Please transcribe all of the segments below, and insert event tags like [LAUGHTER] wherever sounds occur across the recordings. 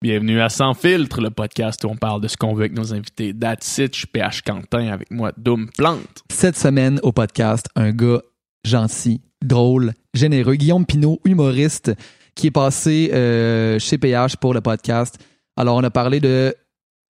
Bienvenue à Sans Filtre, le podcast où on parle de ce qu'on veut avec nos invités. That's it, je suis PH Quentin avec moi, Doom Plante. Cette semaine au podcast, un gars gentil, drôle, généreux, Guillaume Pinault, humoriste, qui est passé euh, chez PH pour le podcast. Alors, on a parlé de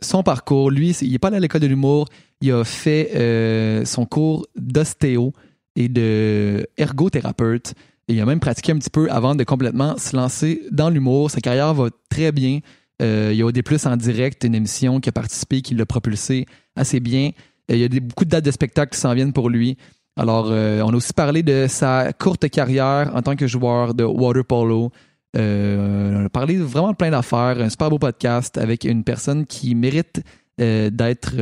son parcours. Lui, il n'est pas allé à l'école de l'humour. Il a fait euh, son cours d'ostéo et de ergothérapeute. Et il a même pratiqué un petit peu avant de complètement se lancer dans l'humour. Sa carrière va très bien. Euh, il y a des Plus en direct, une émission qui a participé, qui l'a propulsé assez bien. Euh, il y a beaucoup de dates de spectacles qui s'en viennent pour lui. Alors, euh, on a aussi parlé de sa courte carrière en tant que joueur de water polo. on a parlé vraiment de plein d'affaires. Un super beau podcast avec une personne qui mérite d'être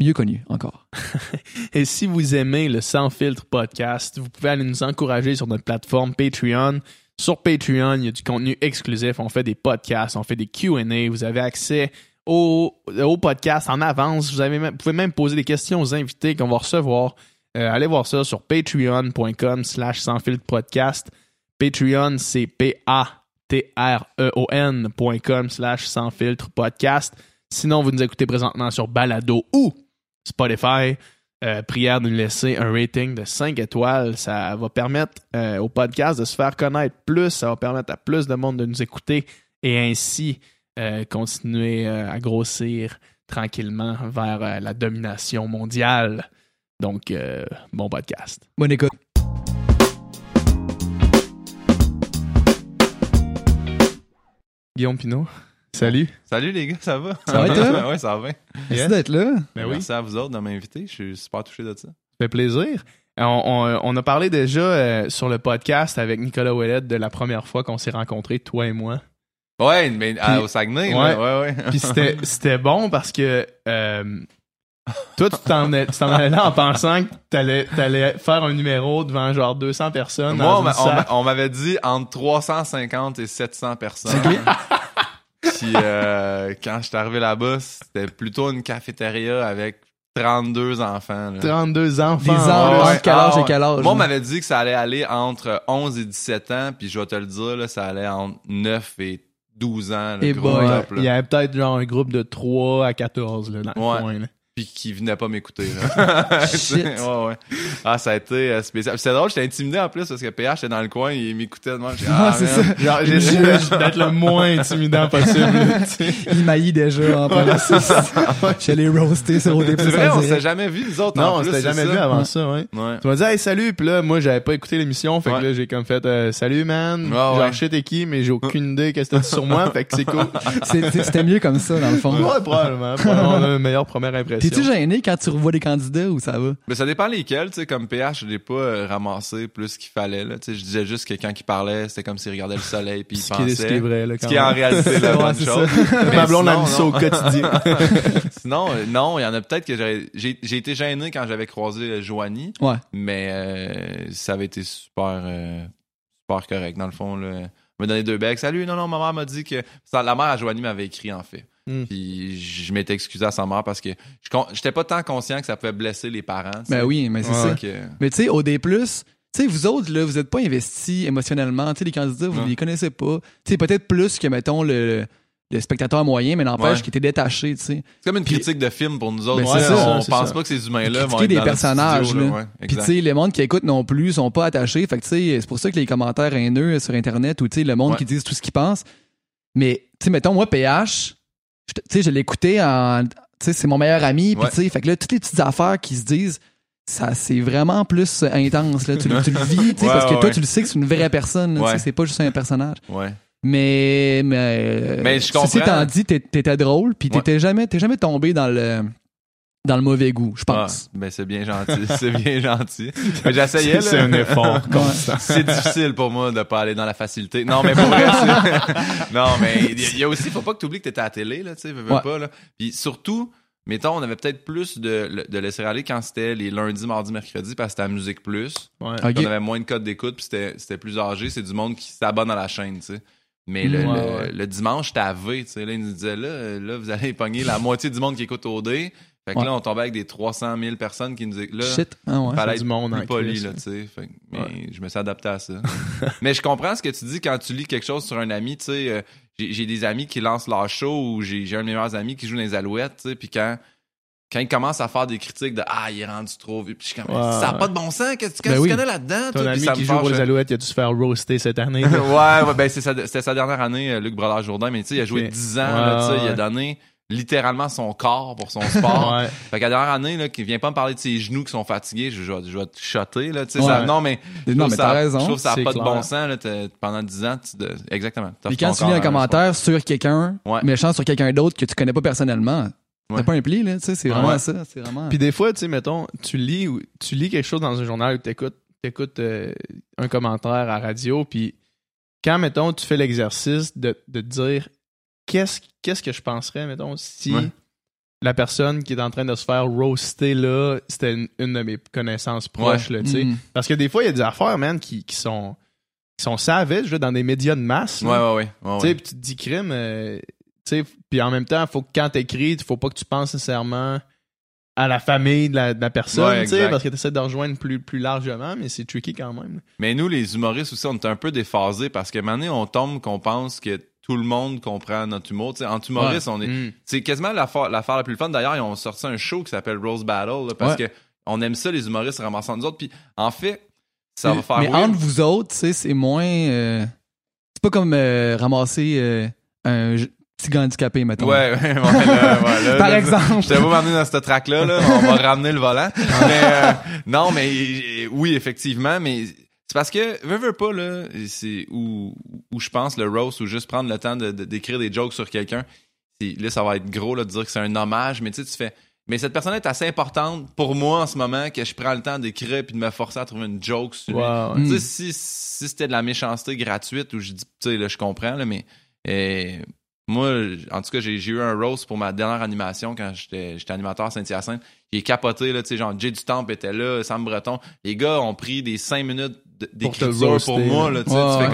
mieux connu encore. [LAUGHS] Et si vous aimez le Sans Filtre podcast, vous pouvez aller nous encourager sur notre plateforme Patreon. Sur Patreon, il y a du contenu exclusif. On fait des podcasts, on fait des QA. Vous avez accès au, au podcast en avance. Vous, pouvez même poser des questions aux invités qu'on va recevoir. Euh, allez voir ça sur patreon.com slash sans filtre podcast. Patreon, c'est P-A-T-R-E-O-N.com slash sans filtre podcast. Sinon, vous nous écoutez présentement sur Balado ou Spotify. Euh, prière de nous laisser un rating de 5 étoiles. Ça va permettre euh, au podcast de se faire connaître plus. Ça va permettre à plus de monde de nous écouter et ainsi euh, continuer à grossir tranquillement vers la domination mondiale. Donc, bon podcast. Bonne écoute. Guillaume Pinot. Salut. Salut les gars, ça va? Ça va toi? [LAUGHS] ouais, ça va. Merci d'être là. Ben oui. Merci à vous autres de m'inviter. Je suis super touché de ça. Ça fait plaisir. On, a parlé déjà euh, sur le podcast avec Nicolas Ouellet de la première fois qu'on s'est rencontrés, toi et moi. Ouais, mais au Saguenay, ouais, ouais, ouais. Puis [LAUGHS] c'était bon parce que euh, toi, tu t'en allais là en pensant que t'allais allais faire un numéro devant genre 200 personnes. Moi, on m'avait dit entre 350 et 700 personnes. [LAUGHS] Puis euh, quand je suis arrivé là-bas, c'était plutôt une cafétéria avec 32 enfants. 32 enfants. Des enfants, quel âge et quel âge? Moi, on m'avait dit que ça allait aller entre 11 et 17 ans, puis je vais te le dire, là, ça allait entre 9 et 12 ans. et il y avait peut-être genre un groupe de 3 à 14 là, dans le coin. Là qui venait pas m'écouter. [LAUGHS] ouais, ouais. Ah, ça a été euh, spécial. C'est drôle, j'étais intimidé en plus parce que PH était dans le coin, il m'écoutait de moi. Ah, c'est ça. Genre, j'ai d'être le moins intimidant possible. [LAUGHS] il maillit déjà en. Je les roaster sur des C'est vrai, on s'est jamais vu nous autres. Non, on s'était jamais vu avant ça, ouais. Tu m'as dit hey salut, puis là moi j'avais pas écouté l'émission, fait que là j'ai comme fait euh, salut man. Genre shit t'es qui, mais j'ai aucune idée qu'est-ce que t'as dit sur moi, fait que c'est cool. [LAUGHS] C'était mieux comme ça dans le fond. Ouais, probablement. Probablement une meilleure première impression. T'es-tu gêné quand tu revois des candidats ou ça va? Mais ça dépend lesquels, tu sais, comme PH, je l'ai pas euh, ramassé plus qu'il fallait, là. Tu sais, je disais juste que quand il parlait, c'était comme s'il regardait le soleil puis il ce pensait. Qui est, ce qui est vrai, là, Ce qui est en réalité la [LAUGHS] bonne chose. Ma blonde a dit ça au quotidien. [LAUGHS] [LAUGHS] sinon, euh, non, il y en a peut-être que j'aurais, j'ai, j'ai été gêné quand j'avais croisé euh, Joanie. Ouais. Mais, euh, ça avait été super, super correct, dans le fond, là. Me donner deux becs. Salut, non, non, ma mère m'a dit que, la mère à Joanie m'avait écrit, en fait. Hmm. Puis je m'étais excusé à sa mère parce que j'étais pas tant conscient que ça pouvait blesser les parents. Ben oui, mais c'est ça. Mais tu sais, au D+, tu sais, vous autres, là, vous êtes pas investis émotionnellement. Tu sais, les candidats, vous les connaissez pas. Tu sais, peut-être plus que, mettons, le, le spectateur moyen, mais n'empêche qu'il était détaché, tu sais. C'est comme une critique de film pour nous autres. Ben, ça, on pense pas que ces humains-là vont être des personnages, là. Puis tu sais, les mondes qui écoutent non plus sont pas attachés. Fait que tu sais, c'est pour ça que les commentaires haineux sur Internet ou tu sais, le monde qui disent tout ce qu'ils pensent. Mais tu sais, mettons, moi, PH, tu sais, je l'écoutais en. Tu sais, c'est mon meilleur ami. Puis, tu sais, fait que là, toutes les petites affaires qui se disent, ça, c'est vraiment plus intense, là. Tu, le vis, tu sais, parce que toi, tu le sais que c'est une vraie personne, tu sais, c'est pas juste un personnage. Ouais. Mais, mais, mais je comprends. Ceci étant dit, t'étais drôle, puis t'étais jamais, t'es jamais tombé dans le, dans le mauvais goût, je pense. Ah, ben c'est bien gentil, [LAUGHS] c'est bien gentil. Mais j'essayais C'est un effort [LAUGHS] C'est difficile pour moi de pas aller dans la facilité. Non, mais pour vrai, [LAUGHS] non, mais il y, a aussi, faut pas que tu oublies que t'étais à la télé là, tu sais, veux, pas là. Puis surtout, mettons, on avait peut-être plus de, de laisser aller quand c'était les lundis, mardis, mercredis parce que c'était à Musique Plus. Ouais. On avait moins de codes d'écoute, puis c'était c'était plus âgé, c'est du monde qui s'abonne à la chaîne, tu sais. Mais le, le, dimanche, j'étais à V, tu sais, là, ils nous disaient, là, là, vous allez pogner la moitié du monde qui écoute au D. Fait que là, on tombait avec des 300 000 personnes qui nous disaient, là, Shit. Ah ouais. fallait être du monde plus poli, là, tu sais. mais je me suis adapté à ça. [LAUGHS] mais je comprends ce que tu dis quand tu lis quelque chose sur un ami, tu sais. Euh, j'ai des amis qui lancent leur show ou j'ai un de mes meilleurs amis qui joue dans les Alouettes, tu sais, puis quand quand ils commencent à faire des critiques de ah il est rendu trop vieux, puis je suis comme Ouais. ça a pas de bon sens, qu'est-ce que Ben tu oui. connais là-dedans, Ton toi? Ami ça qui joue pour fâche. les Alouettes, il a dû se faire roaster cette année? [LAUGHS] ouais, ouais, ben c'est sa- c'était sa dernière année, euh, Luc Brodeur Jourdain, mais tu sais, il a joué Ok. 10 ans, Ouais, là, tu sais, il a ouais. donné littéralement son corps pour son sport. [LAUGHS] ouais. Fait qu'à la dernière année, là, qui vient pas me parler de ses genoux qui sont fatigués, je, je, vais- je vais te shotter, là, tu sais. Ouais. ça- non, mais. je Non, mais ça- t'as raison. Je trouve que ça n'a pas de bon sens, là, pendant 10 ans, tu de- exactement. Puis quand tu lis un commentaire sur quelqu'un, Ouais. méchant sur quelqu'un d'autre que tu connais pas personnellement, Ouais. t'as pas un pli, là, tu sais, c'est vraiment Ouais. ça. C'est vraiment. Puis des fois, tu sais, mettons, tu lis, ou- tu lis quelque chose dans un journal ou t'écoutes écoutes, un commentaire à radio, puis quand, mettons, tu fais l'exercice de, de te dire qu'est-ce qu'est-ce que je penserais, mettons, si Ouais. la personne qui est en train de se faire roaster là, c'était une, une de mes connaissances proches, là, tu sais. Mm. Parce que des fois, il y a des affaires, man, qui, qui sont qui sont savages, là, dans des médias de masse. Ouais, là. ouais, ouais. Tu sais, tu te dis crime, euh, tu sais, puis en même temps, faut que quand t'écris, faut pas que tu penses nécessairement à la famille de la, de la personne, Ouais, parce que tu essaies de rejoindre plus, plus largement, mais c'est tricky quand même. Mais nous, les humoristes aussi, on est un peu déphasés parce que maintenant, on tombe qu'on pense que tout le monde comprend notre humour. En humoriste, on est. Mm. C'est quasiment l'affaire la plus fun. D'ailleurs, ils ont sorti un show qui s'appelle Rose Battle là, parce Ouais. que on aime ça, les humoristes ramassant nous autres. Puis en fait, ça va mais faire. mais weird. entre vous autres, c'est moins. euh, c'est pas comme euh, ramasser euh, un petit gars handicapé, mettons. Ouais, ouais, ouais, là, ouais, là, [LAUGHS] Par là, exemple. Je t'avais m'amener dans cette track-là, là. On va [LAUGHS] ramener le volant. mais, euh, non, mais oui, effectivement, mais c'est parce que, veux, veux pas, là, c'est où, où je pense le roast ou juste prendre le temps de, de- d'écrire des jokes sur quelqu'un. Là, ça va être gros, là, de dire que c'est un hommage, mais tu sais, tu fais. Mais cette personne est assez importante pour moi en ce moment que je prends le temps d'écrire puis de me forcer à trouver une joke sur lui. Ouais. Mm. Tu sais, si, si c'était de la méchanceté gratuite, ou je dis, tu sais, là, je comprends, là, mais euh, moi, en tout cas, j'ai eu un roast pour ma dernière animation quand j'étais animateur à Saint-Hyacinthe. J'ai capoté, là, tu sais, genre, Jay du Temple était là, Sam Breton. Les gars ont pris des cinq minutes Pour d'écriture pour, roaster, moi, là. Ouais, tu fais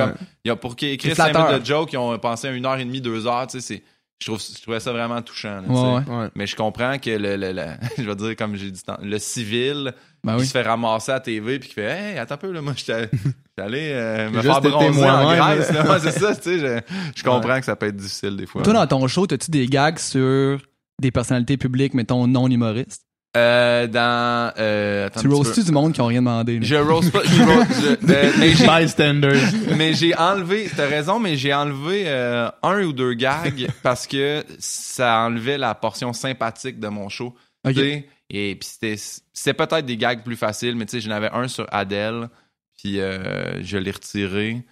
comme, pour qu'ils écrivent C'est cinq flatteur. minutes de joke, ils ont pensé à une heure et demie, deux heures, tu sais, c'est, je trouve, je trouvais ça vraiment touchant, là. Ouais. Mais je comprends que le, le, le- [LAUGHS] je vais dire comme j'ai dit, le civil, Ben qui oui. se fait ramasser à TV puis qui fait Hey, attends un peu, là, moi, j'étais allé euh, me faire bronzer en Grèce. là. là. Ouais, c'est ça, tu sais, je, je comprends que ça peut être difficile des fois. Toi, dans ton show, as-tu des gags sur des personnalités publiques, mettons, non humoristes? Euh, dans. Euh, attends Tu peu. du monde qui ont rien demandé? là? Je roast pas. Je roast, je- [LAUGHS] euh, mais j'ai- Bystanders. mais j'ai enlevé, t'as raison, mais j'ai enlevé euh, un ou deux gags parce que ça enlevait la portion sympathique de mon show. Ok. Tu sais, Et puis c'était c'était peut-être des gags plus faciles, mais tu sais, j'en avais un sur Adele, puis euh, je l'ai retiré.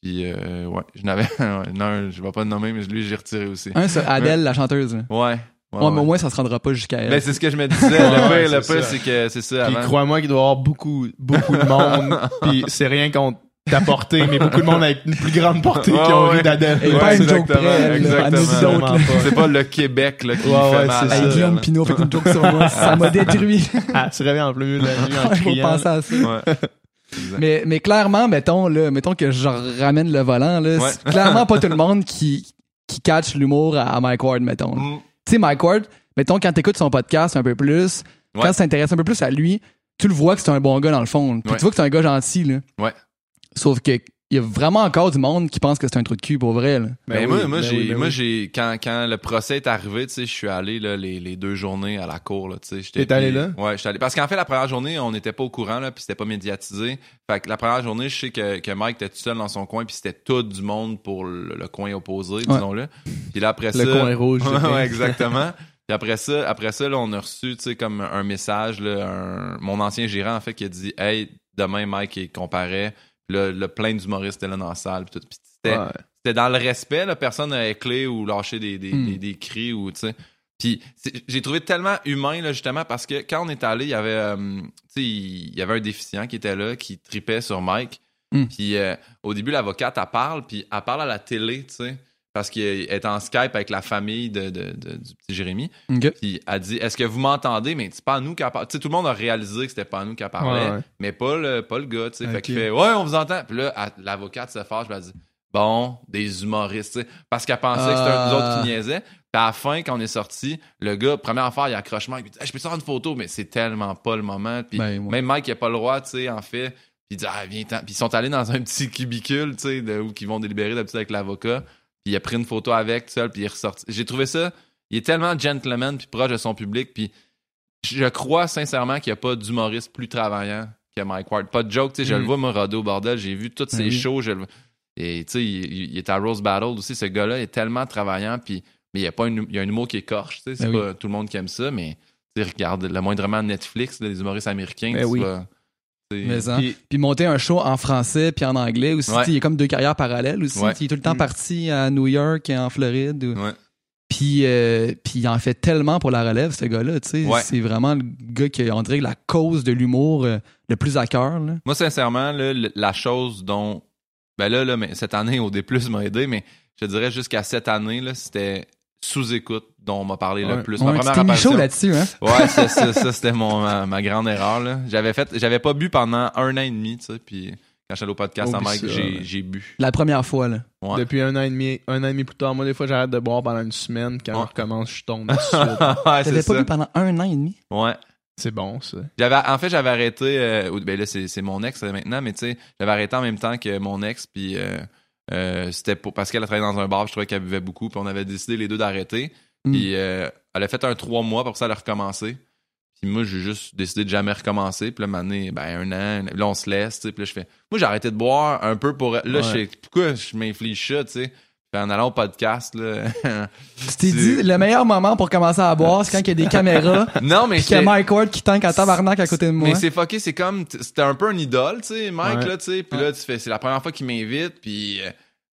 Puis euh, ouais, j'en avais [LAUGHS] ouais, non, je vais pas le nommer, mais lui j'ai retiré aussi. Un sur Adèle, la chanteuse. Ouais. Ouais, Ouais, mais au moins, ça se rendra pas jusqu'à elle. Ben, c'est ce que je me disais. Le ouais, pire, le c'est pire, ça. c'est que c'est ça Puis crois-moi qu'il doit y avoir beaucoup, beaucoup de monde. [LAUGHS] Puis c'est rien contre ta portée, mais beaucoup de monde avec une plus grande portée Ouais, qui ont ouais. ri d'Adèle. Et Ouais, pas une joke exactement, près, exactement. C'est pas le Québec là, qui Ouais, fait ouais, mal. c'est Hey, ça. Guillaume Pinot fait une joke sur moi, ça m'a [LAUGHS] détruit. Ah, se réveille en plein milieu de la nuit en criant. penser à ça. Ouais. Mais, mais clairement, mettons, là, mettons que je ramène le volant, là, Ouais. c'est clairement pas [LAUGHS] tout le monde qui, qui catch l'humour à, à Mike Ward, mettons. Mm. Tu sais, Mike Ward, mettons, quand t'écoutes son podcast un peu plus, Ouais. quand tu t'intéresses un peu plus à lui, tu le vois que c'est un bon gars dans le fond. Puis Ouais. tu vois que c'est un gars gentil, là. Ouais. Sauf que il y a vraiment encore du monde qui pense que c'est un trou de cul pour vrai, là. Ben, Ben moi, oui, moi, ben j'ai, oui, ben moi, oui. j'ai, quand, quand le procès est arrivé, tu sais, je suis allé, là, les, les deux journées à la cour, là, tu sais. j'étais- T'es allé là? Ouais, j'étais allé. Parce qu'en fait, la première journée, on n'était pas au courant, là, puis c'était pas médiatisé. Fait que la première journée, je sais que, que Mike était tout seul dans son coin, puis c'était tout du monde pour le, le coin opposé, disons-le. Puis là, après ça. Le coin rouge. [LAUGHS] Ouais, exactement. Puis après ça, après ça, là, on a reçu, tu sais, comme un message, là, un- mon ancien gérant, en fait, qui a dit, hey, demain, Mike, il comparait. Là, le plein d'humoristes étaient là dans la salle. Puis tout. Puis c'était, Ouais. c'était dans le respect, là, personne n'a éclé ou lâché des, des, Hmm. des, des cris ou, tu sais. Puis j'ai trouvé tellement humain, là, justement, parce que quand on est allé, il y avait, euh, il y avait un déficient qui était là, qui tripait sur Mike. Hmm. Puis euh, au début, l'avocate, elle parle, puis elle parle à la télé, tu sais, parce qu'elle est en Skype avec la famille de, de- de- du petit Jérémy. OK. Puis elle dit Est-ce que vous m'entendez? Mais c'est pas à nous qu'elle parle. Tout le monde a réalisé que c'était pas à nous qu'elle parlait, Ouais, ouais. mais pas le, pas le gars. Sais. Fait qu'il fait Ouais, on vous entend. Puis là, l'avocate se fâche. elle dit Bon, des humoristes. Parce qu'elle pensait que c'était un nous autres Ah. qui niaisait. Puis à la fin, quand on est sorti, le gars, première affaire, il accroche Mike. Il dit Hey, Je peux te faire une photo, mais c'est tellement pas le moment. Puis Ben, ouais. même Mike, il a pas le droit, tu sais, en fait. Puis il dit Ah, viens. Puis ils sont allés dans un petit cubicule, tu sais, où ils vont délibérer d'habitude avec l'avocat. Puis il a pris une photo avec, tout seul, puis il est ressorti. J'ai trouvé ça. Il est tellement gentleman, puis proche de son public, puis je crois sincèrement qu'il n'y a pas d'humoriste plus travaillant que Mike Ward. Pas de joke, tu sais, je Mm. le vois, moi, au bordel. J'ai vu toutes Ben ses shows. Je le... Et tu sais, il, il est à Rose Battle aussi. Ce gars-là est tellement travaillant, puis mais il y a pas une, il y a un humour qui écorche. tu sais, C'est Ben pas tout le monde qui aime ça, mais regarde le moindrement Netflix, les humoristes américains. Ben oui. Mais, hein. Puis- Puis monter un show en français puis en anglais aussi. Ouais. Il y a comme deux carrières parallèles aussi. Ouais. Il est tout le temps Mm. parti à New York et en Floride. ou- Ouais. Puis, euh, puis il en fait tellement pour la relève, ce gars-là. tu sais. Ouais. C'est vraiment le gars qui, on dirait, la cause de l'humour euh, le plus à cœur. là. Moi, sincèrement, là, la chose dont. Ben là, là mais cette année, [LAUGHS] au D, m'a aidé, mais je dirais jusqu'à cette année, c'était sous-écoute dont on m'a parlé Ouais. le plus. Ouais, Ma première chaud apparition- là-dessus. Hein? Ouais, ça, c'était mon, ma, ma grande erreur. là. J'avais fait, j'avais pas bu pendant un an et demi, tu sais, puis quand allé au podcast à Oublie Mike, ça, j'ai, ouais. bu. La première fois. Là. Ouais. Depuis un an et demi, un an et demi plus tard, moi, des fois, j'arrête de boire pendant une semaine. Quand Ouais. je recommence, je tombe [LAUGHS] dessus. ouais, T'avais pas vu pendant un an et demi? Ouais. C'est bon, ça. J'avais, en fait, j'avais arrêté. euh, ben là, c'est, c'est mon ex euh, maintenant, mais tu sais, j'avais arrêté en même temps que mon ex, puis euh, euh, c'était pour, parce qu'elle a travaillé dans un bar, je trouvais qu'elle buvait beaucoup, puis on avait décidé les deux d'arrêter. Mm. Puis euh, elle a fait un trois mois, pour ça, elle a recommencé. Puis moi, j'ai juste décidé de jamais recommencer. Puis là, m'année, ben, un an, là, on se laisse, tu sais. Puis là, je fais. Moi, j'ai arrêté de boire un peu pour. Là, je fais. Pourquoi je m'inflige ça, tu sais? Puis en allant au podcast, là. Tu t'es dit, le meilleur moment pour commencer à boire, c'est quand il y a des [LAUGHS] caméras, non, mais puis qu'il y a Mike Ward qui tank en tabarnak à côté de moi. Mais c'est fucké, c'est comme. C'était un peu un idole, tu sais, Mike, Ouais. là, tu sais. Puis là, tu fais. C'est la première fois qu'il m'invite, puis. euh,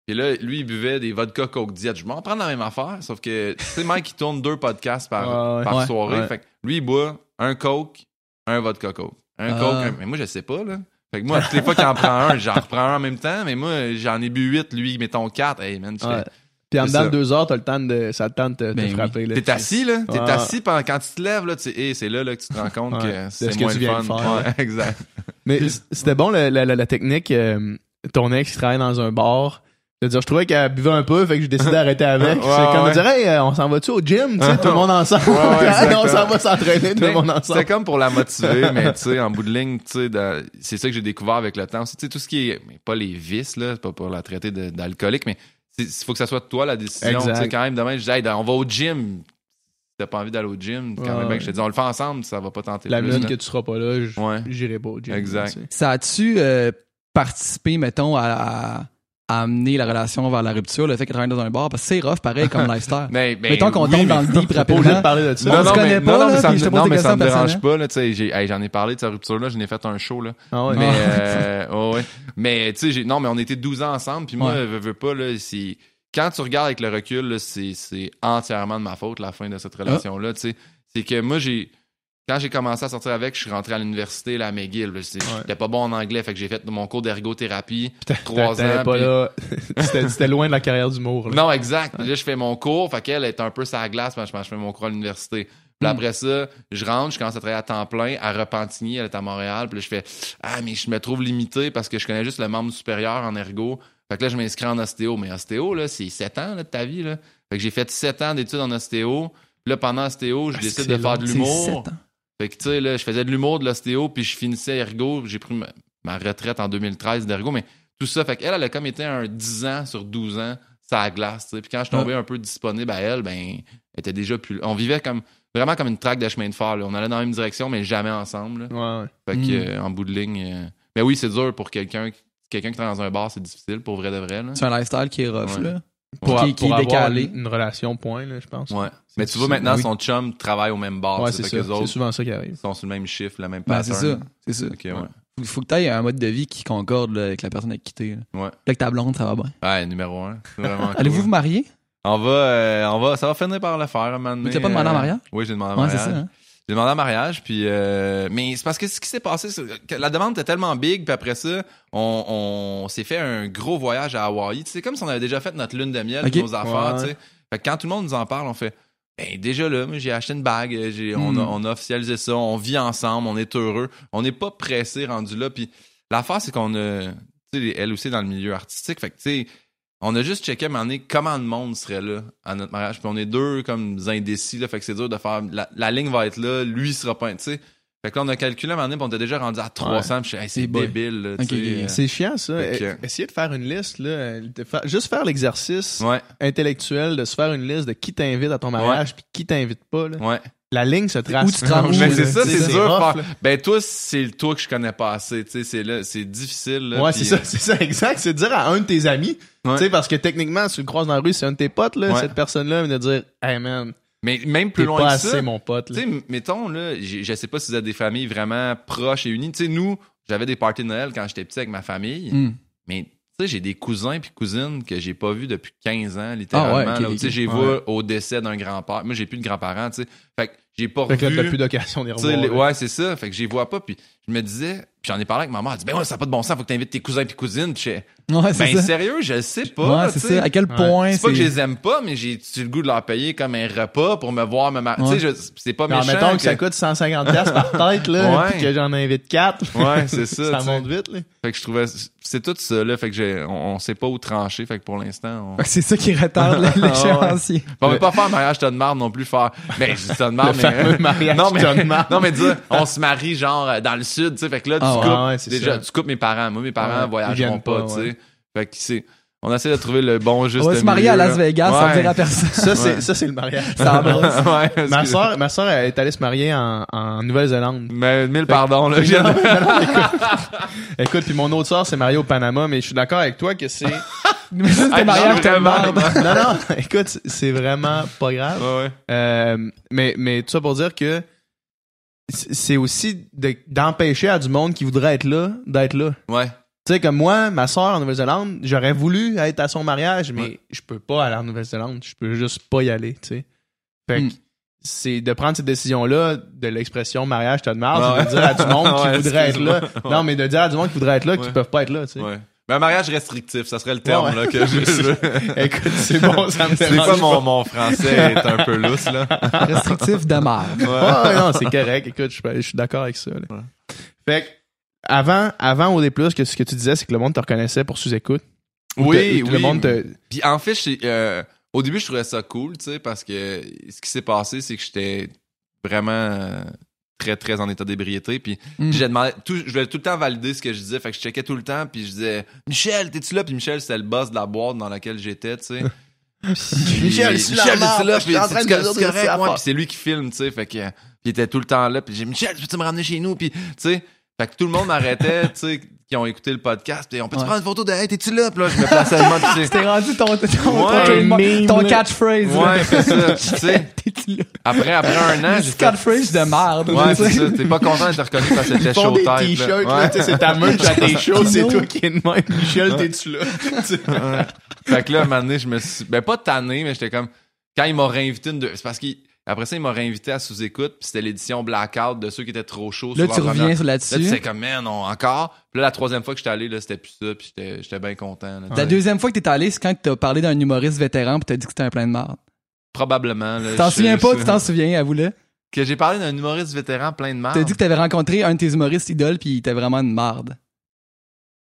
puis là, lui, il buvait des vodka Coke Diet. Je vais m'en prendre la même affaire, sauf que, tu sais, Mike, il tourne deux podcasts par, Ah ouais. par Ouais. soirée. Ouais. Fait que lui, il boit un Coke, un vodka Coke. Un Ah. Coke, un- mais moi, je sais pas, là. Fait que moi, toutes les fois qu'il en prend un, j'en reprends un en même temps, mais moi, j'en ai bu huit, lui, mettons quatre. Hey, man, tu Ouais. fais- Puis en dedans de deux heures, t'as le temps de, ça a le temps de te, te Ben oui. frapper. là. T'es assis, là. T'es Ouais. assis pendant, quand tu te lèves, là, tu sais, hey, c'est là, là, que tu te rends compte Ouais. que c'est ce que moins tu le viens fun. de faire. Ouais, [LAUGHS] exact. Mais c'était bon la, la, la- la technique. euh, ton ex travaille dans un bar. Je veux dire, je trouvais qu'elle buvait un peu, fait que j'ai décidé [LAUGHS] d'arrêter avec. Ouais, c'est comme ouais. de dire, hey, euh, on s'en va-tu au gym, tu sais, [LAUGHS] tout le monde ensemble? Ouais, ouais, Hey, [LAUGHS] on s'en va s'entraîner, tout le monde C'était ensemble. comme pour la motiver, mais tu sais, en bout de ligne, tu sais, de- c'est ça que j'ai découvert avec le temps. Tu sais, tout ce qui est, mais pas les vices, là, c'est pas pour la traiter de- d'alcoolique, mais il faut que ça soit toi la décision. Tu sais, quand même, demain, je dis, hey, on va au gym. Si t'as pas envie d'aller au gym, quand Ouais, même, bien que je te dis, on le fait ensemble, ça va pas tenter La minute que tu seras pas là, j- Ouais. j'irai pas au gym. Exact. Ça a-tu euh, participé, mettons, à, à- amener la relation vers la rupture, le fait qu'elle travaille dans un bar? Parce que c'est rough, pareil, comme [LAUGHS] lifestyle. Mais, mais Mettons qu'on oui, tombe dans le deep [LAUGHS] pas de rapidement. parler de ça. on se connaît mais, pas, non, non, là, mais ça puis me, je non, mais ça me dérange pas, là, tu sais, j'ai- hey, j'en ai parlé de cette rupture-là, j'en ai fait un show, là. Ah ouais. Mais, euh, ouais, ouais. mais tu sais, j'ai- non, mais on était 12 ans ensemble, puis moi, Ouais. veux, veux pas, là, c'est. Quand tu regardes avec le recul, là, c'est, c'est entièrement de ma faute, la fin de cette relation-là, tu sais. C'est que moi, j'ai. Quand j'ai commencé à sortir avec, je suis rentré à l'université, là, à McGill. c'est- Ouais. J'étais pas bon en anglais, fait que j'ai fait mon cours d'ergothérapie. [LAUGHS] Trois ans. pas là. [LAUGHS] C'était loin de la carrière d'humour. non, exact. Là, je fais mon cours. Fait qu'elle est un peu sa glace je je fais mon cours à l'université. Puis Mm. après ça, je rentre, je commence à travailler à temps plein à Repentigny, elle est à Montréal. Puis là, je fais Ah, mais je me trouve limité parce que je connais juste le membre supérieur en ergo. Fait que là, je m'inscris en ostéo. Mais ostéo, là, c'est 7 ans là, de ta vie. Là. Fait que j'ai fait 7 ans d'études en ostéo. Puis là, pendant ostéo, je Ah, décide de faire de l'humour. Fait que, tu sais, là, je faisais de l'humour, de l'ostéo, puis je finissais ergo. J'ai pris ma, ma retraite en 2013 d'ergo, mais tout ça, fait qu'elle, elle a comme été un 10 ans sur 12 ans, ça a glace, tu sais. Puis quand je tombais un peu disponible à elle, ben, elle était déjà plus. On vivait comme, vraiment comme une traque de chemin de fer, là. On allait dans la même direction, mais jamais ensemble, là. Ouais, ouais. Fait que, Mm. euh, en bout de ligne. euh, Mais oui, c'est dur pour quelqu'un. Quelqu'un qui travaille dans un bar, c'est difficile, pour vrai de vrai, là. C'est un lifestyle qui est rough, Ouais. là. Pour, Qui- qui pour est avoir décalé. une relation point, là, je pense. Ouais. C'est Mais tu vois, maintenant, Oui. son chum travaille au même bar, Ouais, c'est ça. C'est souvent ça qui arrive. sont sur le même chiffre, le même Ben, c'est pattern. ça. C'est ça. Ok, ouais. Faut, faut que tu aies un mode de vie qui concorde là, avec la personne avec qui t'es. là. Ouais. Là, ta blonde, ça va bien. Ouais, numéro un. C'est vraiment [LAUGHS] cool. Allez-vous vous marier? On va, euh, on va, ça va finir par le faire donné. Tu l'as pas demandé en euh, mariage? Oui, j'ai demandé en Ouais, c'est mariage. ça. hein? J'ai demandé en mariage, puis euh, mais c'est parce que ce qui s'est passé, c'est que la demande était tellement big, puis après ça, on, on s'est fait un gros voyage à Hawaï. Tu sais, comme si on avait déjà fait notre lune de miel, nos affaires, Ouais. tu sais. Fait que quand tout le monde nous en parle, on fait, ben déjà là, j'ai acheté une bague, j'ai, on, a, Hmm. on a officialisé ça, on vit ensemble, on est heureux, on n'est pas pressé rendu là. Puis l'affaire c'est qu'on a, tu sais, elle aussi dans le milieu artistique, fait que tu sais. On a juste checké à un moment donné comment le monde serait là à notre mariage. Puis on est deux comme indécis, là, fait que c'est dur de faire. La, la ligne va être là, lui il sera pas. Tu sais. Fait que là, on a calculé un moment donné, on était déjà rendu à 300, puis je suis, hey, c'est débile. C'est chiant, ça. Que- Eh, Essayez de faire une liste, là. juste faire l'exercice Ouais, intellectuel de se faire une liste de qui t'invite à ton mariage puis qui t'invite pas, là. ouais. La ligne se trace. Où tu te Mais c'est ça, c'est dur. rough. Ben, toi, c'est le toi que je connais pas assez, c'est difficile, là. Ouais, c'est ça, c'est ça, exact. C'est de dire à un de tes amis, Ouais. tu sais, parce que techniquement, si tu le croises dans la rue, c'est un de tes potes, là, Ouais. cette personne-là, de dire, hey man, Mais même plus loin pas que assez ça, mon pote, là. mettons, là, je sais pas si vous avez des familles vraiment proches et unies. Tu sais, nous, j'avais des parties de Noël quand j'étais petit avec ma famille, Hmm. mais tu sais, j'ai des cousins puis cousines que j'ai pas vus depuis 15 ans, littéralement. Ah ouais, j'ai ouais. vu au décès d'un grand-père. Moi, j'ai plus de grands-parents, tu sais. Fait que j'ai pas Fait que là, revu. t'as plus d'occasion d'y revoir. ouais, c'est ça. Fait que j'y vois pas. Puis je me disais, puis j'en ai parlé avec ma mère. Elle dit, ben ouais, ça n'a pas de bon sens. Faut que t'invites tes cousins puis cousines. Ouais, c'est ben ça. sérieux, je le sais pas. Ouais, c'est tu sais. ça. À quel point C'est pas que je les aime pas, mais j'ai tu le goût de leur payer comme un repas pour me voir me marier. Ouais. Tu sais, je- c'est pas méchant. mettons que, ça coûte 150$ piastres par [LAUGHS] tête, là, puis que j'en invite 4. Ouais, c'est ça. [LAUGHS] ça tu sais. monte vite, là. Fait que je trouvais, c'est tout ça, là. Fait que j'ai, on, on sait pas où trancher. Fait que pour l'instant, on. C'est ça qui retarde l'échéancier. [LAUGHS] on veut pas faire un mariage tas de marde non plus, faire. Ben, je dis mais. fameux mariage non, mais, non, mais dire, on se marie genre euh, dans le sud, tu sais. Fait que là, tu Ah coupes. ouais, déjà, ça. tu coupes mes parents. Moi, mes parents Ouais, voyageront pas, pas, tu sais. Fait que c'est, on essaie de trouver le bon juste On va se marier à Las. Vegas sans Ouais. dire à personne. Ça, c'est, Ouais. ça, c'est le mariage. Ça [LAUGHS] ouais, ma soeur, ma soeur elle est allée se marier en, en Nouvelle-Zélande. Mais mille pardons, là. de- Écoute, puis mon autre soeur s'est mariée au Panama, mais je suis d'accord avec toi que c'est... [LAUGHS] Mais ça, c'était Hey, mariage merde. non, non, écoute, c'est vraiment pas grave. Ouais, ouais. Euh, mais, mais tout ça pour dire que c'est aussi de- d'empêcher à du monde qui voudrait être là, d'être là. Ouais. Tu sais, comme moi, ma soeur en Nouvelle-Zélande, j'aurais voulu être à son mariage, mais Ouais. je peux pas aller en Nouvelle-Zélande. Je peux juste pas y aller, tu sais. Fait que Hmm. c'est de prendre cette décision-là de l'expression mariage, t'as de marre, Ah de dire à du monde qui [LAUGHS] voudrait être là. Non, mais de dire à du monde qui voudrait être là, qui peuvent pas être là, tu sais. Mais un mariage restrictif, ça serait le terme, Ouais, ouais. là, [LAUGHS] que je, je- Écoute, c'est bon, ça me C'est dérange mon, pas. mon français est un peu lousse, là. [LAUGHS] Restrictif de merde. Ouais. Non, c'est correct. Écoute, je, je suis d'accord avec ça. là. Fait que, avant, avant au plus que ce que tu disais, c'est que le monde te reconnaissait pour sous-écoute. Ou Oui, oui. Le monde te... Puis en fait, euh, au début, je trouvais ça cool, tu sais, parce que ce qui s'est passé, c'est que j'étais vraiment euh, très, très en état d'ébriété. Puis Mm. j'ai demandé, tout, je voulais tout le temps valider ce que je disais. Fait que je checkais tout le temps, puis je disais, Michel, t'es-tu là? Puis Michel, c'était le boss de la boîte dans laquelle j'étais, tu sais. [LAUGHS] Puis- Michel, Michel, t'es-tu là? Puis train c'est correct, ouais. Puis c'est lui qui filme, tu sais. Fait que, puis il était tout le temps là. Puis j'ai Michel, peux-tu me ramener chez nous? Puis, tu sais, fait que tout le monde m'arrêtait, [LAUGHS] tu sais, qui ont écouté le podcast. Puis on peut-tu Ouais. prendre une photo de, hey, t'es-tu là? Puis là, je me plaçais le mode, tu sais. C'était rendu ton, ton, ton, Ouais. trademark- Meme, ton catchphrase. là. Ouais, c'est ça. Tu [LAUGHS] sais, T'es-tu là? après, après un an, fait... catchphrase de merde. Ouais, c'est ça. T'es pas content d'être reconnu parce que font chaud des tête. t-shirts, là. là, Ouais. c'est ta merch à tes shows, c'est toi qui es de même. Michel, t'es-tu là? [LAUGHS] Fait que là, un moment donné, je me suis... Ben, pas tanné, mais j'étais comme... Quand il m'a réinvité une... deux- C'est parce qu'il... Après ça, il m'a réinvité à sous-écoute, puis c'était l'édition Blackout de ceux qui étaient trop chauds. Là, sur tu reviens sur Là, tu là-dessus? sais comme, man, on, encore? Puis là, la troisième fois que j'étais allé, là, c'était plus ça, puis j'étais bien content. là. La deuxième fois que t'es allé, c'est quand t'as parlé d'un humoriste vétéran pis t'as dit que c'était un plein de merde. Probablement. là, T'en souviens pas, tu t'en souviens, avoue-le. Que j'ai parlé d'un humoriste vétéran plein de marde. T'as dit que t'avais rencontré un de tes humoristes idoles pis il était vraiment une marde.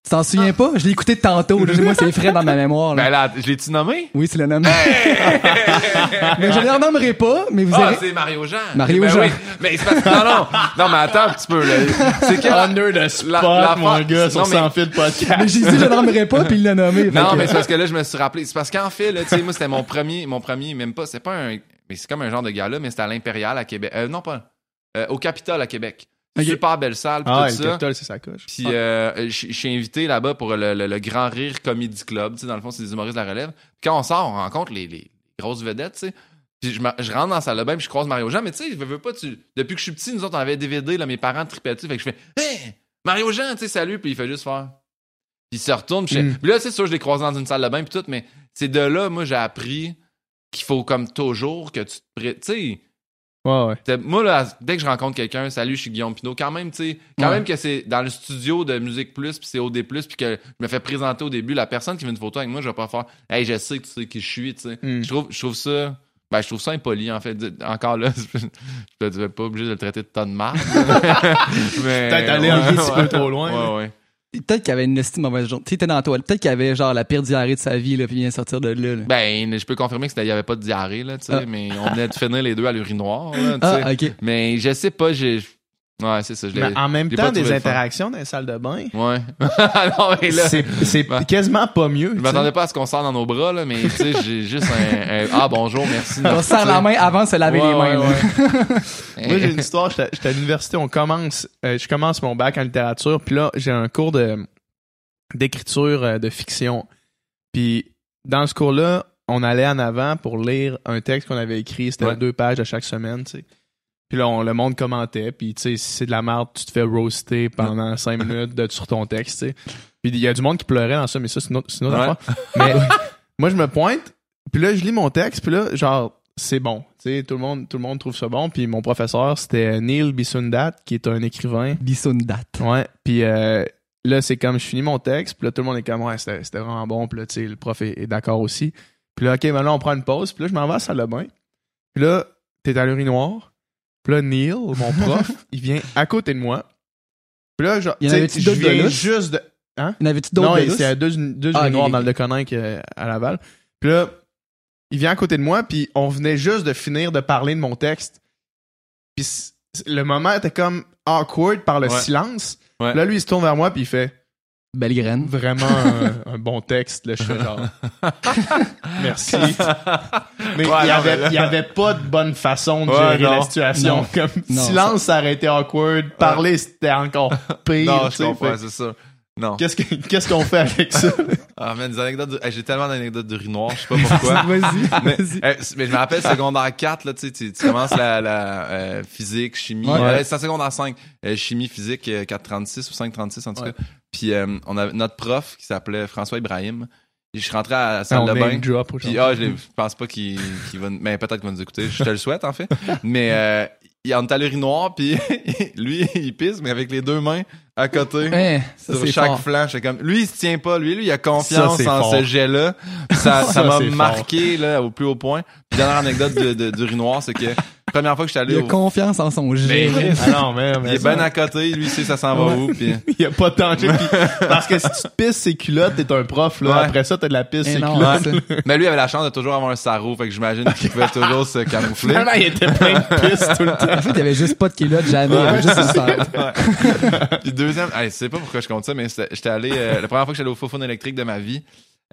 Tu t'en souviens pas? Je l'ai écouté tantôt. là. Moi, c'est frais dans ma mémoire. là. Ben là, je l'ai-tu nommé? Oui, c'est le nom. mais je ne nommerai pas, mais vous Ah, avez... c'est Mario Jean. Mario Ben Jean. oui. Mais c'est parce que, non, non. Non, mais attends un petit peu, là. C'est que Under the spot, La- la mon fa- gars, sur Non, mais- Sans Fil Podcast. Mais j'ai dit je ne nommerai pas, puis il l'a nommé. Non, que- mais c'est parce que là, je me suis rappelé. C'est parce qu'en fait, là, tu sais, moi, c'était mon premier, mon premier, même pas, c'est pas un, mais c'est comme un genre de gala, mais c'était à l'Impérial à Québec. Euh, non, pas, euh, au Capitole à Québec. Super belle salle, pis Ah, tout ça. C'est sa coche. Puis euh, je suis invité là-bas pour le, le- le Grand Rire Comedy Club. Tu sais, dans le fond, c'est des humoristes de la relève. Quand on sort, on rencontre les, les grosses vedettes, tu sais. Puis je, je rentre dans la salle de bain, puis je croise Mario Jean. Mais tu sais, je veux pas, tu... depuis que je suis petit, nous autres, on avait DVD, là, mes parents tripaient dessus. Fait que je fais « Hey! Mario Jean, tu sais, salut! » Puis il fait juste faire. Puis il se retourne. Puis Mm. puis là, c'est sûr, je l'ai croisé dans une salle de bain, puis tout. Mais c'est de là, moi, j'ai appris qu'il faut comme toujours que tu te... pré- Tu sais... Ouais, ouais. T'sais, Moi, là, dès que je rencontre quelqu'un, salut, je suis Guillaume Pinot. Quand même, tu sais, quand Ouais. même que c'est dans le studio de Musique Plus, puis c'est OD Plus, puis que je me fais présenter au début, la personne qui veut une photo avec moi, je vais pas faire, hey, je sais que tu sais qui je suis, tu sais. Mm. Je trouve, je trouve ça, ben, je trouve ça impoli, en fait. Encore là, [LAUGHS] je ne vais pas obligé de le traiter de tonne de. [LAUGHS] Mais- Peut-être aller un petit peu trop loin. Ouais, ouais. Peut-être qu'il y avait une estime mauvaise journée. T'es dans la toile. Peut-être qu'il y avait genre la pire diarrhée de sa vie, là, puis il vient sortir de là. là. Ben, je peux confirmer qu'il n'y avait pas de diarrhée, là, tu sais, Ah. mais on venait de finir les deux à l'urinoir, là, tu ah, sais. ok. Mais je sais pas, j'ai. Ouais, c'est ça. Je l'ai. Mais en même temps, des interactions dans les salles de bain, Ouais. [LAUGHS] non, mais là. c'est Ouais. quasiment pas mieux. Je m'attendais pas à ce qu'on serre dans nos bras, là, mais tu sais, [LAUGHS] j'ai juste un, un- Ah, bonjour, merci. On se serre la main avant de se laver Ouais, les mains. ouais, là. ouais. Moi, j'ai une histoire. J'étais à l'université, on commence, euh, je commence mon bac en littérature, puis là, j'ai un cours de d'écriture euh, de fiction. Puis dans ce cours-là, on allait en avant pour lire un texte qu'on avait écrit. C'était Ouais. deux pages à chaque semaine, tu sais. Puis là, on, le monde commentait, puis tu sais, si c'est de la merde, tu te fais roaster pendant cinq minutes de, sur ton texte, tu sais. Puis il y a du monde qui pleurait dans ça, mais ça, c'est une autre, une autre Ouais. affaire. [LAUGHS] Mais moi, je me pointe, puis là, je lis mon texte, puis là, genre, c'est bon. Tu sais, tout le monde, tout le monde trouve ça bon. Puis mon professeur, c'était Neil Bisundat, qui est un écrivain. Bissundat. Ouais. Puis euh, là, c'est comme, je finis mon texte, puis là, tout le monde est comme, ouais, c'était c'était vraiment bon. Puis là, tu sais, le prof est, est d'accord aussi. Puis là, OK, maintenant, on prend une pause. Puis là, je m'en vais à la salle de bain. Puis là, t'es à l'urinoir. Puis là, Neil, mon [LAUGHS] prof, il vient à côté de moi. Puis là, genre, Il y en avait-tu je de viens lousse? juste de... Il y en avait-tu d'autres Non, de deux, deux Ah, urinoirs ok, dans le Deconinck euh, à Laval. Puis là, il vient à côté de moi, puis on venait juste de finir de parler de mon texte. Puis le moment était comme awkward par le Ouais. silence. Ouais. Là, lui, il se tourne vers moi, puis il fait Belle graine. vraiment un, [LAUGHS] un bon texte. Fais genre [LAUGHS] merci. Mais Ouais, il y non, avait, là- avait pas de bonne façon de Ouais, gérer non. la situation. Non. Comme Non, silence, ça aurait été awkward. Parler, c'était encore pire. Non, je comprends, c'est ça. Non. Qu'est-ce que- qu'est-ce qu'on fait avec ça? [LAUGHS] Ah, man, des anecdotes de- hey, j'ai tellement d'anecdotes d'urinoir, je sais pas pourquoi. [LAUGHS] Vas-y, mais, vas-y. eh, c- mais je me rappelle secondaire 4, là, tu sais, tu tu commences la, la euh, physique, chimie. Ouais. Euh, c'est en secondaire 5. euh, chimie, physique, euh, 436 ou 536 en tout Ouais. cas. Puis euh, on a notre prof qui s'appelait François Ibrahim. Et je suis rentré à la salle On de bain. drop Puis ah, je, pense pas qu'il qu'il va, mais peut-être qu'il va nous écouter. Je te le souhaite en fait. Mais il en est à l'urinoir, puis [LAUGHS] lui il pisse, mais avec les deux mains à côté ça, sur c'est chaque fort. flanc. J'étais comme, lui, il se tient pas. Lui, lui, il a confiance Ça, en fort. ce jet-là. Ça, [LAUGHS] ça Ça, m'a marqué, là, au plus haut point. Puis, dernière anecdote de, de, d'urinoir, c'est que, première fois que j'étais Il allé a au, confiance en son jet. Mais- Ah non, mais, mais il est bien à côté, lui, il sait ça s'en va où, puis, [LAUGHS] Il y a pas de danger. [LAUGHS] Parce que si tu te pisses ses culottes, t'es un prof, là. Ouais. Après ça, t'as de la pisse ses non, culottes. [LAUGHS] mais lui, il avait la chance de toujours avoir un sarrau, fait que j'imagine qu'il pouvait toujours se camoufler. Finalement, il était plein de pisse tout le temps. En fait, il avait juste pas de culotte jamais. Il avait juste. Puis deuxième, hey, je sais pas pourquoi je compte ça, mais j'étais allé, euh, la première fois que j'allais au faux électrique de ma vie,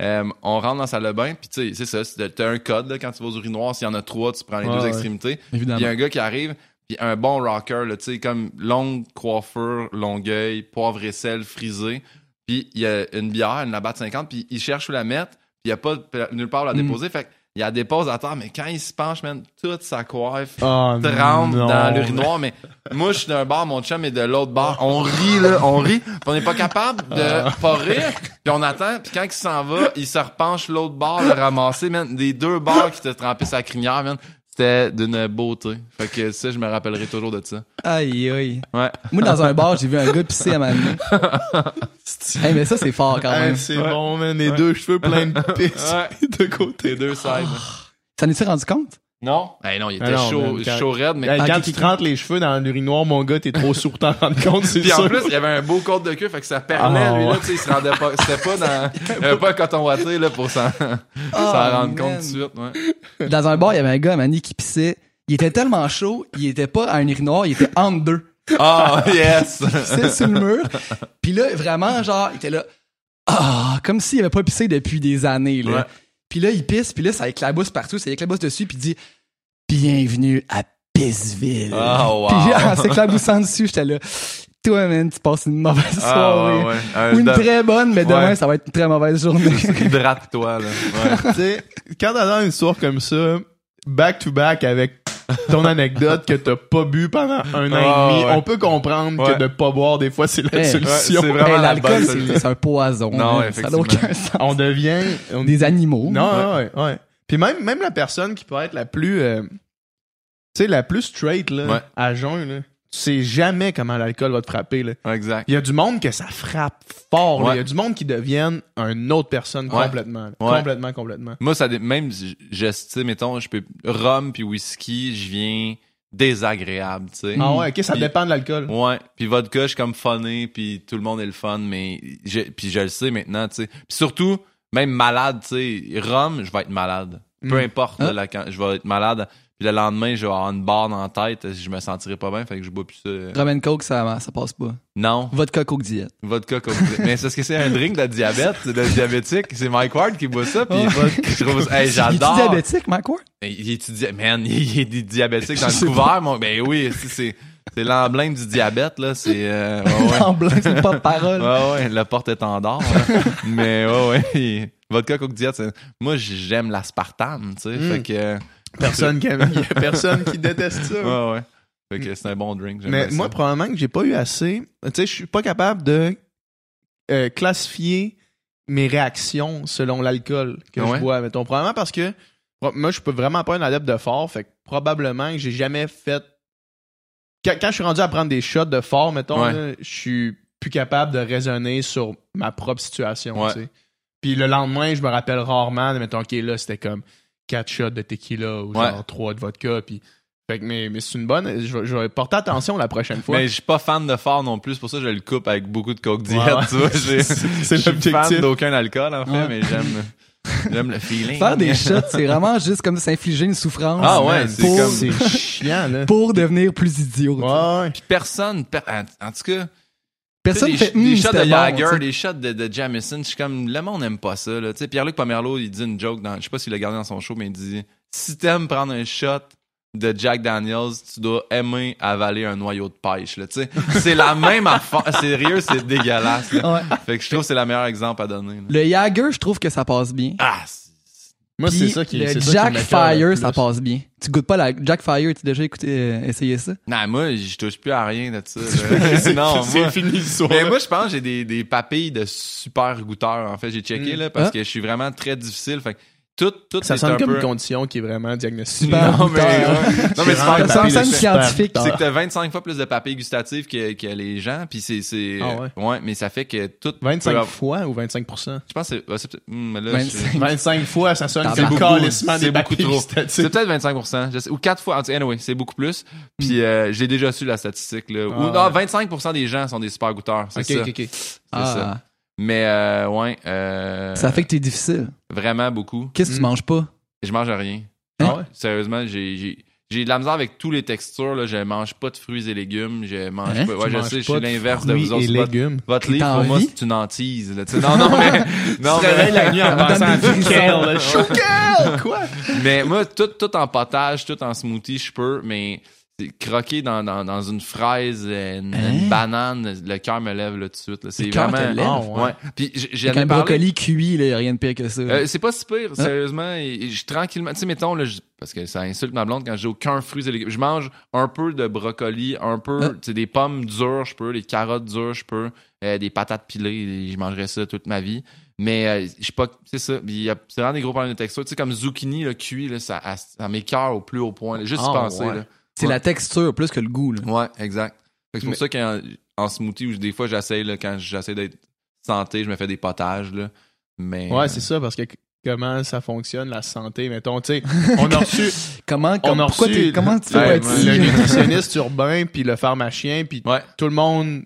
euh, on rentre dans la salle de bain, puis tu sais, c'est ça, t'as un code, là, quand tu vas aux urinoirs, s'il y en a trois, tu prends les Ouais, deux ouais. extrémités. Évidemment. Il y a un gars qui arrive, puis un bon rocker, tu sais, comme longue coiffure, longueuil, poivre et sel frisé. Puis il y a une bière, une Labatt 50, puis il cherche où la mettre, puis il y a pas nulle part où la Mm. déposer. Fait il la dépose à terre, mais quand il se penche, man, toute sa coiffe Oh, non. dans l'urinoir. Mais moi, je suis d'un bar, mon chum est de l'autre bar. On rit, là, on rit. Puis on n'est pas capable de pas rire. Puis on attend, puis quand il s'en va, il se repenche l'autre bar, le ramasser, man. Des deux bars qui te trempaient sa crinière, man. C'était d'une beauté. Fait que ça, je me rappellerai toujours de ça. Aïe, aïe. Ouais. Moi, dans un bar, j'ai vu un gars pisser à ma main. [LAUGHS] hey, mais ça, c'est fort quand Hey, même. c'est Ouais. bon, man. Les deux cheveux pleins de [LAUGHS] pisse Ouais. [LAUGHS] de côté. Les deux sides. Ça nous s'est rendu compte? Non? Eh non, il était Ah non, chaud, man, quand- chaud raide, mais. Hey, quand tu te rentres les cheveux dans l'urinoir, mon gars, t'es trop sourd t'en rendre compte, c'est Puis en sûr. plus, il y avait un beau code de queue, fait que ça perlait, Ah, lui, là, ouais. tu sais, il se rendait pas, c'était pas dans, [LAUGHS] il y avait pas un coton watté, là, pour s'en, s'en rendre compte man. tout de suite, ouais. Dans un bar, il y avait un gars, Manny, qui pissait. Il était tellement chaud, il était pas à un urinoir, il était entre deux. Ah, yes! Il pissait sur le mur. Puis là, vraiment, genre, il était là. Ah, comme s'il avait pas pissé depuis des années, là. Ouais. Puis là, il pisse, puis là, ça éclabousse partout, ça éclabousse dessus, puis il dit Bienvenue à Pissville. Oh, wow. Puis en s'éclaboussant dessus, j'étais là. Toi, man, tu passes une mauvaise Ah, soirée. ouais, ouais. Ou une de- très bonne, mais demain, Ouais. ça va être une très mauvaise journée. [LAUGHS] Hydrate-toi, là. Ouais. tu sais, quand t'as une histoire comme ça, back to back avec ton [LAUGHS] anecdote que t'as pas bu pendant un an Ah, et demi, ouais. on peut comprendre Ouais. que de pas boire, des fois, c'est la Ouais, solution. ouais, c'est vrai. Vraiment Hey, la L'alcool, c'est un poison. Non, ça n'a aucun effectivement. sens. on devient... on- Des animaux. Non, ouais, ouais. Puis même, même la personne qui peut être la plus... euh, tu sais, la plus straight, là, Ouais. à jeun, là, tu sais jamais comment l'alcool va te frapper, là. Exact. Il y a du monde que ça frappe fort. Ouais. Il y a du monde qui deviennent une autre personne Ouais. complètement. Ouais. Complètement, complètement. Moi, ça, même, je, je- tu sais, mettons, je peux, rhum puis whisky, je viens désagréable, tu sais. Ah ouais, ok, ça dépend de l'alcool. Ouais, puis vodka, je suis comme funné, puis tout le monde est le fun, mais je, puis je le sais maintenant, tu sais. Puis surtout, même malade, tu sais, rhum, je vais être malade. Peu Mm. importe, là, quand je vais être malade. Puis le lendemain, je vais avoir une barre dans la tête, je me sentirais pas bien, fait que je bois plus ça. and Coke, ça, ça passe pas. Non, Vodka Coke diète. vodka comme Mais c'est parce que c'est un drink de diabète, de diabétique. C'est Mike Ward qui boit ça, puis [LAUGHS] je trouve, hey, Il est j'adore. diabétique, Mike Ward? Il man, il est diabétique dans le couvert, mon, ben oui, c'est, c'est, l'emblème du diabète, là, c'est, euh, ouais, ouais. L'emblème, c'est pas de parole. Ouais, ouais, le porte-étendard. Mais ouais, ouais. Vodka Coke Diet, moi, j'aime l'aspartame, tu sais. Mm. Fait que, Personne qui aime- [LAUGHS] il y a personne qui déteste ça. ouais, ouais. Fait que c'est un bon drink. Mais moi, ça. probablement que j'ai pas eu assez. Tu sais, je suis pas capable de euh, classifier mes réactions selon l'alcool que ouais? je bois. Mettons, probablement parce que moi, je peux vraiment pas un adepte de fort. Fait que probablement que j'ai jamais fait. Quand, quand je suis rendu à prendre des shots de fort, mettons, Ouais. là, je suis plus capable de raisonner sur ma propre situation. Ouais. tu sais. Puis le lendemain, je me rappelle rarement de mettons, OK, là, c'était comme 4 shots de tequila ou Ouais. genre 3 de vodka. Puis. Fait que, mais, mais c'est une bonne. Je, vais- je vais porter attention la prochaine fois. Mais je suis pas fan de fort non plus, c'est pour ça que je le coupe avec beaucoup de Coke Diet, Ouais, ouais. tu vois. [LAUGHS] C'est Je suis l'objectif. fan d'aucun alcool, en fait, Ouais. mais j'aime, j'aime le feeling. Faire des shots, c'est vraiment juste comme s'infliger une souffrance. Ah ouais, c'est pour, comme- [LAUGHS] C'est chiant, là. pour devenir plus idiot. Ouais. Puis personne, per- en en tout cas, Personne sais, fait des, des shots de bon, des shots de, de Jameson, je suis comme, le monde n'aime pas ça, là. Tu sais, Pierre-Luc Pomerleau, il dit une joke dans, je sais pas s'il l'a gardé dans son show, mais il dit, si t'aimes prendre un shot de Jack Daniels, tu dois aimer avaler un noyau de pêche, là. Tu sais, [LAUGHS] c'est la même affaire. Sérieux, c'est dégueulasse, là. Ouais. Fait que je trouve que c'est le meilleur exemple à donner, là. Le Jagger, je trouve que ça passe bien. Ah, Moi, Puis c'est ça qui Le c'est ça qui Jack le Fire, ça passe bien. Tu goûtes pas la Jack Fire, tu as déjà écouté, euh, essayé ça? non, moi, je touche plus à rien de ça. [LAUGHS] C'est- non, c'est moi, fini l'histoire. Mais moi, je pense que j'ai des, des papilles de super goûteurs. En fait, j'ai checké Mm. là parce Ah. que je suis vraiment très difficile. Fait que tout, tout ça sonne un comme peu... une condition qui est vraiment diagnostiquée. Non, mais, non, mais c'est pas- scientifique. c'est que t'as 25 fois plus de papilles gustatives que, que les gens, puis c'est, c'est, Ah ouais? mais ça fait que tout. 25 peut- fois ou 25 Je pense que c'est, hmm, mais là, 25. je- 25 fois, ça sonne comme calissement C'est des beaucoup papilles trop. c'est peut-être 25 je sais, ou 4 fois. En tout cas, Anyway, c'est beaucoup plus. Puis euh, j'ai déjà su la statistique là. Ah ou non, ouais. 25% des gens sont des super goûteurs. C'est Ok, ça. ok, ok. C'est Ah, ça. Mais euh, ouais, euh, ça fait que t'es difficile. vraiment beaucoup. Qu'est-ce que tu Mm. manges pas? Je mange rien. Ah ouais? Sérieusement, j'ai, j'ai, de la misère avec tous les textures. Là. Je mange pas de fruits et légumes. Je mange Hein? pas. Ouais, Tu je sais, je suis de l'inverse de fruits vous autres. légumes. votre livre, pour moi, c'est une hantise. Là, [LAUGHS] non, non, mais. Non, Tu mais, la nuit en [LAUGHS] pensant à frissons. Kale! Quoi? mais moi, tout, tout en potage, tout en smoothie, je peux, mais croquer dans, dans, dans une fraise, une, Hein? une banane, le cœur me lève là, tout de suite. Là. C'est Le cœur te vraiment. lève? Ouais. ouais. Puis un brocoli cuit, y a rien de pire que ça. Euh, c'est pas si pire, sérieusement. Et, et je tranquillement, tu sais, mettons, là, parce que ça insulte ma blonde quand j'ai aucun fruit et légumes. Je mange un peu de brocoli, un peu, tu sais, des pommes dures, je peux, des carottes dures, je peux, euh, des patates pilées, je mangerais ça toute ma vie. Mais euh, je suis pas, c'est ça. C'est vraiment des gros problèmes de texture. Tu sais, comme zucchini, là, cuit, là, ça, ça m'écœure au plus haut point. là. Juste y Ah, penser, ouais. là. C'est ouais. la texture plus que le goût. Là. Ouais, exact. C'est pour Mais- ça qu'en en smoothie, où des fois, j'essaye, là, quand j'essaie d'être santé, je me fais des potages, là. Mais. Ouais, c'est ça, parce que comment ça fonctionne, la santé, mettons, tu sais, [LAUGHS] on a reçu, Comment, on comme, a pourquoi reçu t'es- comment tu fais Ouais, le nutritionniste urbain, puis le pharmacien, puis Ouais. tout le monde,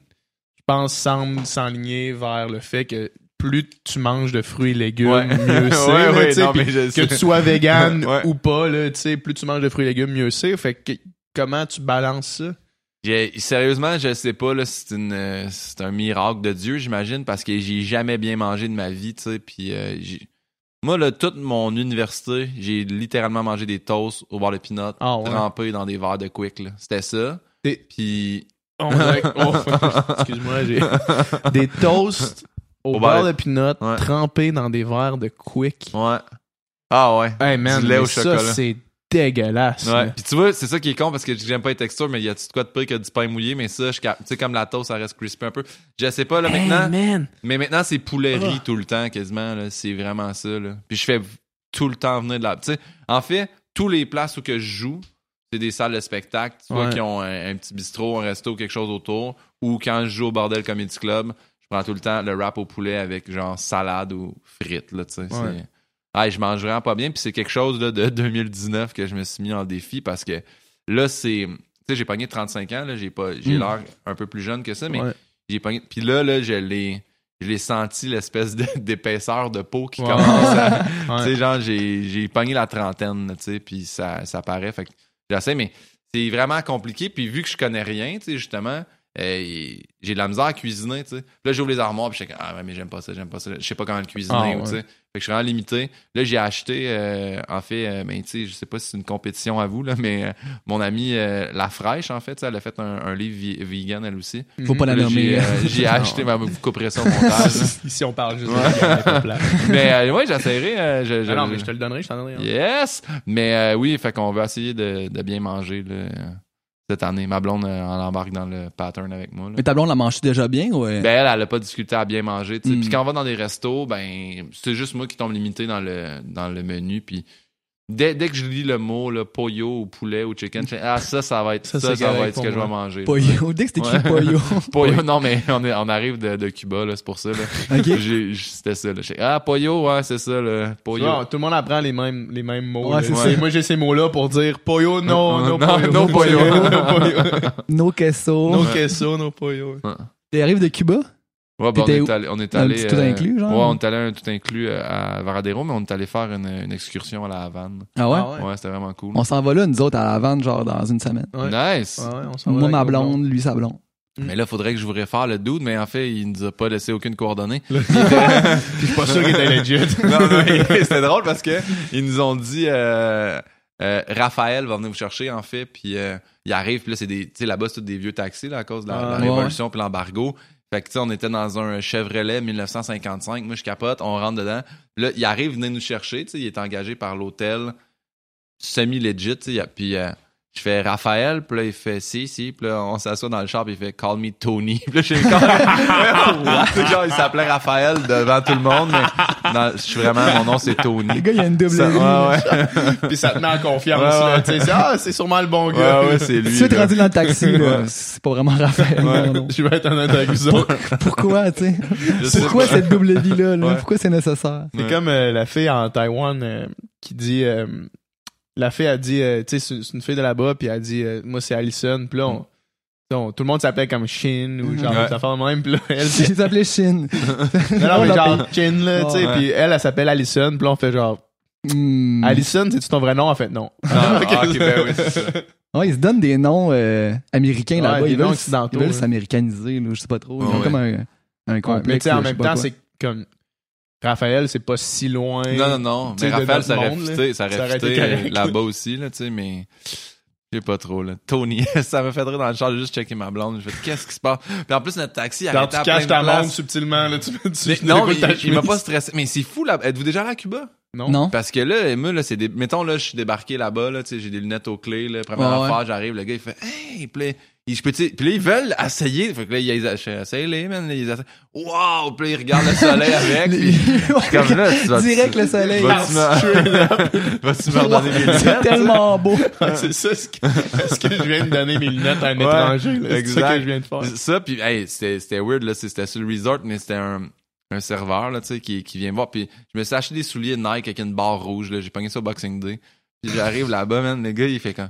je pense, semble s'enligner vers le fait que plus tu manges de fruits et légumes, Ouais. mieux [LAUGHS] c'est. Que tu sois vegan [LAUGHS] Ouais. ou pas, là, tu sais, plus tu manges de fruits et légumes, mieux c'est. Fait que comment tu balances ça? Sérieusement, je sais pas, là, c'est une, euh, c'est un miracle de Dieu, j'imagine, parce que j'ai jamais bien mangé de ma vie, tu sais, puis euh, moi, là, toute mon université, j'ai littéralement mangé des toasts au beurre de pinot, Ah ouais. trempés dans des verres de quick, là. C'était ça. Des- Puis, On dirait que- oh, excuse-moi, j'ai [LAUGHS] des toasts au, Au beurre de Ouais. trempés dans des verres de quick. ouais. Ah ouais. Hey man, Du lait mais au ça, chocolat. c'est dégueulasse. Ouais. Puis tu vois, c'est ça qui est con parce que j'aime pas les textures, mais il y a de quoi de pire que du pain mouillé, mais ça, je cap- tu sais, comme la toast, ça reste crispy un peu. Je sais pas, là, maintenant. Mais maintenant, c'est poulerie Ah. tout le temps, quasiment. là. C'est vraiment ça. Là. Puis je fais tout le temps venir de la. Tu sais, en fait, tous les places où que je joue, c'est des salles de spectacle, tu vois, Ouais. qui ont un, un petit bistrot, un resto, quelque chose autour. Ou quand je joue au Bordel Comedy Club, je prends tout le temps le wrap au poulet avec genre salade ou frites. Là, tu sais. Ouais. Ah, je mange vraiment pas bien. Puis c'est quelque chose là, de [LAUGHS] 2019 que je me suis mis en défi parce que là, c'est. Tu sais, j'ai pogné 35 ans, j'ai pas j'ai Mm. l'air un peu plus jeune que ça, mais Ouais. j'ai pogné. Puis là, là, je l'ai. je l'ai senti l'espèce [LAUGHS] d'épaisseur de peau qui commence à. Ouais. [LAUGHS] Tu sais, genre, j'ai, j'ai pogné la trentaine, tu sais, puis ça, ça paraît. Fait que j'essaie, mais c'est vraiment compliqué. Puis vu que je connais rien, tu sais, justement, euh, j'ai de la misère à cuisiner, tu sais. Puis là, j'ouvre les armoires, puis je suis comme, ah ouais, mais j'aime pas ça, j'aime pas ça. Je sais pas comment le cuisiner, Ah, ou, ouais. tu sais. Fait que je suis vraiment limité. Là, j'ai acheté, euh, en fait, euh, ben, tu sais, je sais pas si c'est une compétition à vous, là, mais euh, mon amie, euh, La Fraîche, en fait, elle a fait un, un livre vi- vegan, elle aussi. Faut pas la Là, nommer. j'ai, euh, [LAUGHS] acheté, ben, vous couperez ça au montage. Ici, [LAUGHS] on parle juste de [LAUGHS] mais euh, ouais, j'essaierai. euh, je, je- Ah non, mais je te le donnerai, je t'en donnerai. un. Yes! Mais euh, oui, fait qu'on va essayer de, de bien manger là, cette année. Ma blonde euh, en embarque dans le pattern avec moi. là. Mais ta blonde la mange déjà bien ou euh? Ben, elle, elle a pas difficulté à bien manger. tu sais. Mm. Puis quand on va dans des restos, ben, c'est juste moi qui tombe limité dans le, dans le menu. Puis dès, dès que je lis le mot là, pollo ou poulet ou chicken, je fais, ah, ça, ça va être Ça, ça, va être ce que je vais manger. Pollo. [LAUGHS] Dès que c'est écrit Ouais. pollo. [LAUGHS] Pollo, non, mais on, est, on arrive de, de Cuba, là, c'est pour ça. Là. [LAUGHS] OK. J'ai- C'était ça. Là. Je fais, ah, pollo, ouais, c'est ça, le pollo. vois, tout le monde apprend les mêmes, les mêmes mots. Ouais, ça. Moi, j'ai ces mots-là pour dire pollo, non, Non, no, non, pollo. no pollo. no pollo. No queso. No queso, no pollo. Tu arrives de Cuba? Ouais, ben, on est allé, on est Un allé, petit tout inclus, genre? Ouais, on est allé un tout inclus euh, à Varadero, mais on est allé faire une, une excursion à la Havane. Ah ouais? Ah ouais? Ouais, c'était vraiment cool. On s'en va là, nous autres, à la vente, genre dans une semaine. Ouais. Nice! Ouais, ouais, on s'en va Moi, ma blonde, lui, sa blonde. Mais là, faudrait que je vous réfère le dude, mais en fait, il nous a pas laissé aucune coordonnée. [LAUGHS] Puis je [LAUGHS] suis pas sûr qu'il était legit. [LAUGHS] non, non, mais c'était drôle parce que ils nous ont dit euh, euh, Raphaël va venir vous chercher en fait, puis euh, il arrive, puis là c'est des, tu sais là-bas c'est tous des vieux taxis là à cause de la, Ah, la ouais. révolution puis l'embargo. Fait que tu sais on était dans un Chevrolet 1955, moi je capote, on rentre dedans. Là il arrive venir nous chercher, tu sais il est engagé par l'hôtel semi legit, tu sais, puis euh, je fais Raphaël, puis là il fait si si, puis là on s'assoit dans le char, puis il fait call me Tony. [LAUGHS] Puis là j'ai comme [LAUGHS] genre il s'appelait Raphaël devant tout le monde, mais non, je suis vraiment mon nom c'est Tony. Les gars, il y a une double Ça- vie. ouais, ouais. [LAUGHS] Puis ça te met en confiance. Ouais, là. ouais. Tu sais, c'est, ah, c'est sûrement le bon gars. Ouais, ouais, c'est lui. Si tu es rendu dans le taxi, là, Ouais. c'est pas vraiment Raphaël. non, non. Je vais être honnête avec vous. Pourquoi, tu sais? Pourquoi pas. cette double vie-là? là? Ouais. Pourquoi c'est nécessaire? C'est Ouais. comme euh, la fille en Taïwan euh, qui dit euh, la fille a dit euh, tu sais c'est une fille de là-bas puis elle dit euh, moi c'est Allison puis là on- tout le monde s'appelait comme Shin ou genre Ouais. des affaires de même puis là elle [LAUGHS] Il dit s'appelait Shin. [LAUGHS] non, non, mais genre [LAUGHS] Chin là tu sais Ouais. puis elle elle s'appelle Allison puis là on fait genre Hmm. Allison c'est ton vrai nom en fait? Non Non, ah, ok, ben oui, c'est ça. Ouais, ils se donnent des noms euh, américains Ouais, là-bas. des Ils noms veulent, occidentaux, ils veulent là. s'américaniser, là, je sais pas trop. Ils Ouais, ont ouais. comme un, un complexe. mais tu sais en là, je sais même pas temps quoi. c'est comme Raphaël c'est pas si loin Non, non, non. Mais de Raphaël, ça aurait monde, fité, ça Ça aurait été euh, là-bas aussi, là, tu sais, mais. Je sais pas trop, là. Tony, [LAUGHS] ça me fait rire dans le char, j'ai juste checké ma blonde. Je fais, qu'est-ce qui se passe? Puis en plus, notre taxi, Genre, arrêtait tu à caches de ta montre subtilement là tu, [LAUGHS] tu, Mais non, mais il, il m'a pas stressé. Mais c'est fou, là. Êtes-vous déjà allé à Cuba? Non? Non? Parce que là, moi, là, c'est des. Mettons, là, je suis débarqué là-bas, là, tu sais, j'ai des lunettes aux clés, là. Première Ouais, affaire, j'arrive, le gars, il fait, hey, puis là, il- je peux, tu sais, puis là, ils veulent essayer. Fait que là, ils essayent, man. là, Ils essayent. Wow! Puis là, ils regardent le soleil avec. puis [LAUGHS] comme là, tu vas- Direct le soleil. Vas-tu me, [LAUGHS] vas-tu me redonner mes lunettes? C'est tellement beau. Ah, c'est ça ce que, ce que je viens de donner mes lunettes à un Ouais, étranger. là. C'est ça exact. que je viens de faire. Ça, puis hey, c'était c'était weird, là. c'est- C'était sur le resort, mais c'était un, un serveur, là, tu sais, qui, qui vient me voir. Puis je me suis acheté des souliers Nike avec une barre rouge, là. J'ai pogné ça au Boxing Day. Puis j'arrive là-bas, man. Le gars, il fait quand?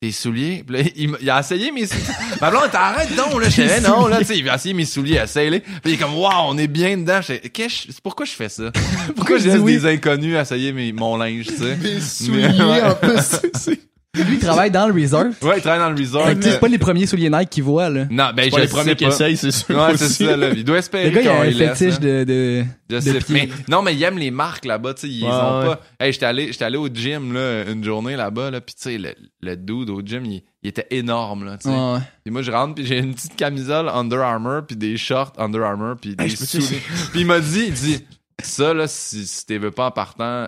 Tes souliers? Puis là, il, il a essayé mes souliers. [LAUGHS] Ma blonde, t'arrêtes donc, là. Je fais, non, là, tu sais, il a essayé mes souliers, essaye-les. Puis il est comme, waouh, on est bien dedans. Je je- pourquoi je fais ça? [LAUGHS] Pourquoi je laisse oui? des inconnus essayer mes, mon linge, tu sais? Mes souliers, en plus. c'est- Lui, il travaille dans le resort. Ouais, il travaille dans le resort. Fait que, tu sais, C'est pas les premiers souliers Nike qu'il voit, là. Non, ben, je les premiers qui pas. essayent, c'est sûr. Ouais, c'est ça, là. Il doit espérer Le gars, il a un fétiche hein. de, de, Je de sais, mais non, mais ils aiment les marques là-bas, tu sais, ils Ouais, ont ouais. pas. Hey, j'étais allé, j'étais allé au gym là une journée là-bas là, puis tu sais le, le dude au gym, il, il était énorme là, tu sais. Ouais. Puis moi je rentre puis j'ai une petite camisole Under Armour puis des shorts Under Armour puis des Hey, souliers. Puis il m'a dit, il dit ça là si, si t'es veux pas en partant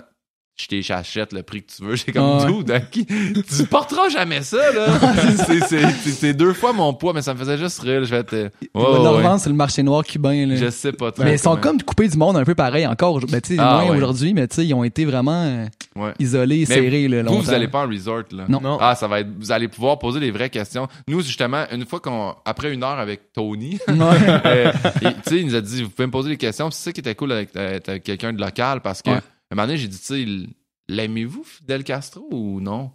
je t'ai- j'achète le prix que tu veux. [LAUGHS] J'ai comme Ouais. à qui? Tu porteras jamais ça, là. [LAUGHS] C'est- c'est- c'est c'est deux fois mon poids, mais ça me faisait juste rire. Je vais Il va ouais, le marché noir cubain, là. Je sais pas trop. Mais ils sont comme coupés du monde un peu pareil encore. Ben, tu sais, Ah, ouais. aujourd'hui, mais tu sais, ils ont été vraiment euh, Ouais. isolés, Mais serrés, là, Vous, longtemps. vous allez pas en resort, là. Non. Non. Ah, ça va être. Vous allez pouvoir poser les vraies questions. Nous, justement, une fois qu'on. Après une heure avec Tony, Ouais. [LAUGHS] euh, tu sais, il nous a dit, vous pouvez me poser des questions. Puis C'est ça qui était cool avec, euh, avec quelqu'un de local parce que, Ouais. Un moment donné, j'ai dit, tu sais, l'aimez-vous, Fidel Castro, ou non?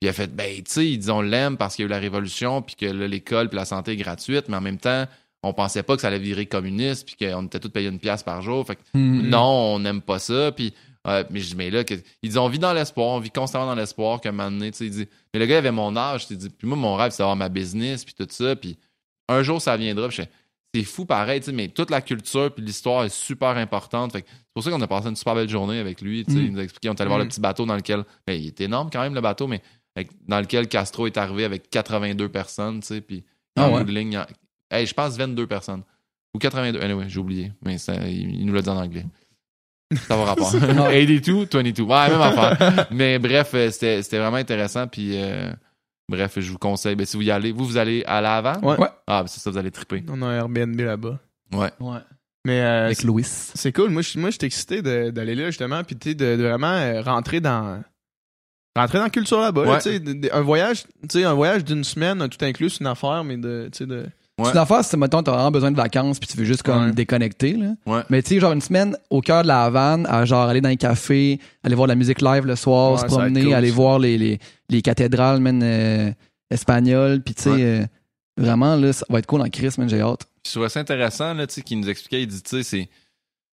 Puis il a fait, ben, tu sais, il dit, on l'aime parce qu'il y a eu la révolution, puis que l'école, puis la santé est gratuite, mais en même temps, on pensait pas que ça allait virer communiste, puis qu'on était tous payés une pièce par jour. Fait que Mhm. non, on n'aime pas ça. Puis, euh, mais je dis, mais là, que- ils disent, on vit dans l'espoir, on vit constamment dans l'espoir qu'à un moment donné, tu sais, il dit, mais le gars avait mon âge, il dit, puis moi, mon rêve, c'est d'avoir ma business, puis tout ça. Puis un jour, ça viendra. Puis je fais, c'est fou pareil, tu sais, mais toute la culture puis l'histoire est super importante. Fait que pour ça qu'on a passé une super belle journée avec lui. Mm. Il nous a expliqué, on est allé voir Mm. le petit bateau dans lequel, ben, il est énorme quand même, le bateau, mais avec- dans lequel Castro est arrivé avec 82 personnes, tu sais, puis Ah en ouais? ligne, a- hey, je pense 22 personnes. Ou 82. Anyway, j'ai oublié. Mais ça, il, il nous l'a dit en anglais. Ça va rapport. [LAUGHS] 82, 22. Ouais, même affaire. mais bref, euh, c'était c'était vraiment intéressant. Puis, euh, bref, je vous conseille. Ben, si vous y allez, vous, vous allez à l'avant? Ouais. Ouais. Ah, ben, c'est ça, vous allez triper. On a un Airbnb là-bas. Ouais. Ouais. Mais euh, Avec Louis. c'est cool. Moi, je moi, je suis excité de- d'aller là, justement, puis de, de vraiment euh, rentrer dans. Rentrer dans la culture là-bas. Ouais. de- de- un voyage, tu sais, un voyage d'une semaine, tout inclus, c'est une affaire, mais de. tu sais, de Ouais. C'est une affaire, si mettons, t'as vraiment besoin de vacances puis tu veux juste comme Ouais. déconnecter, là. Ouais. Mais tu sais, genre une semaine au cœur de la Havane, à genre aller dans un café, aller voir de la musique live le soir, Ouais, se promener, cool, aller ça. voir les, les, les cathédrales, man, euh, espagnoles, puis tu sais, Ouais. euh, vraiment, là, ça va être cool en Christ, man, j'ai hâte. Je trouvais ça intéressant, là, tu sais, qu'il nous expliquait, il dit, tu sais, c'est.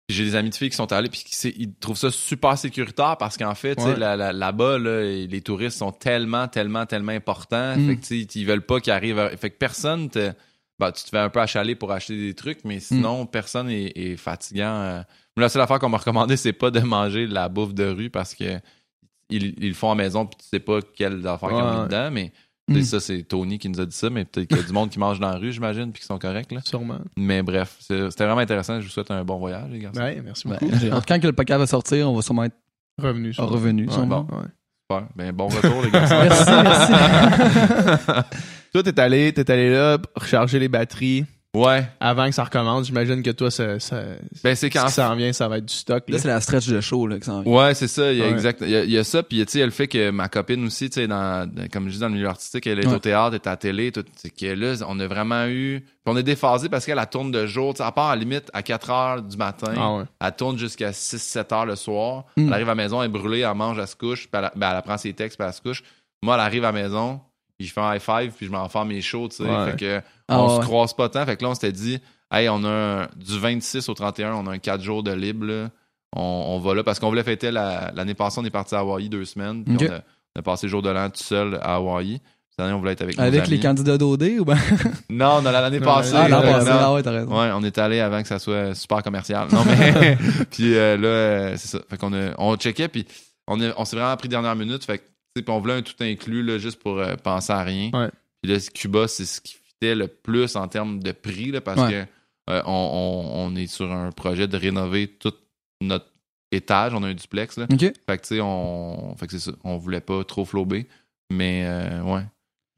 J'ai des amis de filles qui sont allés, puis qui- ils trouvent ça super sécuritaire parce qu'en fait, tu sais, Ouais. là- là- là-bas, là, les touristes sont tellement, tellement, tellement importants. Mm. Fait que, tu sais, ils veulent pas qu'ils arrivent. à- Fait que personne te. bah, tu te fais un peu achaler pour acheter des trucs, mais sinon, personne est, est fatigant. euh. La seule affaire qu'on m'a recommandé, c'est pas de manger de la bouffe de rue parce que ils, ils le font à la maison, puis tu sais pas quelles affaires qu'ils ont Ouais. mis dedans, mais. Tu sais, Mm. Ça, c'est Tony qui nous a dit ça, mais peut-être qu'il y a du monde qui mange dans la rue, j'imagine, puis qui sont corrects. Là. sûrement. Mais bref, c'était vraiment intéressant. Je vous souhaite un bon voyage, les gars. Ouais, merci Ouais, beaucoup. Quand que le podcast va sortir, on va sûrement être Revenu. sûrement. revenu. Ouais, sûrement. bon, ouais. Super. Ben, bon retour, les gars. Merci, merci. [LAUGHS] [LAUGHS] Toi, t'es allé, t'es allé là, recharger les batteries Ouais. avant que ça recommence. J'imagine que toi, ça, ça, Ben, c'est ce quand. qui s'en vient, ça va être du stock. Là. Là, c'est la stretch de show, là, que ça en vient. Ouais, c'est ça. Il y a Ouais. exact. Il y a, il y a ça. Puis, tu sais, il y a le fait que ma copine aussi, tu sais, dans, comme je dis, dans le milieu artistique, elle est Ouais. au théâtre, elle est à la télé, tout. Que là, on a vraiment eu. Puis, on est déphasé parce qu'elle elle tourne de jour. Tu sais, à part à la limite à 4 heures du matin. Ah ouais. Elle tourne jusqu'à 6-7 heures le soir. Mm. Elle arrive à la maison, elle est brûlée, elle mange, elle se couche, puis elle, ben, elle prend ses textes, puis elle se couche. Moi, elle arrive à la maison, puis je fais un high five, puis je m'en fais mes shows, tu sais. Ouais. Fait que Ah on ouais. se croise pas tant. Fait que là, on s'était dit, hey, on a un- du 26 au 31, on a un 4 jours de libre, là. On, on va là parce qu'on voulait fêter la- l'année passée, on est parti à Hawaï deux semaines, puis on, a, on a passé le jour de l'an tout seul à Hawaï. Cette année, on voulait être avec, nos Avec les candidats d'OD ou ben? [LAUGHS] Non, on a l'année passée. Ah, l'an euh, passé, non. ah ouais, t'as raison. Ouais, on est allé avant que ça soit super commercial. Non, mais. [LAUGHS] [LAUGHS] puis euh, là, euh, c'est ça. Fait qu'on a, on checkait, puis on, on s'est vraiment pris dernière minute. Fait puis on voulait un tout inclus, là, juste pour euh, penser à rien. Ouais. Puis là, Cuba, c'est ce qui fitait le plus en termes de prix, là, parce Ouais. que euh, on, on- on est sur un projet de rénover tout notre étage. On a un duplex, là. Fait que, tu sais, on. Fait que c'est ça. On voulait pas trop flober. Mais, euh, ouais.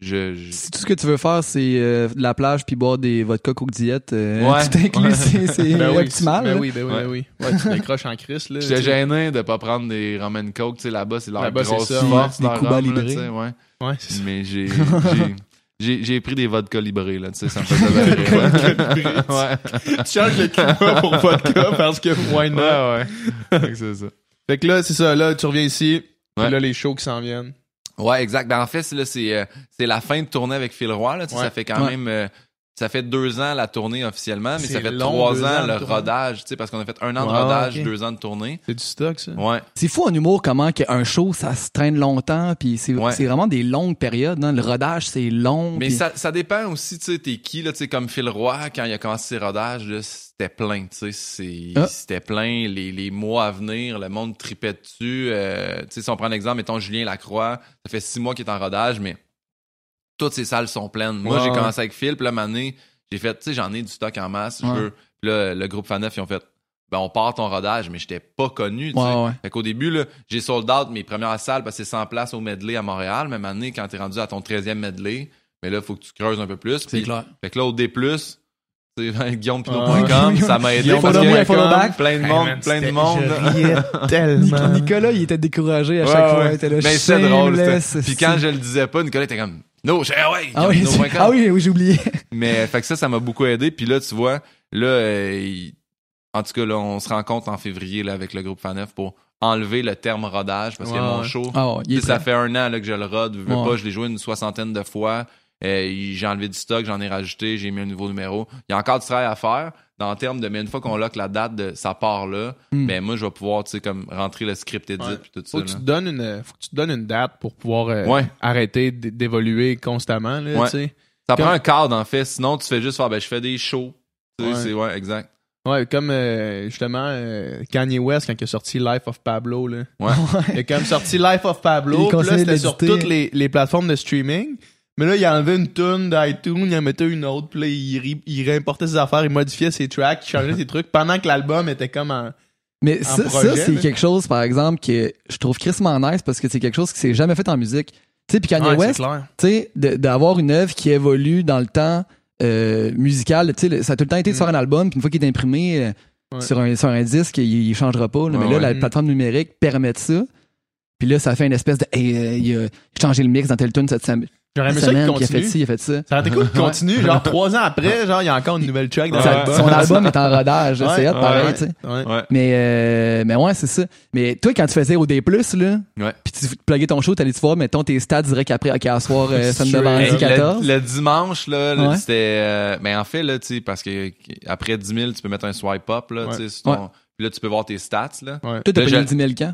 Je. je- Si tout ce que tu veux faire, c'est euh, de la plage puis boire des vodka coke diète, euh, Ouais. [LAUGHS] tout inclus, Ouais. c'est Ben oui, optimal. Ben là. oui, ben oui, Ouais. ben oui. Ouais, tu décroches en crise, là. J'étais gêné de pas prendre des ramen coke, tu sais là-bas c'est leur c'est grosse ça, force ouais. leur rhum, là, ouais. Ouais, c'est ça. Mais [LAUGHS] j'ai j'ai- pris des vodka librés là, tu sais ça me faisait [LAUGHS] ouais. tu changes le Cuba pour vodka parce que why not? Ouais ouais. Fait que c'est ça. Fait que là, c'est ça. Là, tu reviens ici. puis Ouais. là, les shows qui s'en viennent. Ouais, exact. Ben en fait, c'est là c'est euh, c'est la fin de tournée avec Phil Roy là, Ouais. ça fait quand Ouais. même euh, ça fait deux ans la tournée officiellement, mais ça fait long, trois ans, le rodage, tu sais, parce qu'on a fait un an de Ouais, rodage, deux ans de tournée. C'est du stock, ça. Ouais. C'est fou en humour comment qu'un show, ça se traîne longtemps, puis c'est Ouais. vraiment des longues périodes. hein. Le rodage, c'est long. Mais ça, ça dépend aussi, tu sais, t'es qui, là, tu sais, comme Phil Roy, quand il a commencé ses rodages, là, c'était plein, tu sais, c'est- Ah. c'était plein, les, les mois à venir, le monde tripait dessus, euh, tu sais, si on prend l'exemple, mettons Julien Lacroix, ça fait six mois qu'il est en rodage, mais toutes ces salles sont pleines. Moi, j'ai commencé avec Phil, puis là, année, j'ai fait, tu sais, j'en ai du stock en masse, je veux, puis là, le groupe Faneuf, ils ont fait, ben, on part ton rodage, mais j'étais pas connu, tu sais. Ouais, ouais. Fait qu'au début, là, j'ai sold out mes premières salles parce que c'est 100 places au medley à Montréal. Même année, quand t'es rendu à ton 13e medley, mais là, faut que tu creuses un peu plus. C'est clair. Fait que là, au D+, [LAUGHS] c'est guillaumepinot.com, ça m'a aidé parce Follow me, follow back. plein de Hey, monde, man, plein de monde. Je [LAUGHS] tellement. Nicolas, il était découragé à chaque ouais. fois. Il était là, Mais c'est drôle. Puis quand je le disais pas, Nicolas était comme, no, j'ai, ah ouais, Ah oui, ah oui, oui, j'ai oublié. [LAUGHS] Mais fait que ça, ça m'a beaucoup aidé. Puis là, tu vois, là, euh, il- en tout cas, là, on se rencontre en février là, avec le groupe Faneuf pour enlever le terme rodage parce que mon show, Ah ça fait un an là, que je le rode. Veux Ouais. pas, je l'ai joué une soixantaine de fois. Euh, j'ai enlevé du stock, j'en ai rajouté, j'ai mis un nouveau numéro. Il y a encore du travail à faire. Dans le terme de, mais une fois qu'on lock la date de sa part là, Hmm. ben moi je vais pouvoir, tu sais, comme rentrer le script edit Ouais. puis tout ça. Faut que, tu là. donnes une, faut que tu te donnes une date pour pouvoir euh, Ouais. arrêter d'évoluer constamment. Là, Ouais. tu sais. Ça Comme- prend un cadre en fait, sinon tu fais juste faire, ben je fais des shows. Tu sais, Ouais. c'est ouais, exact. Ouais, comme euh, justement euh, Kanye West quand il a sorti Life of Pablo. Là. Ouais. [LAUGHS] Il a quand même sorti Life of Pablo. Puis là, c'était sur toutes les, les plateformes de streaming. Mais là, il a enlevé une tune d'iTunes, il en mettait une autre, puis là, il, il réimportait ses affaires, il modifiait ses tracks, il changeait ses trucs, pendant que l'album était comme en... Mais ça, projet, ça, c'est quelque chose, par exemple, que je trouve crissement nice parce que c'est quelque chose qui s'est jamais fait en musique. Tu sais, puis Kanye Ouais, West, c'est clair. tu sais, de- d'avoir une œuvre qui évolue dans le temps euh, musical, tu sais, ça a tout le temps été de Mm. faire un album, puis une fois qu'il est imprimé euh, Ouais. sur, un, sur un disque, il, il changera pas. là. Ouais, mais là, ouais. la plateforme numérique permet ça. Puis là, ça fait une espèce de. Hey, euh, il a changé le mix dans tel tune cette J'aurais aimé ça qu'il puis il a fait continue. ci, il a fait ça. Ça aurait été cool qu'il continue, genre [LAUGHS] trois ans après, genre, il y a encore une nouvelle track dans Ça- son album est en rodage, là, c'est hot, Ouais, pareil, ouais, tu sais. ouais. Ouais. Mais, euh, mais ouais, c'est ça. Mais toi, quand tu faisais OD+, là, Ouais. puis tu pluguais ton show, t'allais-tu voir, mettons, tes stats direct après, OK, à soir, euh, [LAUGHS] ça me Hey, 14. Le, le dimanche, là, là, Ouais. c'était. euh, mais en fait, là, tu sais, parce que après 10 000, tu peux mettre un swipe up, là, Ouais. tu sais, Puis là, tu peux voir tes stats, là. Ouais. Toi, t'as Là, payé je- 10 000 quand?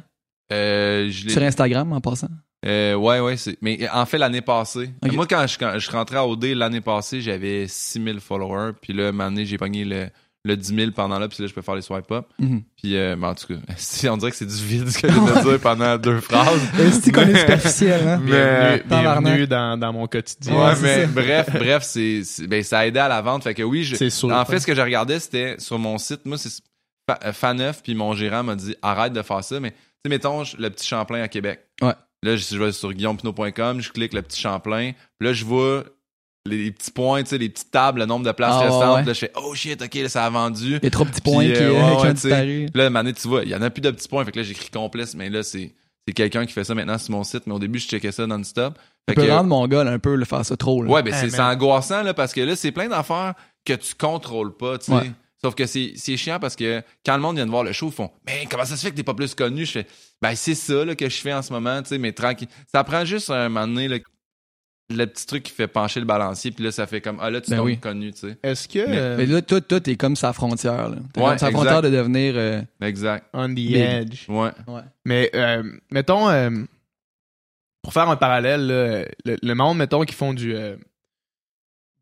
Euh, je l'ai- Sur Instagram, en passant? Euh, ouais, ouais, c'est. Mais en fait, l'année passée. Moi, quand je, quand je rentrais à OD l'année passée, j'avais 6000 followers. Puis là, année, j'ai pogné le, le 10 000 pendant là. Puis là, je peux faire les swipe up. Mhm. Puis, euh, mais en tout cas, [LAUGHS] si on dirait que c'est du vide ce que je viens [LAUGHS] de dire pendant deux phrases. [LAUGHS] C'est qu'on est superficiel, hein? Tabarnak. bienvenue dans, dans mon quotidien. Ouais, mais ça. bref, bref, c'est, ben, ça a aidé à la vente. Fait que oui, je, C'est sûr. en fait, ce que je regardais, c'était sur mon site. Moi, c'est euh, Faneuf, puis mon gérant m'a dit arrête de faire ça. Mais, tu sais, mettons, le petit Champlain à Québec. Ouais. Là, je, je vais sur guillaumepinot.com, je clique le petit Champlain. Puis là, je vois les, les petits points, tu sais, les petites tables, le nombre de places Ah, restantes. ouais. Là, je fais oh shit, ok, là, ça a vendu. Il y a trop de petits points Puis, qui, euh, ouais, qui ouais, ont disparu. Puis là, Mané, tu vois, il y en a plus de petits points. Fait que là, j'écris complexe, mais là, c'est, c'est quelqu'un qui fait ça maintenant sur mon site. Mais au début, je checkais ça non-stop. Tu Fait peux que- rendre mon gars, là, un peu, le faire ça trop, là. Ouais, ben Hey, c'est angoissant là parce que là c'est plein d'affaires que tu contrôles pas, tu sais. Ouais. Sauf que c'est c'est chiant parce que quand le monde vient de voir le show, ils font "Mais comment ça se fait que t'es pas plus connu Je fais "Ben c'est ça là que je fais en ce moment, tu sais, mais tranquille. Ça prend juste un moment donné là, le petit truc qui fait pencher le balancier puis là ça fait comme ah là tu Ben tombes oui. connu, tu sais. Est-ce que Mais- euh, Mais là, toi, toi, t'es comme sa frontière, là. T'es Ouais, comme sa exact. frontière de devenir, euh, Exact. on the Big. edge? Ouais. Mais euh, mettons, euh, pour faire un parallèle, là, le, le monde, mettons, qui font du, euh,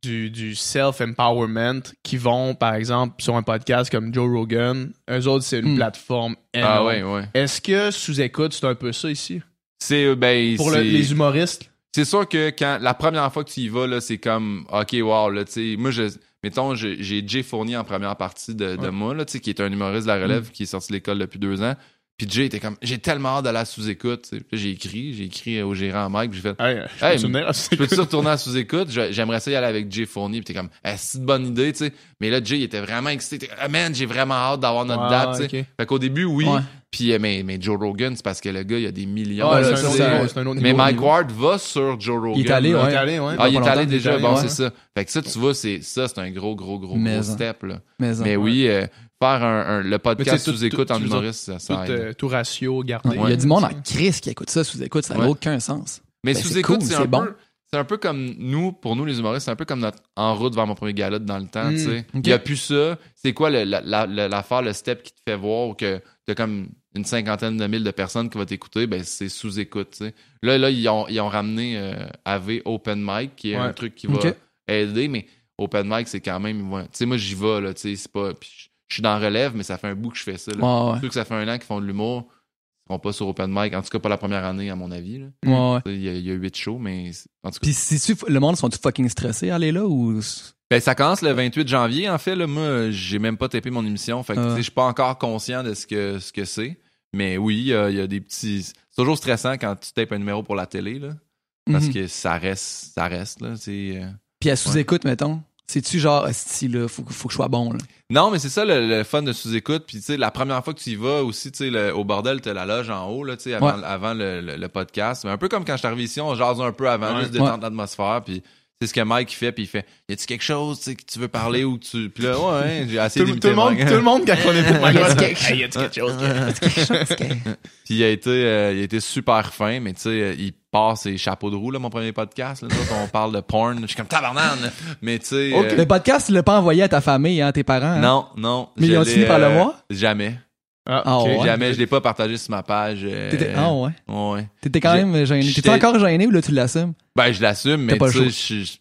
du, du self-empowerment, qui vont, par exemple, sur un podcast comme Joe Rogan, eux autres, c'est une Hmm. plateforme Ah énorme. ouais, ouais. Est-ce que sous-écoute, c'est un peu ça ici? C'est euh, ben Pour le- les humoristes? c'est sûr que quand la première fois que tu y vas là, c'est comme OK, wow, là tu sais, moi je mettons je- j'ai Jay Fournier en première partie de, de Ouais. moi là, tu sais qui est un humoriste de la relève qui est sorti de l'école depuis deux ans. Puis Jay était comme j'ai tellement hâte d'aller à sous-écoute, tu sais. Puis là, j'ai écrit, j'ai écrit au gérant Mike, puis j'ai fait Hey, je Hey, peux je peux-tu retourner à sous-écoute? J'aimerais ça y aller avec Jay Fournier. Puis t'es comme, eh, c'est une bonne idée, tu sais. Mais là, Jay, il était vraiment excité. Ah, man, j'ai vraiment hâte d'avoir notre Ouais, date, tu sais. Fait qu'au début, oui. Ouais. Puis, euh, mais, mais Joe Rogan, c'est parce que le gars, il a des millions. Ouais, là, c'est un autre un mais niveau. Mike Ward va sur Joe Rogan. Il est allé, là. Il ouais. est allé, ouais. Ah, il est allé déjà, bon, c'est ouais. ça. Fait que ça, tu vois, c'est ça, c'est un gros, gros, gros, Mais, gros step, là. Mais, Mais oui, euh, faire un, un- le podcast tu sais, tout- sous écoute tout- en tu humoriste, ça, Tout, ça aide. euh, tout ratio gardé. Ouais, Il y a du monde en tu sais. crise qui écoute ça sous écoute, ça n'a Ouais. aucun sens. Mais Ben, sous c'est écoute, c'est un bon. peu. C'est un peu comme nous, pour nous les humoristes, c'est un peu comme notre en route vers mon premier gala dans le temps, tu sais. ok. Il n'y a plus ça. C'est quoi le- la- la- la- l'affaire, le step qui te fait voir que t'as comme une cinquantaine de mille de personnes qui vont t'écouter, ben c'est sous écoute, tu sais. Là, là, ils ont, ils ont ramené euh, AV Open Mic, qui est un truc qui va aider, mais Open Mic, c'est quand même. ouais. Tu sais, moi, j'y vais, là, tu sais, c'est pas. puis je- suis dans relève, mais ça fait un bout que je fais ça. Là. Ouais, ouais. Ceux que ça fait un an qu'ils font de l'humour, ils seront pas sur Open Mic, en tout cas pas la première année, à mon avis. là. Ouais, ouais. Il y, a, il y a huit shows, mais en tout cas. Puis si le monde sont-tu fucking stressés à aller là ou. Ben, ça commence le 28 janvier, en fait. Là, moi, j'ai même pas tapé mon émission. Fait que, je suis pas encore conscient de ce que ce que c'est. Mais oui, il y a, il y a des petits. C'est toujours stressant quand tu tapes un numéro pour la télé, là. Parce Mhm. que ça reste, ça reste, là. C'est. euh, Puis à sous-écoute, mettons. C'est-tu genre, si là, faut, faut que je sois bon, là? Non, mais c'est ça le, le fun de sous-écoute. Puis, tu sais, la première fois que tu y vas aussi, tu sais, le- au bordel, t'as la loge en haut, là, tu sais, avant, Ouais. avant le, le- le podcast. Mais un peu comme quand je suis arrivé ici, on jase un peu avant, Ouais. juste détendre l'atmosphère. Puis, c'est ce que Mike fait. Puis, il fait Y a-tu quelque chose, tu sais, que tu veux parler ou que tu. Puis là, ouais, j'ai Tout, le- d'imiter tout le monde, tout le monde, quand on est pour Mike Y a-tu quelque Hey, y a-tu quelque chose? Puis il a été, euh, il a été super fin, mais tu sais, il part ses chapeaux de roue, là, mon premier podcast. Là, on parle de porn. Je suis comme tabarnane. Mais tu sais. Euh, Le podcast, tu l'as pas envoyé à ta famille, hein, tes parents. hein? non, non. Mais ils ont fini par le voir? Jamais. Ah, Ah ouais. Jamais. Je l'ai pas partagé sur ma page. euh, T'étais, ah ouais. ouais. T'étais quand même gêné. T'étais encore gêné ou là tu l'assumes? Ben, je l'assume, mais tu sais,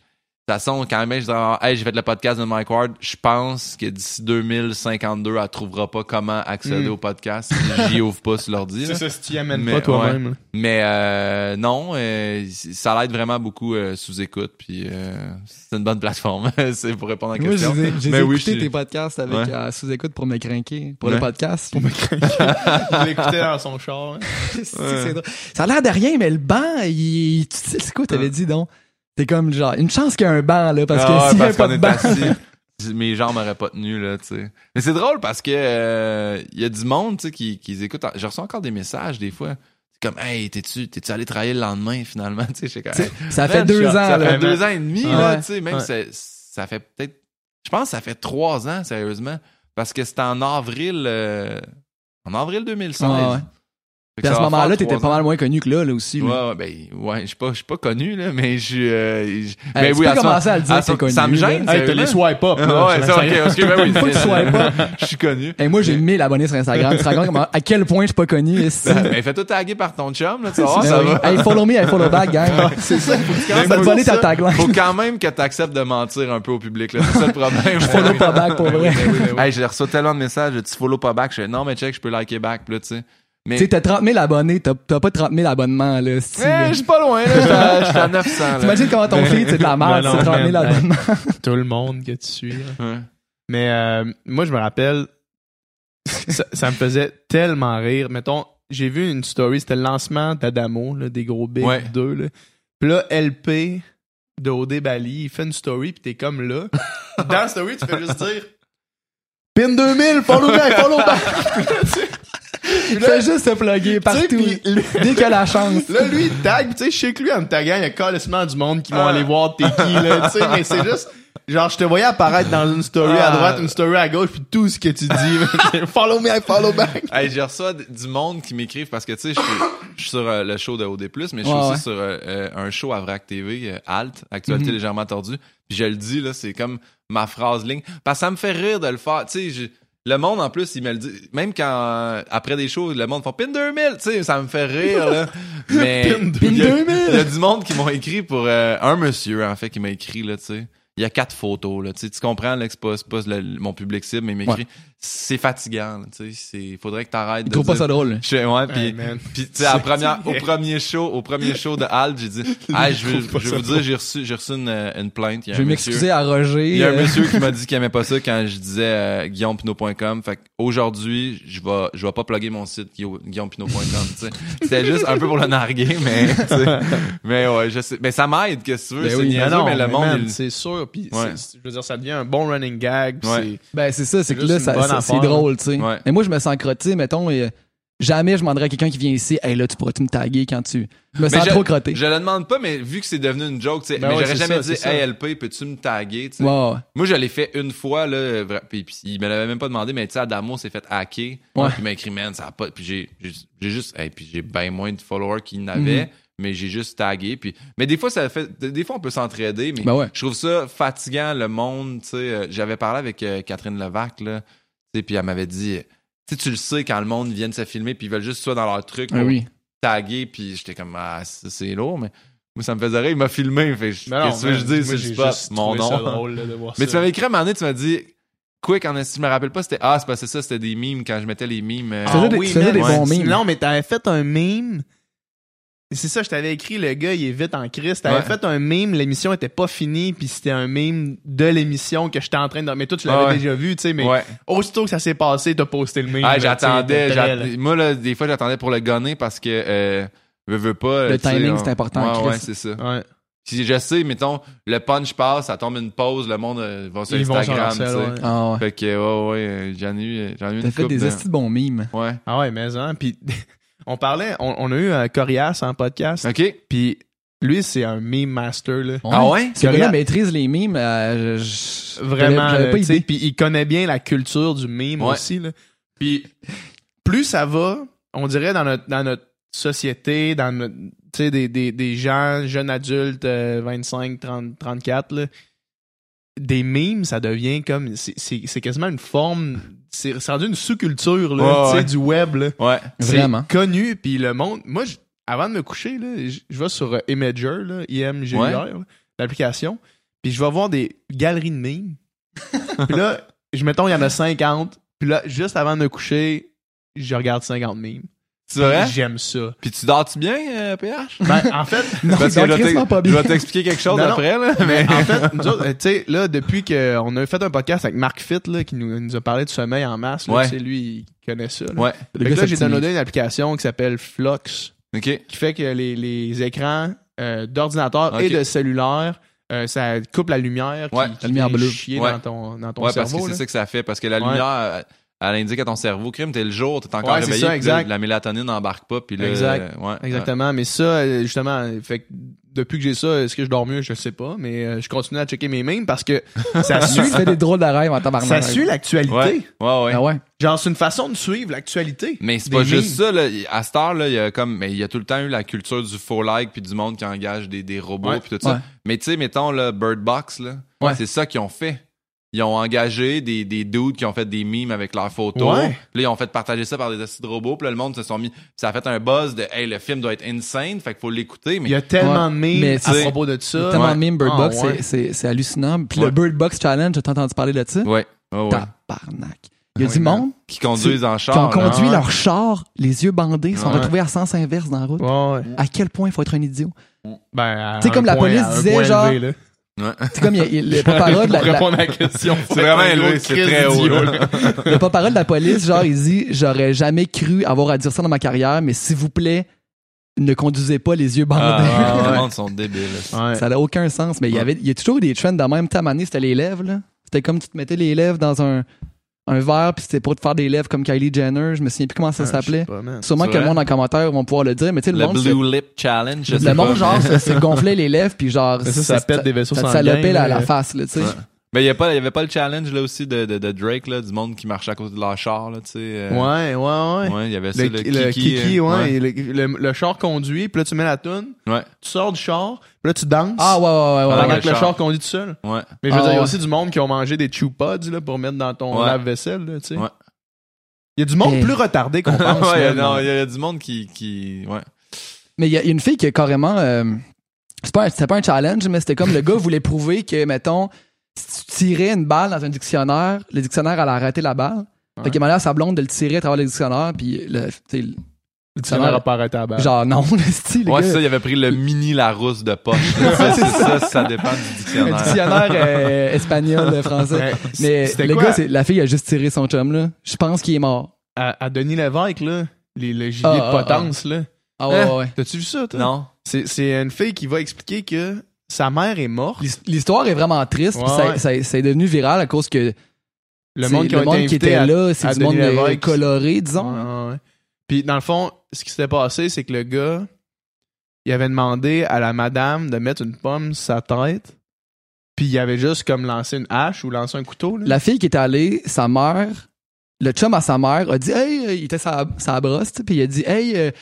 de toute façon, quand même, je dis, ah, hey, j'ai fait le podcast de Mike Ward, je pense que d'ici 2052, elle trouvera pas comment accéder Mm. au podcast j'y ouvre pas sur l'ordi. C'est ça, si tu y amènes Mais, pas toi-même. Mais euh, non, euh, ça l'aide vraiment beaucoup euh, sous écoute, puis euh, c'est une bonne plateforme. [LAUGHS] c'est pour répondre à la Moi, question. j'ai j'ai Mais oui, écouté tes podcasts avec Ouais. euh, sous-écoute pour me craquer. Pour le podcast. Je l'écoutais dans son char. hein. [LAUGHS] C'est- c'est drôle. Ça a l'air de rien, mais le banc, il, tu sais, c'est quoi t'avais Ouais. dit donc? C'est comme genre, une chance qu'il y a un banc, là, parce Ah que ouais, s'il y avait parce pas de banc. assis, [LAUGHS] mes jambes m'auraient pas tenu là, tu sais. Mais c'est drôle parce que euh, il y a du monde, tu sais, qui, qui écoute. Je reçois encore des messages des fois. C'est comme, hey, t'es-tu, t'es-tu allé travailler le lendemain finalement, [LAUGHS] tu sais, je sais quand Ça fait deux ans, Ça là. fait deux ans et demi, Ouais. là, tu sais, même Ouais. ça fait peut-être, je pense que ça fait trois ans, sérieusement, parce que c'était en avril, euh, en avril 2016. Ouais, ouais. Puis à ce moment-là, t'étais pas mal moins connu que là, là aussi. là. Ouais, ouais, ben, ouais, je suis pas, je suis pas connu, là, mais je suis, euh, je- ben tu oui, peux à ce commencer à le dire à que t'es ce- connu. ça me gêne. Hey, t'as les swipe up. là. ouais, Ça- ça, ok, parce que, ben oui, Faut que tu sois [LAUGHS] pas. [LAUGHS] je suis connu. Et moi, j'ai 1000 abonnés sur Instagram. Tu te rends compte comment- à quel point je suis pas connu, [LAUGHS] ici? Ben, fais-toi taguer par ton chum, là, tu vas voir, Ben ça oui. va. Hey, follow me, hey, follow back, gang. C'est ça. Faut voler ta ça. tagline. Faut quand même que t'acceptes de mentir un peu au public, là. C'est ça le problème. Follow pas back pour vrai. Hey, j'ai reçu tellement de messages, tu follow pas back. Je fais, non, mais check, je peux liker back, là, tu sais. Mais, Tu sais, t'as 30 000 abonnés, t'as t'as pas 30 000 abonnements, là. si, Eh, là. je suis pas loin, là. J'étais à- à 900, là. T'imagines comment ton feed, c'est de la [LAUGHS] merde, Ben c'est 30 000 man. abonnements. [LAUGHS] Tout le monde que tu suis. là. Ouais. Mais euh, moi, je me rappelle, ça, ça me faisait tellement rire. Mettons, j'ai vu une story, c'était le lancement d'Adamo, là, des gros Big Ouais. 2. Là. Puis là, LP de OD Bali, il fait une story, puis t'es comme là. Dans la story, tu fais juste dire Pin 2000, follow back, follow back. Fais juste te plugger partout. lui- [LAUGHS] Dès qu'il a la chance. Là, lui, il tag, pis tu sais, je sais que lui, en me taguant, il y a carrément du monde qui vont Ah. aller voir t'es qui, là, tu sais, mais c'est [LAUGHS] juste, genre, je te voyais apparaître dans une story à Ah. droite, une story à gauche, puis tout ce que tu dis, [LAUGHS] follow me, I follow back. Hey, reçu d- du monde qui m'écrivent parce que, tu sais, je suis- je sur euh, le show de OD+, mais je suis Ouais, aussi ouais. sur euh, euh, un show à VRAC TV, euh, Alt, Actualité Mhm. légèrement tordue. Puis je le dis, là, c'est comme ma phrase ligne. Parce que ça me fait rire de le faire. Tu sais, je- le monde, en plus, il me le dit. Même quand, euh, après des shows, le monde fait PIN 2000, tu sais, ça me fait rire, là. [LAUGHS] Mais. Pin il y a- 2000. Il y a du monde qui m'ont écrit pour euh, un monsieur, en fait, qui m'a écrit, là, tu sais. Il y a quatre photos, là. Tu sais, tu comprends, là, que c'est pas, c'est pas le- mon public cible, mais il m'écrit. C'est fatigant, là, tu sais. c'est- Faudrait que t'arrêtes Il de trouve pas ça drôle. je fais, ouais, Hey, puis, tu sais, au premier show, au premier show de Alt, j'ai dit, [LAUGHS] ah, je veux, je veux vous dire, j'ai reçu, j'ai reçu une, une plainte. Il y a Je vais m'excuser à Roger. Il y a un euh, monsieur qui m'a dit [LAUGHS] qu'il aimait pas ça quand je disais euh, guillaumepinot.com. Fait qu'aujourd'hui, je vais, je vais pas plugger mon site guillaume- guillaumepinot.com, tu sais. C'était [LAUGHS] juste un peu pour le narguer, mais, tu sais. Mais ouais, je sais. Mais ça m'aide, qu'est-ce que tu veux. Ben c'est non, mais le monde, il- c'est sûr, puis Ouais. je veux dire, ça devient un bon running gag, pis Ouais. c'est- Ben, c'est ça, c'est que là, ça- c'est drôle, tu sais. Ouais. Mais moi, je me sens crotté, mettons, et euh, jamais je demanderais à quelqu'un qui vient ici, hey, là, tu pourrais-tu me taguer quand tu. Je me Mais sens je- trop crotté. Je le demande pas, mais vu que c'est devenu une joke, tu sais, Ben mais ouais, j'aurais jamais ça, dit, hey LP, peux-tu me taguer, tu sais. Ouais, ouais. Moi, je l'ai fait une fois, là, puis, puis il me l'avait même pas demandé, mais tu sais, Adamo s'est fait hacker. Ouais. Puis il m'a écrit, man, ça a pas. Puis j'ai, juste, hey, puis j'ai bien moins de followers qu'il n'avait, Mhm. Mais j'ai juste tagué. Puis, mais des fois, ça fait, des fois, on peut s'entraider, mais Ben ouais. je trouve ça fatigant, le monde, tu sais. euh, J'avais parlé avec euh, Catherine Levac, là, tu sais, puis elle m'avait dit, tu sais, tu le sais quand le monde vient de se filmer, puis ils veulent juste ça dans leur truc, Ah pour oui. taguer, puis j'étais comme, ah, c'est lourd, mais. Moi, ça me faisait rire, il m'a filmé. Fait, qu'est-ce que je moi, c'est pas mon ça nom. drôle, là, de voir Mais ça. tu m'avais écrit à un moment donné, tu m'as dit, quick, en esti, je me rappelle pas, c'était, ah, c'est ça, c'était des mimes quand je mettais les mimes. euh, Tu faisais des- tu faisais des man, bons mimes. Non, mais t'avais fait un meme. C'est ça, je t'avais écrit, le gars, il est vite en crise. T'avais Ouais. fait un meme, l'émission était pas finie, puis c'était un meme de l'émission que j'étais en train de... Mais toi, tu l'avais ouais. déjà vu, tu sais, mais Ouais. aussitôt que ça s'est passé, t'as posté le meme. Ah, j'attendais. Moi, là, des fois, j'attendais pour le gonner parce que, euh, veux, veux pas. Le timing, c'est important, Ouais, ouais, c'est ça. Ouais. Si je sais, mettons, le punch passe, ça tombe une pause, le monde euh, va sur Ils Instagram, tu sel, sais. ouais. Ah ouais. Fait que, ouais, ouais, j'en ai eu, j'en ai eu T'as une fait couple des de- estis de bons mimes. Ouais. Ah ouais, mais hein, puis [LAUGHS] on parlait, on, on a eu un Corias en podcast, OK. puis lui, c'est un meme master, là. Ah ouais? Ce gars-là maîtrise les mimes. euh, je- je- Vraiment, puis il connaît bien la culture du meme Ouais. aussi là. Puis plus ça va, on dirait dans notre dans notre société, dans notre tu tu sais, des, des, des gens, jeunes adultes, euh, 25, 30, 34, là, des memes, ça devient comme. c'est quasiment une forme. C'est rendu une sous-culture, là, Ouais, ouais. du web, là. Ouais. C'est Vraiment. connu, puis le monde. Moi, je- avant de me coucher, là, je, je vais sur euh, Imager, là, IMGR, Ouais. là, l'application, puis je vais voir des galeries de memes. [LAUGHS] puis là, je mettons, il y en a 50, puis là, juste avant de me coucher, je regarde 50 memes. C'est vrai? Puis J'aime ça. Puis tu dors-tu bien, euh, PH? Ben, en fait, [LAUGHS] Non, Parce que donc, je vais t'expliquer quelque chose Non, non. après, là. mais en fait, nous autres, euh, tu sais, là, depuis qu'on a fait un podcast avec Marc Fitt, là, qui nous, nous a parlé de sommeil en masse, là, Ouais. c'est lui, il connaît ça. là. Ouais. Fait que là, j'ai downloadé une application qui s'appelle Flux, OK. qui fait que les, les écrans euh, d'ordinateur et de cellulaire, euh, ça coupe la lumière qui, Ouais, qui la lumière bleue. chier Ouais. dans ton, dans ton Ouais, parce que c'est ça que ça fait. Parce que la Ouais. lumière, euh, elle indique à ton cerveau, crime, t'es le jour, t'es encore Ouais, c'est réveillé. ça, exact. là, La mélatonine n'embarque pas. Puis là, Exact. euh, ouais, Exactement, mais ça, euh, justement, fait que depuis que j'ai ça, est-ce que je dors mieux? Je sais pas, mais euh, je continue à checker mes memes parce que [LAUGHS] ça suit, fais des drôles de rêves en tabarnak. ça suit l'actualité. Ouais. Ouais, ouais. Ah ouais. Genre, c'est une façon de suivre l'actualité. Mais c'est pas juste ça, là. À cette heure, là, il y a comme, mais il y a tout le temps eu la culture du faux like puis du monde qui engage des, des robots Ouais. puis tout ça. Ouais. Mais tu sais, mettons, le Bird Box, là. Ouais. C'est ça qu'ils ont fait. Ils ont engagé des, des dudes qui ont fait des memes avec leurs photos. Ouais. Puis là, ils ont fait partager ça par des acides robots. Puis là, le monde se sont mis. Ça a fait un buzz de, hey, le film doit être insane. Fait qu'il faut l'écouter. Mais Il y a tellement Ouais, de memes mais à propos de ça. Tellement Ouais. de meme Bird Ah, Box, ouais. c'est- c'est c'est hallucinant. Puis Ouais. le Bird Box Challenge, t'as entendu parler de ça? ouais. Ouais, ouais. Tabarnak. Il y a Ouais, du man. monde Qui conduisent en qui char. ont là. conduit leur char, les yeux bandés, sont retrouvés à sens inverse dans la route. Ouais, ouais. À quel point il faut être un idiot? Ben, à Tu sais, comme la police disait, genre- élevé, C'est comme il y a- il- le [LAUGHS] de la, Pour la- répondre à la question. C'est vraiment élevé, c'est très haut. là. [LAUGHS] le de la police, genre, il dit J'aurais jamais cru avoir à dire ça dans ma carrière, mais s'il vous plaît, ne conduisez pas les yeux bandés. Ah, ouais. [LAUGHS] Le monde sont débiles. Ouais. Ça n'a aucun sens. Mais il y Ouais. avait, il y a toujours eu des trends de même. Ta année, c'était les lèvres, là. C'était comme tu te mettais les lèvres dans un, un verre, puis c'était pour te faire des lèvres comme Kylie Jenner. Je me souviens plus comment ça Ah, s'appelait. Sûrement que le monde en commentaire vont pouvoir le dire, mais tu sais, le, Le monde, Blue Lip Challenge, je sais le monde, pas. genre, se, gonflait les lèvres, puis genre, ça, ça pète des vaisseaux ça sanguins. salopait la, là. la face, là, tu sais. Ouais. Mais il y, a pas- il y avait pas le challenge là aussi de, de, de Drake là, du monde qui marchait à côté de leur char là, tu sais. euh, Ouais, ouais, ouais. Ouais, il y avait ça Le, le, le kiki, kiki, euh, ouais, le, le- le char conduit, puis là tu mets la toune, Ouais. tu sors du char, puis là tu danses. Ah, ouais, ouais, ouais, ouais. que le le char. char conduit tout seul. Ouais. Mais je veux Ah, dire, il y a aussi du monde qui ont mangé des chew pods là, pour mettre dans ton Ouais. lave-vaisselle, là, tu sais. Ouais. Il y a du monde plus retardé qu'on [LAUGHS] pense. ouais, non, il y a du monde qui qui ouais. Mais il y, a il y a une fille qui a carrément. euh, c'est pas c'était pas un challenge, mais c'était comme le gars voulait prouver que, mettons, si tu tirais une balle dans un dictionnaire, le dictionnaire allait arrêter la balle. Ouais. Fait qu'il demandait à sa blonde de le tirer à travers le dictionnaire, puis le, le Le dictionnaire a pas arrêté à la balle. genre non, [LAUGHS] le style, le Ouais, gars, c'est ça, il avait pris le mini Larousse de poche. [LAUGHS] ça, c'est ça, ça dépend du un dictionnaire. dictionnaire euh, espagnol, français. Ouais. Mais C'était le quoi? gars, la fille a juste tiré son chum, là. Je pense qu'il est mort. à, à Denis Lévesque, là, les, le gilet Ah, de ah, potence, là. Ah ouais, Hein? ouais, ouais. T'as-tu vu ça, toi? Non. C'est, c'est une fille qui va expliquer que sa mère est morte. L'his- L'histoire est vraiment triste, Ouais, ça, ouais. ça, ça est devenu viral à cause que Le monde qui, le monde qui était à- là, c'est du monde euh, Lévesque. coloré, disons. Ouais. Puis dans le fond, ce qui s'était passé, c'est que le gars, il avait demandé à la madame de mettre une pomme sur sa tête. Puis il avait juste comme lancé une hache ou lancé un couteau. Là. La fille qui est allée, sa mère, le chum à sa mère a dit Hey, euh, il était sa, sa brosse, puis il a dit Hey,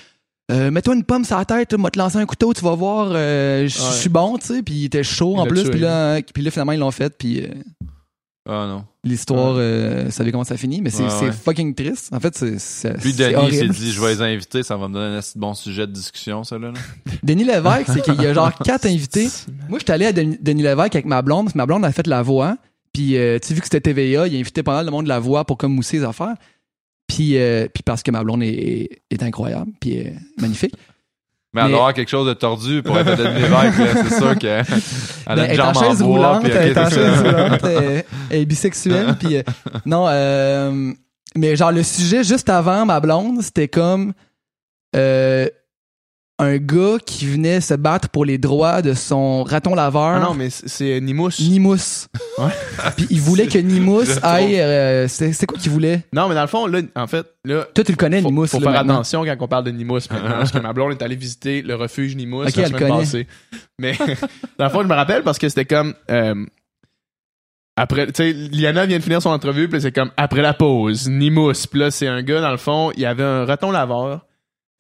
euh, mets-toi une pomme sur la tête, moi te lancer un couteau, tu vas voir, euh, je Ouais. suis bon, tu sais. Puis il était chaud Il en plus, puis là, hein, puis là, finalement, ils l'ont fait, puis euh, Ah non. l'histoire, vous savez comment ça finit, mais c'est Ouais, c'est ouais. fucking triste. En fait, c'est. Puis Denis s'est dit, je vais les inviter, ça va me donner un assez bon sujet de discussion, ça, là. là. [LAUGHS] Denis Lévesque, c'est qu'il y a genre quatre invités. Moi, j'étais allé à Denis, Denis Lévesque avec ma blonde, parce que ma blonde a fait la voix. Puis, euh, tu sais, vu que c'était TVA, il a invité pas mal de monde de la voix pour comme mousser les affaires. Puis, euh, puis parce que ma blonde est, est incroyable, puis magnifique. Mais elle Mais- doit avoir quelque chose de tordu pour être Lévesque, là, c'est sûr qu'elle [LAUGHS] a Ben, une elle en jambe en chaise bois. roulante, puis elle est en chaise roulante, elle, elle est bisexuelle. puis, euh, non, euh, mais genre le sujet juste avant ma blonde, c'était comme euh, un gars qui venait se battre pour les droits de son raton laveur. Ah non, mais c'est, c'est Nimous. Nimous. Ouais. [LAUGHS] Puis il voulait que Nimous aille. euh, c'est c'est quoi qu'il voulait? Non, mais dans le fond, là, en fait, là, Toi, tu le connais, faut, Nimous. faut là, faire maintenant. attention quand on parle de Nimous maintenant, parce que ma blonde est allée visiter le refuge Nimous Ok, la elle semaine connaît. passée. Mais [LAUGHS] dans le fond, je me rappelle parce que c'était comme euh, après, tu sais, Liana vient de finir son entrevue, puis c'est comme après la pause, Nimous. Puis là, c'est un gars dans le fond, il avait un raton laveur,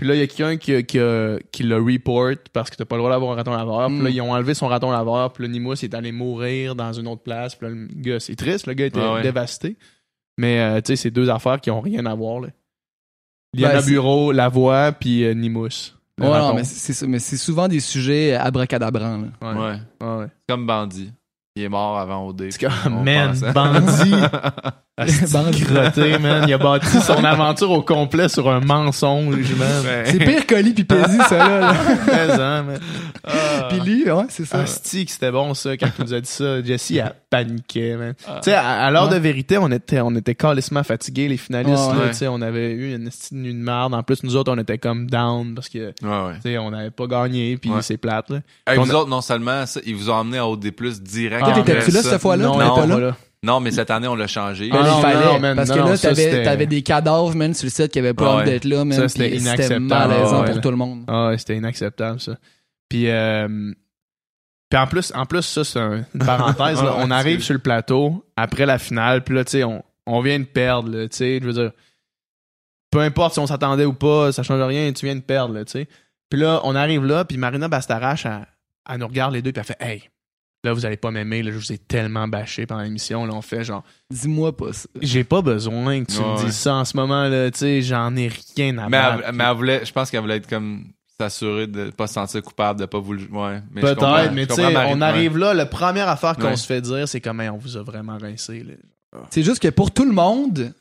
Puis là, il y a quelqu'un qui, qui, a- qui le report parce que t'as pas le droit d'avoir un raton laveur. Puis Mm. là, ils ont enlevé son raton laveur. Puis le Nimous est allé mourir dans une autre place. Puis là, le gars, c'est triste. Le gars était Ah ouais. dévasté. Mais, euh, tu sais, c'est deux affaires qui ont rien à voir, là. Liana Ben, Bureau, La Voix, puis euh, Nimous. Ouais, non, mais c'est ça. Mais c'est souvent des sujets abracadabrants. là. Ouais. Ouais. Comme Bandit. Il est mort avant OD. C'est comme, man, bandit. [LAUGHS] Crotté, man. Il a bâti son [LAUGHS] aventure au complet sur un mensonge, man. Ouais. C'est pire Colis pis Paisy, ça, là. là. [LAUGHS] Mais, hein. Pis lui, ouais, c'est ça. Asti, que c'était bon, ça, quand tu nous as dit ça. Jessie, elle paniquait, man. Ah. Tu sais, à, à l'heure Ouais. de vérité, on était, on était calissement fatigués, les finalistes, Ouais, là, ouais. tu sais, on avait eu une nuit de merde. En plus, nous autres, on était comme down parce que, tu Ouais, sais, on n'avait pas gagné, puis Ouais. c'est plate, là. Hey, vous a- autres, non seulement ça, ils vous ont emmené à OD+, direct. Ah, t'étais-tu là cette fois-là? Non, t'étais on pas là? Non, mais cette année, on l'a changé. Ah, non, il fallait, non, man, parce que non, là, t'avais, c'était- t'avais des cadavres, man, sur le site qui avaient pas Ouais. envie d'être là, man. Ça, c'était inacceptable. malaisant Ouais, pour tout le monde. Ah ouais, c'était inacceptable, ça. Puis, euh, puis en plus, en plus, ça, c'est un- une parenthèse. [LAUGHS] là. On arrive sur le plateau après la finale, puis là, tu sais, on, on vient de perdre, là, tu sais, je veux dire, peu importe si on s'attendait ou pas, ça change rien, tu viens de perdre, là, tu sais. Puis là, on arrive là, puis Marina Bastarache, elle, elle nous regarde les deux, puis elle fait « Hey, là, vous allez pas m'aimer, là, je vous ai tellement bâché pendant l'émission, là, on fait genre, Dis-moi pas ça. j'ai pas besoin que tu Ouais, me dises ça en ce moment, là, tu sais, j'en ai rien à Mais battre. elle, mais elle voulait, je pense qu'elle voulait être comme s'assurer de pas se sentir coupable, de pas vouloir. Ouais. Mais je comprends- Peut-être, mais tu sais, on arrive là, la première affaire qu'on Ouais. se fait dire, c'est comme, Hey, on vous a vraiment rincé. Là. C'est juste que pour tout le monde,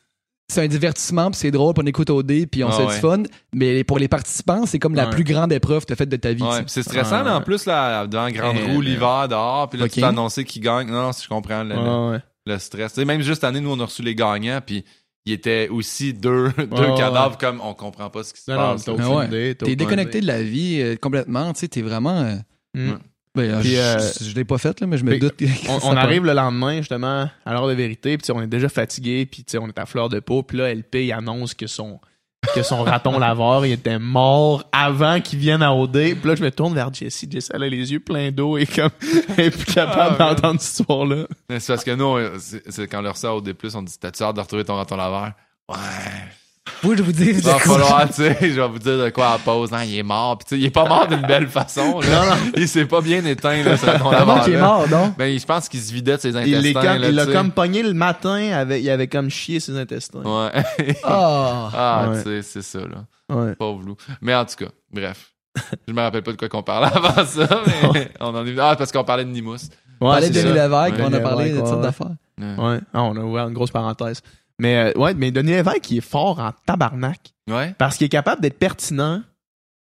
c'est un divertissement, puis c'est drôle, puis on écoute au dé, puis on Ah se ouais. fun. Mais pour les participants, c'est comme la Ouais. plus grande épreuve que t'as faite de ta vie. Ouais, tu c'est stressant, Ouais, là, en plus, là, devant la grande Eh, roue, mais- l'hiver, dehors, puis là, tu Ok. t'es annoncé qui gagne. Non, non, je comprends le, le- Ouais, ouais. le stress. Tu même juste cette année, nous, on a reçu les gagnants, puis il était aussi deux, [LAUGHS] deux cadavres comme on comprend pas ce qui se Non, non, passe. Ah ouais. T'es déconnecté de la vie euh, complètement, tu sais, t'es vraiment... euh, Mm. Ben, euh, Puis, je, euh, je- je l'ai pas fait, là, mais je me puis, doute On, [LAUGHS] on arrive le lendemain, justement, à l'heure de vérité, puis on est déjà fatigué, puis on est à fleur de peau, puis là, LP, il annonce que son, que son [LAUGHS] raton laveur, il était mort avant qu'il vienne à OD. Puis là, je me tourne vers Jessie. Jessie, elle a les yeux pleins d'eau et comme, [LAUGHS] elle est plus capable Ah, d'entendre cette histoire-là. C'est parce que nous, c'est quand on leur sort au D+, on dit T'as-tu hâte de retrouver ton raton laveur? Ouais. Je vous Il va falloir, tu sais, je vais vous dire de quoi à la pause. Non, il est mort. Puis, tu sais, il est pas mort d'une belle façon. Là. Il s'est pas bien éteint, là, qu'il est mort, non? Ben, je pense qu'il se vidait de ses intestins. Il l'est comme- là, il l'a comme pogné le matin, avec, il avait comme chié ses intestins. Ouais. Ah! [LAUGHS] ah, Ouais. tu sais, c'est ça, là. Ouais. Pauvre loup. Mais en tout cas, bref. Je me rappelle pas de quoi qu'on parlait [LAUGHS] avant ça, mais on en est... Ah, parce qu'on parlait de Nimous. On parlait de. Lévesque, Ouais. on a parlé de toutes sortes ouais. d'affaires. Ouais. Ah, on a ouvert une grosse parenthèse. Mais, euh, ouais, mais Denis Lévesque, il est fort en tabarnak. Ouais. Parce qu'il est capable d'être pertinent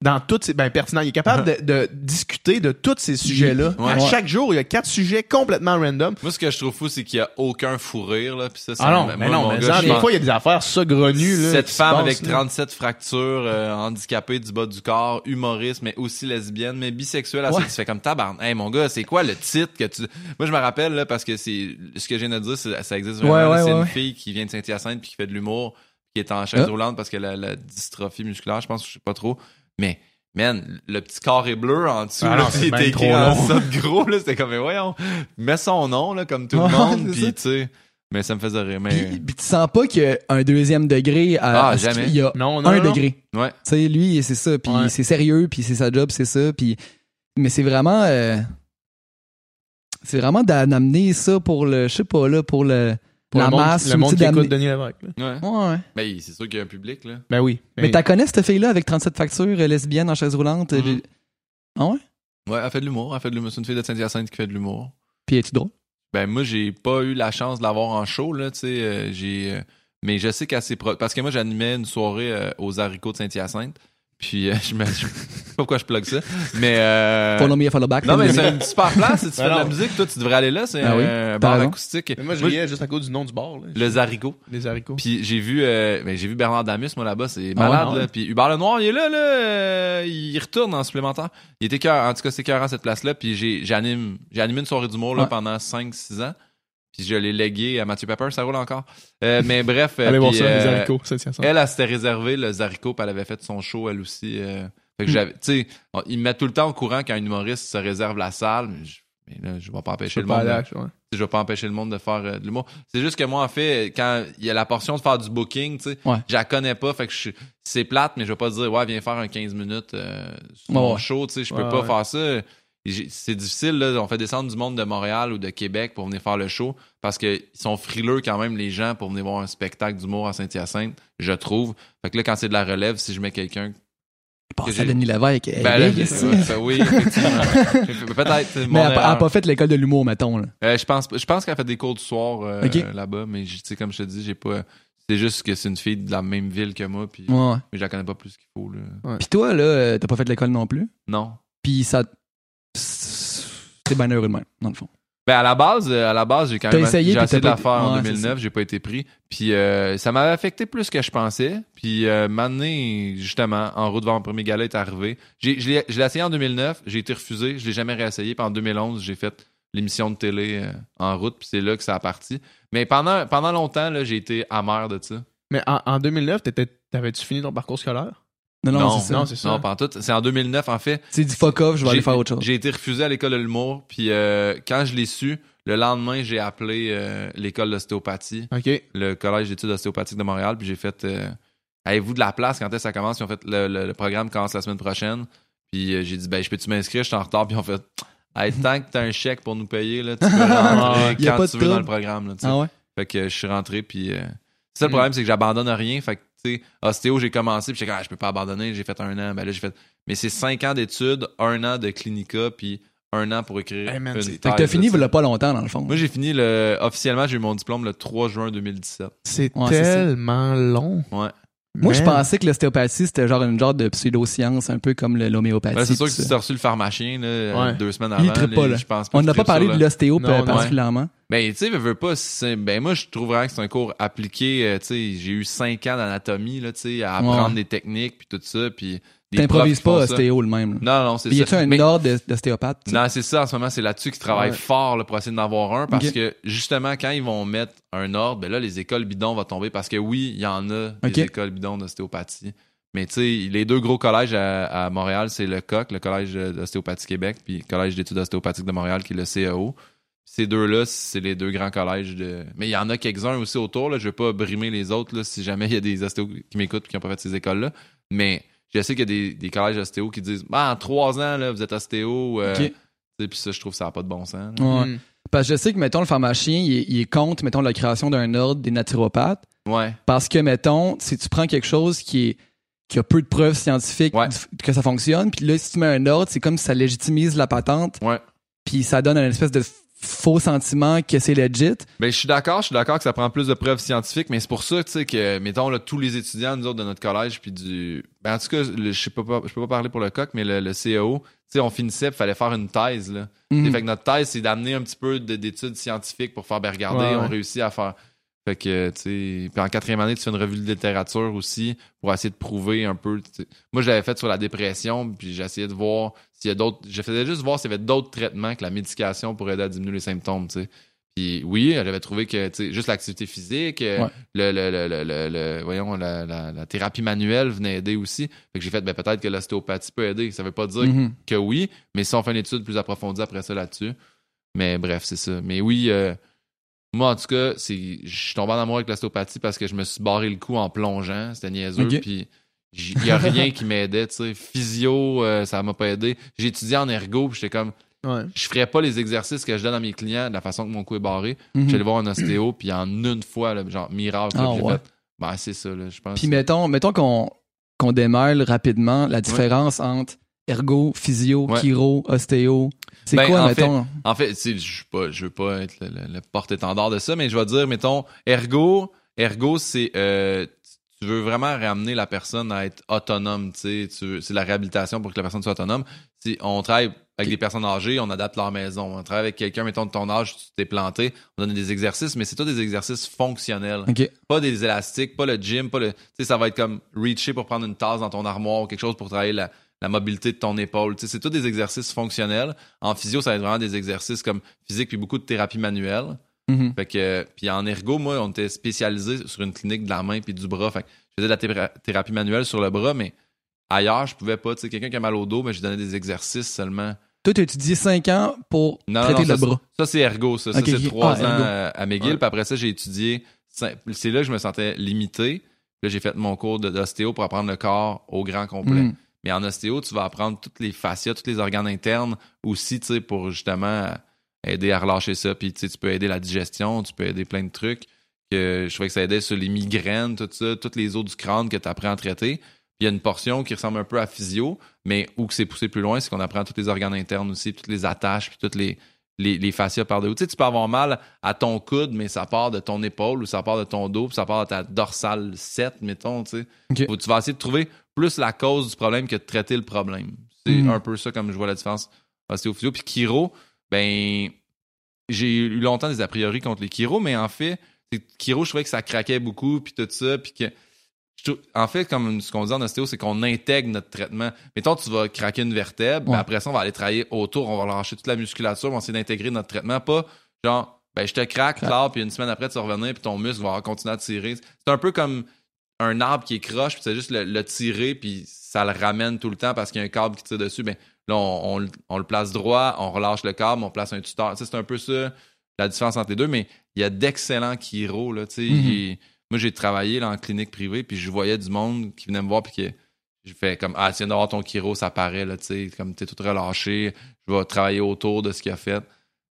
dans toutes ces. Ben, pertinent. Il est capable de, de discuter de tous ces sujets-là. Ouais. À Ouais. chaque jour, il y a quatre sujets complètement random. Moi, ce que je trouve fou, c'est qu'il y a aucun fou rire, là. Puis ça, c'est Ah non, mais non, mon mais gars, genre, je des pense- fois, il y a des affaires saugrenues, là. Cette femme avec là. 37 fractures, euh, handicapée du bas du corps, humoriste, mais aussi lesbienne, mais bisexuelle. Ouais. Ouais. Tu fais comme tabarn. Hey, mon gars, c'est quoi le titre que tu... Moi, je me rappelle, là, parce que c'est, ce que je viens de dire, ça existe vraiment. Ouais, là. ouais, c'est ouais, une ouais. fille qui vient de Saint-Hyacinthe puis qui fait de l'humour, qui est en chaise Ah. roulante parce qu'elle a la dystrophie musculaire, je pense, je sais pas trop. Mais, man, le petit carré bleu en dessous, Ah là, non, qui c'est était écrit en de gros, là, c'était comme, mais voyons, mets son nom, là, comme tout le monde, puis tu sais, mais ça me faisait rire, mais... Puis, puis tu sens pas qu'il y a un deuxième degré à, Ah, jamais. qu'il y a Non, non, un non. degré. Ouais. Tu sais, lui, c'est ça, puis Ouais. c'est sérieux, puis c'est sa job, c'est ça, puis... Mais c'est vraiment... euh, C'est vraiment d'a- d'amener ça pour le... Je sais pas, là, pour le... Pour la le monde, masse. le monde qui écoute Denis Lévesque. là. Ouais. Ouais. Ben, c'est sûr qu'il y a un public, là. Ben oui. Mais t'as connais cette fille-là avec 37 factures, euh, lesbienne en chaise roulante? Mhm. j'ai- Ah ouais? Ouais, elle fait de l'humour. Elle fait de l'humour. C'est une fille de Saint-Hyacinthe qui fait de l'humour. Puis es-tu drôle? Ben, moi, j'ai pas eu la chance de l'avoir en show, là, tu sais. euh, j'ai, euh, mais je sais qu'elle s'est pro- Parce que moi, j'animais une soirée euh, aux haricots de Saint-Hyacinthe. Puis, euh, je me. Je sais pas pourquoi je plug ça? Mais. Euh... Follow me, follow back. Non, mais c'est une super place. Si tu fais de la musique, toi, tu devrais aller là. C'est Ah oui, un t'as bar raison. acoustique. Mais moi, je riais juste à cause du nom du bar. Là. Le Zarico. Les haricots. Puis j'ai vu euh, ben, j'ai vu Bernard Damus moi là-bas, c'est Ah malade ouais, ouais. là. Puis Hubert Lenoir, il est là là, euh, il retourne en supplémentaire. Il était cœur en tout cas c'est cœur à cette place-là puis j'ai j'anime j'ai animé une soirée d'humour là Ouais. pendant 5 6 ans. Puis je l'ai légué à Mathieu Pepper, ça roule encore. Euh, mais [LAUGHS] bref, euh, Allez voir puis, ça, les euh, haricots. Ça tient ça. Elle, elle s'était réservé le Zarico, puis elle avait fait son show elle aussi. fait que Hmm. j'avais, tu sais, ils me mettent tout le temps au courant quand un humoriste se réserve la salle. Mais, je- mais là, je vais pas empêcher le monde. de- ouais. je vais pas empêcher le monde de faire euh, de l'humour. C'est juste que moi, en fait, quand il y a la portion de faire du booking, tu sais, Ouais. je la connais pas, fait que je- c'est plate, mais je vais pas dire, ouais, viens faire un 15 minutes euh, sur Ouais, mon show, tu sais, je peux pas faire ça. C'est difficile, là. On fait descendre du monde de Montréal ou de Québec pour venir faire le show parce qu'ils sont frileux quand même, les gens, pour venir voir un spectacle d'humour à Saint-Hyacinthe, je trouve. Fait que là, quand c'est de la relève, si je mets quelqu'un j'ai- à Denis Lévesque. ben, là, ici. ben oui, [LAUGHS] Peut-être. Mais elle a pas- a fait l'école de l'humour, mettons. Là. Euh, je pense, je pense qu'elle fait des cours du soir euh, là-bas, mais j- tu sais, comme je te dis, j'ai pas. C'est juste que c'est une fille de la même ville que moi, puis Ouais. mais je la connais pas plus qu'il faut. Là. Puis toi, là, euh, t'as pas fait l'école non plus? Non. Puis ça. T'es bien heureux de même, dans le fond. Ben à la base, euh, à la base, j'ai quand même essayé, j'ai essayé de la faire été- en Ouais, 2009, j'ai pas été pris. Puis euh, ça m'avait affecté plus que je pensais. Puis euh, maintenant, justement, en route vers mon premier gala est arrivé. J'ai, je l'ai je l'ai essayé en 2009, j'ai été refusé, je l'ai jamais réessayé. Puis en 2011, j'ai fait l'émission de télé euh, en route, puis c'est là que ça a parti. Mais pendant pendant longtemps, là, j'ai été amer de ça. Mais en, en 2009, t'étais- t'avais-tu fini ton parcours scolaire? Non, non, Non, c'est ça. non, c'est ça. Non, pas en tout. C'est en 2009, en fait. C'est du fuck off, je vais aller faire autre chose. J'ai été refusé à l'école de l'humour, puis euh, quand je l'ai su, le lendemain, j'ai appelé euh, l'école d'ostéopathie, OK. le collège d'études ostéopathiques de Montréal, puis j'ai fait euh, Avez-vous de la place quand est-ce que ça commence? Ils ont fait le, le- le programme commence la semaine prochaine. Puis euh, j'ai dit ben je peux-tu m'inscrire, je suis en retard, puis ils ont fait Hey, [LAUGHS] tant que t'as un chèque pour nous payer, là, tu peux rentrer [LAUGHS] Y a quand pas tu de veux dans le programme. Là, tu sais. Ah ouais? Fait que je suis rentré, puis. euh, c'est ça le Mm. problème, c'est que j'abandonne rien. Fait que, tu sais, ostéo, j'ai commencé, puis j'étais comme, ah, je peux pas abandonner, j'ai fait un an. Ben là, j'ai fait. Mais c'est cinq ans d'études, un an de clinica, puis un an pour écrire. Hey, man, une c'est- thèse, Fait que t'as fini il y a pas longtemps, dans le fond. Moi, j'ai fini le. Officiellement, j'ai eu mon diplôme le 3 juin 2017. C'est Ouais, tellement long. Ouais. Moi, je pensais que l'ostéopathie, c'était genre une genre de pseudo-science, un peu comme l'homéopathie. C'est sûr que si t'as reçu le pharmacien, là, euh, Ouais. deux semaines Il avant, trippe pas, là, là. je pense pas On n'a pas parlé de l'ostéo non. particulièrement. Ben, tu sais, veux, veux pas, ben, moi, je trouverais que c'est un cours appliqué, euh, tu sais, j'ai eu cinq ans d'anatomie, là, tu sais, à apprendre Ouais. des techniques, puis tout ça, puis T'improvises pas ça. ostéo le même. là. Non, non, c'est Puis y ça. a-tu un Mais- ordre d'ostéopathe? Non, c'est ça, en ce moment, c'est là-dessus qu'ils travaillent Ouais. fort là, pour essayer d'en avoir un, parce que, justement, quand ils vont mettre un ordre, ben là, les écoles bidons vont tomber, parce que oui, il y en a des écoles bidons d'ostéopathie. Mais tu sais, les deux gros collèges à, à Montréal, c'est le COC, le Collège d'ostéopathie Québec, puis le Collège d'études ostéopathiques de Montréal, qui est le CEO. Ces deux-là, c'est les deux grands collèges de. Mais il y en a quelques-uns aussi autour. Là. Je veux pas brimer les autres là, si jamais il y a des ostéos qui m'écoutent et qui n'ont pas fait ces écoles-là. Mais je sais qu'il y a des, des collèges ostéo qui disent bah, en trois ans, là, vous êtes ostéo. euh, Puis ça, je trouve que ça n'a pas de bon sens. Ouais. Mm. Parce que je sais que, mettons, le pharmacien, il est, il est contre, mettons, la création d'un ordre des naturopathes. Ouais. Parce que, mettons, si tu prends quelque chose qui est qui a peu de preuves scientifiques Ouais. que ça fonctionne, puis là, si tu mets un ordre, c'est comme si ça légitimise la patente, Ouais. puis ça donne un espèce de faux sentiment que c'est legit. Ben, je suis d'accord, je suis d'accord que ça prend plus de preuves scientifiques, mais c'est pour ça, tu sais, que, mettons, là, tous les étudiants, nous autres, de notre collège, puis du. Ben, en tout cas, je sais pas, je peux pas parler pour le COC, mais le, le CEO, tu sais, on finissait, il fallait faire une thèse, là. Mhm. Fait que notre thèse, c'est d'amener un petit peu de- d'études scientifiques pour faire, ben, regarder, Ouais, on réussit à faire. Fait que, tu sais, puis en quatrième année, tu fais une revue de littérature aussi pour essayer de prouver un peu. tu sais. Moi, je l'avais fait sur la dépression, puis j'essayais de voir s'il y a d'autres. Je faisais juste voir s'il y avait d'autres traitements que la médication pour aider à diminuer les symptômes, tu sais. Puis oui, j'avais trouvé que, tu sais, juste l'activité physique, euh, Ouais. le, le, le, le, le- le- voyons, la, la, la thérapie manuelle venait aider aussi. Fait que j'ai fait, ben, peut-être que l'ostéopathie peut aider. Ça veut pas dire Mhm. que oui, mais si on fait une étude plus approfondie après ça là-dessus. Mais bref, c'est ça. Mais oui, euh, moi en tout cas, c'est, je suis tombé en amour avec l'ostéopathie parce que je me suis barré le cou en plongeant. C'était niaiseux. Ok. Puis il y a rien qui m'aidait. Tu sais, physio, euh, ça m'a pas aidé. J'ai étudié en ergo, puis j'étais comme, Ouais. je ferais pas les exercices que je donne à mes clients de la façon que mon cou est barré. Mhm. J'allais voir un ostéo, puis en une fois, là, genre miracle, Ah, ouais. fait. Ben c'est ça, là, je pense. Puis mettons, mettons qu'on qu'on démêle rapidement la différence entre ergo, physio, Ouais. chiro, ostéo. C'est Ben, quoi, en mettons? En fait, je je veux pas être le, le- le porte-étendard de ça, mais je vais dire, mettons, ergo, ergo, c'est, euh, tu veux vraiment ramener la personne à être autonome, tu sais, c'est la réhabilitation pour que la personne soit autonome. Si on travaille avec des personnes âgées, on adapte leur maison. On travaille avec quelqu'un, mettons, de ton âge, tu t'es planté, on donne des exercices, mais c'est tout des exercices fonctionnels. Pas des élastiques, pas le gym, pas le, tu sais, ça va être comme reacher pour prendre une tasse dans ton armoire ou quelque chose pour travailler la, la mobilité de ton épaule. C'est tous des exercices fonctionnels. En physio, ça va être vraiment des exercices comme physique puis beaucoup de thérapie manuelle. Mhm. Fait que, puis en ergo, moi, on était spécialisé sur une clinique de la main puis du bras. Fait que je faisais de la théra- thérapie manuelle sur le bras, mais ailleurs, je pouvais pas. Tu sais, quelqu'un qui a mal au dos, mais je donnais des exercices seulement Toi, tu as étudié 5 ans pour Non, traiter non, le ça, bras. Ça, c'est ergo, ça. Ça, c'est ok. trois Ah, ans euh, à McGill. Ouais. Puis après ça, j'ai étudié. C'est là que je me sentais limité. Là, j'ai fait mon cours d'ostéo pour apprendre le corps au grand complet. Mm. Mais en ostéo, tu vas apprendre toutes les fascias, tous les organes internes aussi, tu sais, pour justement aider à relâcher ça. Puis, tu sais, tu peux aider la digestion, tu peux aider plein de trucs. Que je trouvais que ça aidait sur les migraines, tout ça, toutes les os du crâne que tu apprends à traiter. Puis, il y a une portion qui ressemble un peu à physio, mais où c'est poussé plus loin, c'est qu'on apprend tous les organes internes aussi, toutes les attaches, puis toutes les, les, les fascias par dessus. Tu sais, tu peux avoir mal à ton coude, mais ça part de ton épaule ou ça part de ton dos, puis ça part de ta dorsale 7, mettons, tu sais. Faut- Tu vas essayer de trouver plus la cause du problème que de traiter le problème. C'est Mhm. un peu ça comme je vois la différence ostéophysio. Puis chiro, ben, j'ai eu longtemps des a priori contre les chiro, mais en fait, chiro, je trouvais que ça craquait beaucoup, puis tout ça, puis que en fait, comme ce qu'on dit en ostéo, c'est qu'on intègre notre traitement. Mettons, tu vas craquer une vertèbre, Ouais. puis après ça, on va aller travailler autour, on va lâcher toute la musculature, on va essayer d'intégrer notre traitement. Pas genre, ben, je te craque, Crac. là, puis une semaine après, tu vas revenir, puis ton muscle va continuer à tirer. C'est un peu comme un arbre qui est croche, puis c'est juste le, le tirer, puis ça le ramène tout le temps parce qu'il y a un câble qui tire dessus. Ben, là, on, on le- on le place droit, on relâche le câble, on place un tuteur. C'est un peu ça, la différence entre les deux, mais il y a d'excellents chiro, là, tu sais. Mhm. Il- Moi, j'ai travaillé là, en clinique privée, puis je voyais du monde qui venait me voir, puis qui je fais comme Ah, tiens d'avoir ton chiro, ça paraît, là, tu sais, comme t'es tout relâché, je vais travailler autour de ce qu'il a fait.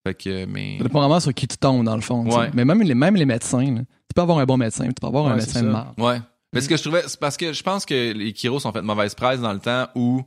Fait que, mais. Ça dépend vraiment sur qui tu tombes, dans le fond. Ouais. Mais même les, même les médecins, là, tu peux avoir un bon médecin, tu peux avoir un médecin de ça. marde. Ouais. Mais ce que je trouvais, c'est parce que je pense que les Kiros ont fait de mauvaise presse dans le temps où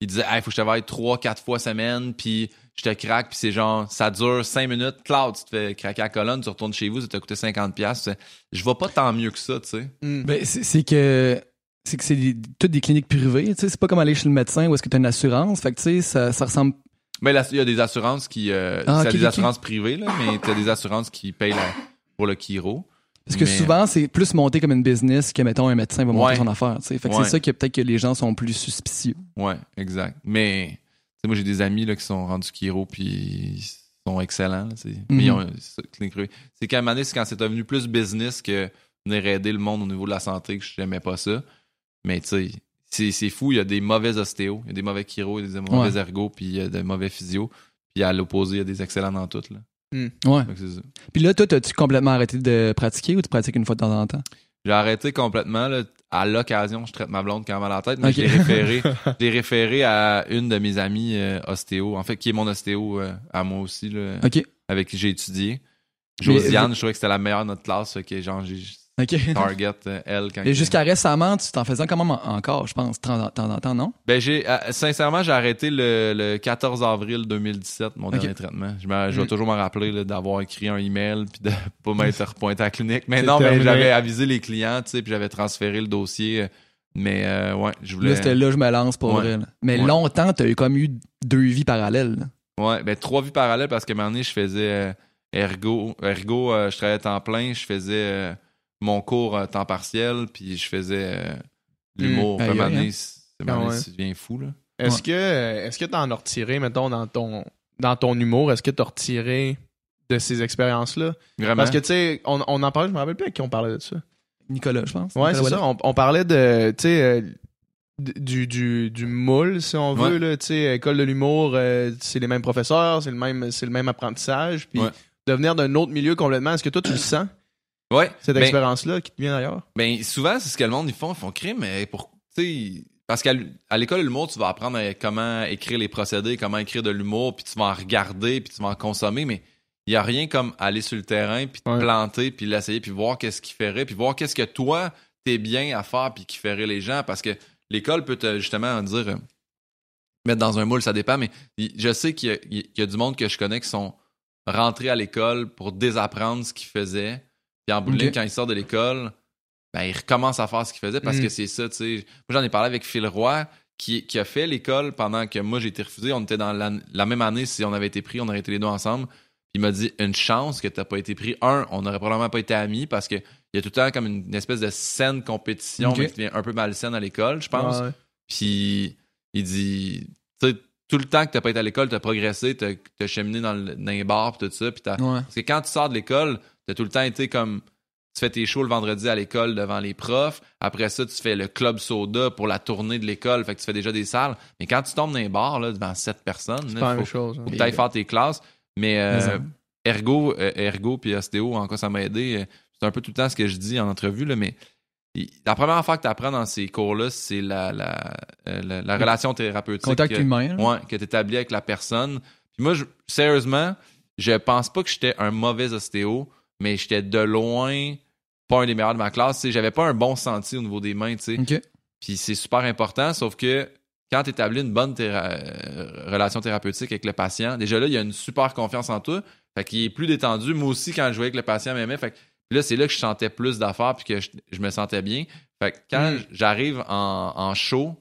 ils disaient, hey, faut que je te vaille trois, quatre fois semaine, puis je te craque, puis c'est genre, ça dure cinq minutes, cloud, tu te fais craquer la colonne, tu retournes chez vous, ça t'a coûté 50$. piastres. Je vois pas tant mieux que ça, tu sais. Mm. Ben, c'est que c'est que c'est des- toutes des cliniques privées, tu sais, c'est pas comme aller chez le médecin où est-ce que tu as une assurance, fait que tu sais ça, ça ressemble Mais là, il y a des assurances qui, euh, Ah, des assurances privées, là, mais t'as des assurances qui payent la- pour le Kiro. Parce que Mais- souvent c'est plus monté comme une business que mettons un médecin va monter Ouais. son affaire. Fait que Ouais. c'est ça que peut-être que les gens sont plus suspicieux. Ouais, exact. Mais, moi, j'ai des amis, là, qui sont rendus Kiro, puis ils sont excellents, là, c'est, mais ils ont, c'est qu'à un moment donné, c'est quand c'est devenu plus business que venir aider le monde au niveau de la santé que j'aimais pas ça. Mais, tu sais, c'est, fou, il y a des mauvais ostéos, il y a des mauvais chiro, il y a des mauvais Ouais. ergos, puis il y a des mauvais physio. Puis à l'opposé, il y a des excellents dans toutes, là. Ouais. C'est ça. Puis là toi as-tu complètement arrêté de pratiquer ou tu pratiques une fois de temps en temps? J'ai arrêté complètement. Là. À l'occasion, je traite ma blonde quand mal à la tête, mais je l'ai référé, [LAUGHS] je référé à une de mes amies euh, ostéo, en fait, qui est mon ostéo euh, à moi aussi, là, avec qui j'ai étudié. Mais- Josiane, je trouvais que c'était la meilleure de notre classe, que genre, j'ai OK. target euh, elle quand Et jusqu'à récemment, tu t'en faisais quand même en- encore, je pense, de temps en temps, non? Ben, j'ai, euh, sincèrement, j'ai arrêté le, le 14 avril 2017, mon dernier traitement. Je, me- je vais Mm. toujours me rappeler d'avoir écrit un email puis de [LAUGHS] pas m'être [LAUGHS] repointé à la clinique. Mais non, mais j'avais avisé les clients, tu sais, puis j'avais transféré le dossier. euh, Mais euh, ouais, je voulais. Là c'était là je me lance pour Ouais. vrai. là. Mais Ouais. longtemps tu as eu comme eu deux vies parallèles. là. Ouais, ben trois vies parallèles parce qu'à un moment donné, je faisais euh, ergo. Ergo, je travaillais temps plein, je faisais mon cours à temps partiel, puis je faisais euh, l'humour. Mm. Moment Aïe, aïe, donné, c'est- Ah devient fou, là. Est-ce Ouais. que euh, est-ce que t'en as retiré, mettons, dans ton dans ton humour, est-ce que t'as retiré de ces expériences-là? Vraiment. Parce que tu sais, on, on en parlait, je me rappelle plus à qui on parlait de ça. Nicolas, je pense. Ouais, c'est ça. On, on parlait de, tu sais, euh, du, du, du moule, si on veut, Ouais. là, tu sais, école de l'humour, euh, c'est les mêmes professeurs, c'est le même, c'est le même apprentissage, puis Ouais. de venir d'un autre milieu complètement. Est-ce que toi, tu le sens, Ouais. cette Ben, expérience-là, qui te vient d'ailleurs? Ben, souvent, c'est ce que le monde, ils font. Ils font crime, mais pour. Tu sais. Parce qu'à l'école de l'humour, tu vas apprendre à comment écrire les procédés, comment écrire de l'humour, puis tu vas en regarder, puis tu vas en consommer, mais il y a rien comme aller sur le terrain, puis te Ouais. planter, puis l'essayer, puis voir qu'est-ce qui ferait, puis voir qu'est-ce que toi, t'es bien à faire, puis qui ferait les gens. Parce que l'école peut te, justement dire, euh, mettre dans un moule, ça dépend, mais je sais qu'il y a du monde que je connais qui sont rentrés à l'école pour désapprendre ce qu'ils faisaient. Puis en bout de Ok. ligne, quand ils sortent de l'école, ben, ils recommencent à faire ce qu'ils faisaient parce Mm. que c'est ça, tu sais. Moi, j'en ai parlé avec Phil Roy, qui, qui a fait l'école pendant que moi, j'ai été refusé. On était dans la, la même année, si on avait été pris, on aurait été les deux ensemble. Il m'a dit, une chance que t'as pas été pris. Un, on n'aurait probablement pas été amis parce que il y a tout le temps comme une, une espèce de saine compétition, mais qui devient un peu malsaine à l'école, je pense. Puis il dit, tu sais, tout le temps que t'as pas été à l'école, t'as progressé, t'as as cheminé dans, le, dans les bars pis tout ça. T'as- Ouais. Parce que quand tu sors de l'école, t'as tout le temps été comme, tu fais tes shows le vendredi à l'école devant les profs. Après ça, tu fais le club soda pour la tournée de l'école. Fait que tu fais déjà des salles. Mais quand tu tombes dans les bars, là, devant sept personnes, C'est là, pas la faut, même chose. hein. faut que t'ailles faire tes classes. Mais, euh, Mais ergo, euh, ergo puis ostéo, en quoi ça m'a aidé, euh, c'est un peu tout le temps ce que je dis en entrevue, là, mais il- la première affaire que tu apprends dans ces cours-là, c'est la, la, euh, la, la relation thérapeutique. Contact que- humain. là. Ouais, que tu établis avec la personne. Puis moi, je- sérieusement, je pense pas que j'étais un mauvais ostéo, mais j'étais de loin pas un des meilleurs de ma classe. J'avais pas un bon senti au niveau des mains, tu sais. OK. Puis c'est super important, sauf que quand tu établis une bonne théra- euh, relation thérapeutique avec le patient, déjà là, il y a une super confiance en toi. Fait qu'il est plus détendu. Moi aussi, quand je jouais avec le patient, m'aimait. Fait que puis là, c'est là que je sentais plus d'affaires puis que je, je me sentais bien. Fait que quand Mm. j'arrive en, en show,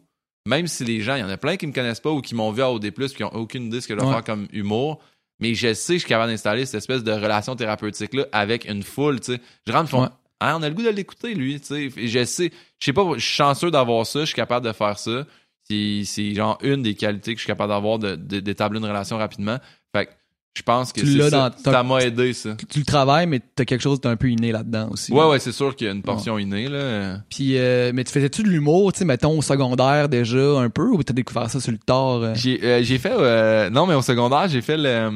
même si les gens, il y en a plein qui me connaissent pas ou qui m'ont vu à OD+, puis qui ont aucune idée de ce que je dois Ouais. faire comme humour, mais je sais que je suis capable d'installer cette espèce de relation thérapeutique-là avec une foule, tu sais. Je rentre, font, Ouais. ah, on a le goût de l'écouter, lui, tu sais. Et je sais, je sais pas, je suis chanceux d'avoir ça, je suis capable de faire ça. C'est genre une des qualités que je suis capable d'avoir de- de- d'établir une relation rapidement. Fait que je pense que Tu c'est ça, ça m'a aidé, ça. Tu le travailles, mais t'as quelque chose d'un peu inné là-dedans aussi. Ouais, ouais, c'est sûr qu'il y a une portion innée, là. Puis, euh, mais tu faisais-tu de l'humour, tu sais, mettons, au secondaire déjà, un peu, ou t'as découvert ça sur le tard? euh? J'ai euh, j'ai fait, euh, non, mais au secondaire, j'ai fait le...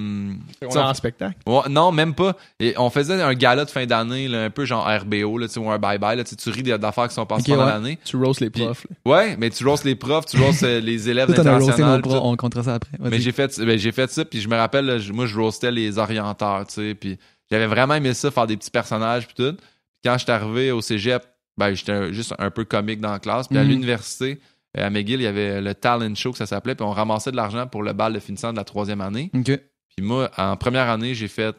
On est en spectacle. Ouais, non, même pas. Et on faisait un gala de fin d'année, là, un peu genre RBO, là, tu sais, ou un bye-bye. Là, tu tu ris des- d'affaires qui sont passées Ok, pendant ouais. l'année. Tu roast les profs. là. Ouais, mais tu roses les profs, tu roses euh, les élèves internationaux. on comptera ça après. Mais j'ai fait, ben, j'ai fait ça, puis je me rappelle, là, je- moi, je roastais les orienteurs, tu sais, puis j'avais vraiment aimé ça, faire des petits personnages, puis tout. Puis quand j'étais arrivé au cégep, ben, j'étais juste un peu comique dans la classe. Puis à Mhm. l'université, euh, à McGill, il y avait le talent show que ça s'appelait, puis on ramassait de l'argent pour le bal de finissant de la troisième année. Puis moi, en première année, j'ai fait.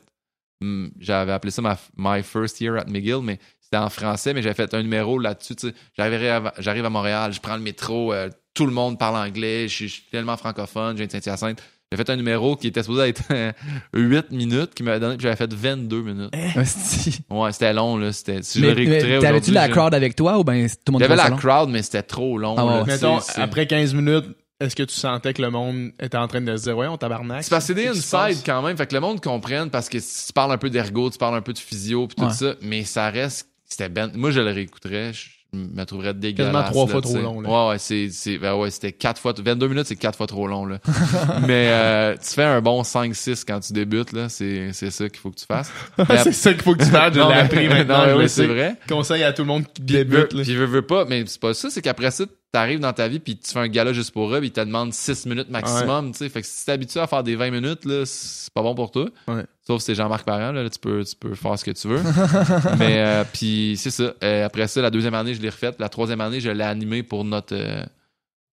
hmm, J'avais appelé ça ma, My First Year at McGill, mais c'était en français, mais j'avais fait un numéro là-dessus. J'arrive à, à Montréal, je prends le métro, euh, tout le monde parle anglais, je suis- je suis tellement francophone, je viens de Saint-Hyacinthe. J'ai fait un numéro qui était supposé être [LAUGHS] 8 minutes, qui m'avait donné, puis j'avais fait 22 minutes. Hostie. Ouais, c'était long, là. C'était, si je Mais, réécouterais t'avais-tu la crowd avec toi ou ben tout le monde J'avais la long? crowd, mais c'était trop long. Ah là, ouais. Mettons, c'est- après 15 minutes, est-ce que tu sentais que le monde était en train de se dire, ouais, on tabarnak? C'est parce que c'est des inside quand même, fait que le monde comprenne parce que tu parles un peu d'ergo, tu parles un peu de physio puis tout Ouais. ça, mais ça reste c'était ben moi je le réécouterais, je me trouverais dégueulasse. Quasiment trois là, fois trop long, là. Ouais ouais, c'est c'est ben ouais, c'était quatre fois 22 minutes, c'est quatre fois trop long là. [LAUGHS] mais euh, tu fais un bon 5 6 quand tu débutes là, c'est c'est ça qu'il faut que tu fasses. [LAUGHS] C'est ça qu'il faut que tu fasses. [LAUGHS] Je Non, l'ai appris maintenant. non, je oui, c'est vrai. Conseil à tout le monde qui débute. là. puis veux, veux pas, mais c'est pas ça, c'est qu'après ça, t'arrives dans ta vie puis tu fais un gala juste pour eux, puis ils te demandent 6 minutes maximum, tu sais. Fait que si t'es habitué à faire des 20 minutes, là, c'est pas bon pour toi. Ouais. Sauf si c'est Jean-Marc Parent, là, là, tu peux, tu peux faire ce que tu veux. [LAUGHS] mais euh, puis c'est ça. Euh, après ça, la deuxième année, je l'ai refaite. La troisième année, je l'ai animé pour notre euh,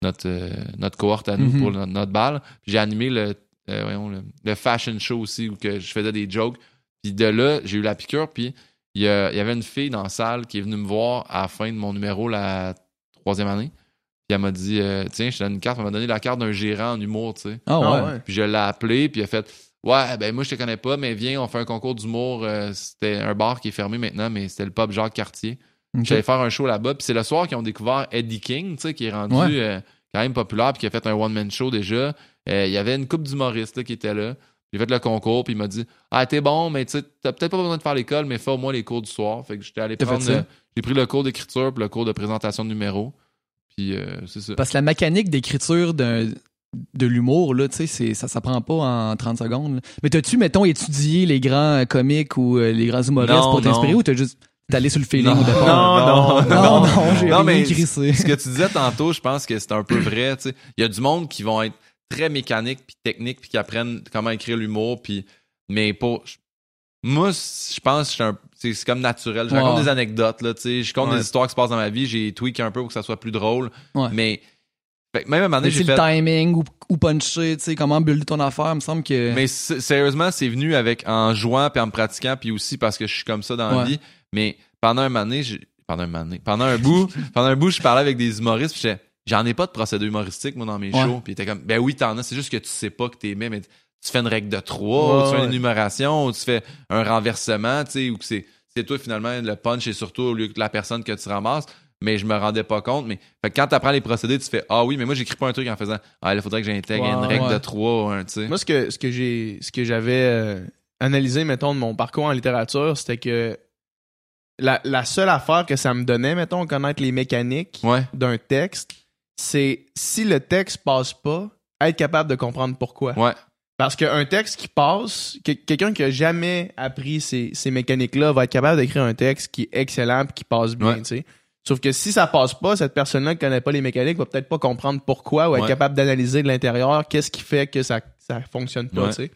notre euh, notre cohorte à nous, Mhm. pour le- notre balle. J'ai animé le euh, voyons, le, le fashion show aussi où que je faisais des jokes. Puis de là, j'ai eu la piqûre. Puis il y, avait une fille dans la salle qui est venue me voir à la fin de mon numéro la troisième année. Puis elle m'a dit euh, Tiens, je te donne une carte. Elle m'a donné la carte d'un gérant en humour, tu sais. Ah ouais. Ah ouais. Puis je l'ai appelé, puis il a fait Ouais, ben moi je te connais pas, mais viens, on fait un concours d'humour. Euh, c'était un bar qui est fermé maintenant, mais c'était le pub Jacques Cartier. J'allais faire un show là-bas, puis c'est le soir qu'ils ont découvert Eddie King, tu sais, qui est rendu Ouais. euh, quand même populaire, puis qui a fait un one-man show déjà. Euh, Il y avait une couple d'humoristes qui étaient là. J'ai fait le concours, puis il m'a dit Ah, t'es bon, mais tu sais, t'as peut-être pas besoin de faire l'école, mais fais au moins les cours du soir. Fait que j'étais allé prendre. J'ai pris le cours d'écriture, puis le cours de présentation de numéros. Puis c'est ça. Parce que la mécanique d'écriture d'un de l'humour, là, tu sais, c'est- ça s'apprend pas en 30 secondes. là. Mais t'as-tu, mettons, étudié les grands euh, comiques ou euh, les grands humoristes Non, pour t'inspirer non. ou t'as juste t'es allé sur le feeling Non. au départ? Non, non, non, non, j'ai Non, rien mais crissé. ce que tu disais tantôt, je pense que c'est un peu vrai. tu sais. Il y a du monde qui vont être très mécaniques puis techniques puis qui apprennent comment écrire l'humour puis mais pour moi je pense que je suis un- c'est c'est comme naturel. Je Ouais. raconte des anecdotes là, tu sais, je compte Ouais. des histoires qui se passent dans ma vie, j'ai tweak un peu pour que ça soit plus drôle. Ouais. Mais fait que même à un moment donné, le timing ou, ou puncher, tu sais, comment builder ton affaire, il me semble que... mais sérieusement, c'est venu avec en jouant puis en me pratiquant puis aussi parce que je suis comme ça dans la vie. Mais pendant un moment donné, pendant un moment donné, pendant un bout, [LAUGHS] pendant un bout, je parlais avec des humoristes puis j'en ai pas de procédé humoristique moi dans mes Ouais. shows puis étaient comme ben oui t'en as c'est juste que tu sais pas que t'es mais tu fais une règle de trois Ouais, ou tu fais une énumération ou tu fais un renversement tu sais ou que c'est c'est toi finalement le punch et surtout au lieu que la personne que tu ramasses mais je me rendais pas compte mais fait quand t'apprends les procédés tu fais ah oui mais moi j'écris pas un truc en faisant ah il faudrait que j'intègre une règle ouais. de trois ou un tu sais Moi, ce que, ce que j'ai, ce que j'avais euh, analysé, mettons, de mon parcours en littérature, c'était que la, la seule affaire que ça me donnait, mettons, connaître les mécaniques Ouais. d'un texte, c'est si le texte passe pas, être capable de comprendre pourquoi. Ouais. Parce qu'un texte qui passe, que- quelqu'un qui a jamais appris ces, ces mécaniques-là va être capable d'écrire un texte qui est excellent et qui passe bien, Ouais. tu sais. Sauf que si ça passe pas, cette personne-là qui connaît pas les mécaniques va peut-être pas comprendre pourquoi ou être Ouais. capable d'analyser de l'intérieur qu'est-ce qui fait que ça, ça fonctionne pas, Ouais. tu sais.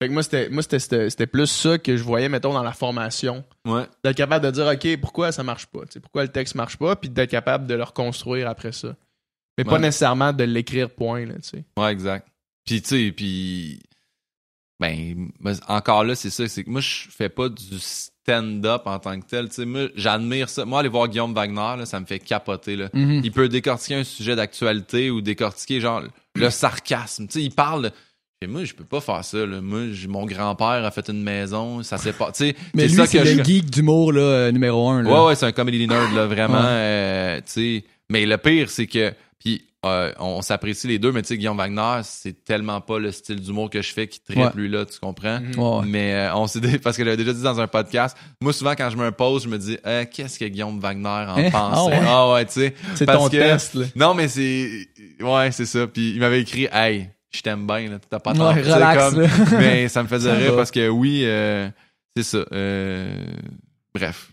Fait que moi, c'était, moi, c'était, c'était, c'était plus ça que je voyais, mettons, dans la formation. Ouais. D'être capable de dire, OK, pourquoi ça marche pas? pourquoi le texte marche pas? Puis d'être capable de le reconstruire après ça. Mais pas nécessairement de l'écrire point, là, tu sais. Ouais, exact. Puis, tu sais, puis. Ben, ben, encore là, c'est ça. C'est que moi, je fais pas du stand-up en tant que tel. Tu sais, moi, j'admire ça. Moi, aller voir Guillaume Wagner, là, ça me fait capoter, là. Mhm. Il peut décortiquer un sujet d'actualité ou décortiquer, genre, le sarcasme. Tu sais, il parle. Et moi, je peux pas faire ça, là. Moi, mon grand-père a fait une maison, ça s'est pas. Tu sais, [LAUGHS] Mais c'est lui, ça c'est que le je. geek d'humour là, euh, numéro un. Là. Ouais, ouais, c'est un comedy nerd, là, vraiment. Ouais. euh, tu sais. Mais le pire, c'est que. Puis, euh, on s'apprécie les deux, mais tu sais, Guillaume Wagner, c'est tellement pas le style d'humour que je fais qui tripe Ouais. lui, là, tu comprends? Mhm. Ouais, ouais. Mais euh, on s'est dit, [LAUGHS] parce que j'avais déjà dit dans un podcast, moi, souvent, quand je me pose, je me dis, Euh, qu'est-ce que Guillaume Wagner en Hein? pense? Ah ouais? Ah ouais, tu sais. C'est Parce ton que- test, là. Non, mais c'est. Ouais, c'est ça. Puis, il m'avait écrit, hey, je t'aime bien, là, t'as pas tort. Ouais, relax, comme- [LAUGHS] mais ça me faisait rire parce que oui, euh, c'est ça. euh, bref,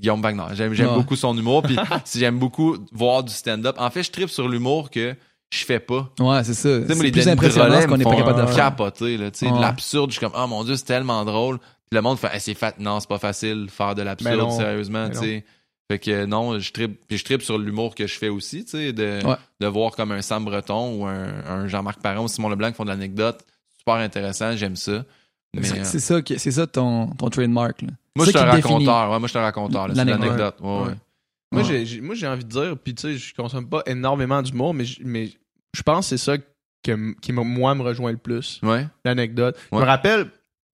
Guillaume Wagner. J'aime, Ouais. beaucoup son humour. Puis [LAUGHS] si j'aime beaucoup voir du stand-up. En fait, je tripe sur l'humour que je fais pas. Ouais, c'est ça. C'est les plus Denis impressionnant qu'on n'est pas capable de faire. capoter. Là, tu sais, de Ouais. l'absurde, je suis comme, oh mon dieu, c'est tellement drôle. Puis le monde fait, Hey, c'est fait. Non, c'est pas facile faire de l'absurde, sérieusement. Tu sais. Fait que euh, non, je tripe, puis je tripe sur l'humour que je fais aussi, tu sais, de, Ouais. de voir comme un Sam Breton ou un, un Jean-Marc Parent ou Simon Leblanc qui font de l'anecdote. Super intéressant, j'aime ça. C'est- euh, ça, c'est ça ton, ton trademark. Là. Moi, je suis un raconteur. Ouais, moi, je suis un raconteur. C'est L'anecdote. Ouais, ouais. Ouais. Moi, Ouais. j'ai- j'ai, moi, j'ai envie de dire, puis tu sais, je consomme pas énormément d'humour, mais, je- mais je pense que c'est ça que, qui, me- moi, me rejoint le plus, Ouais. l'anecdote. Je Ouais. me rappelle,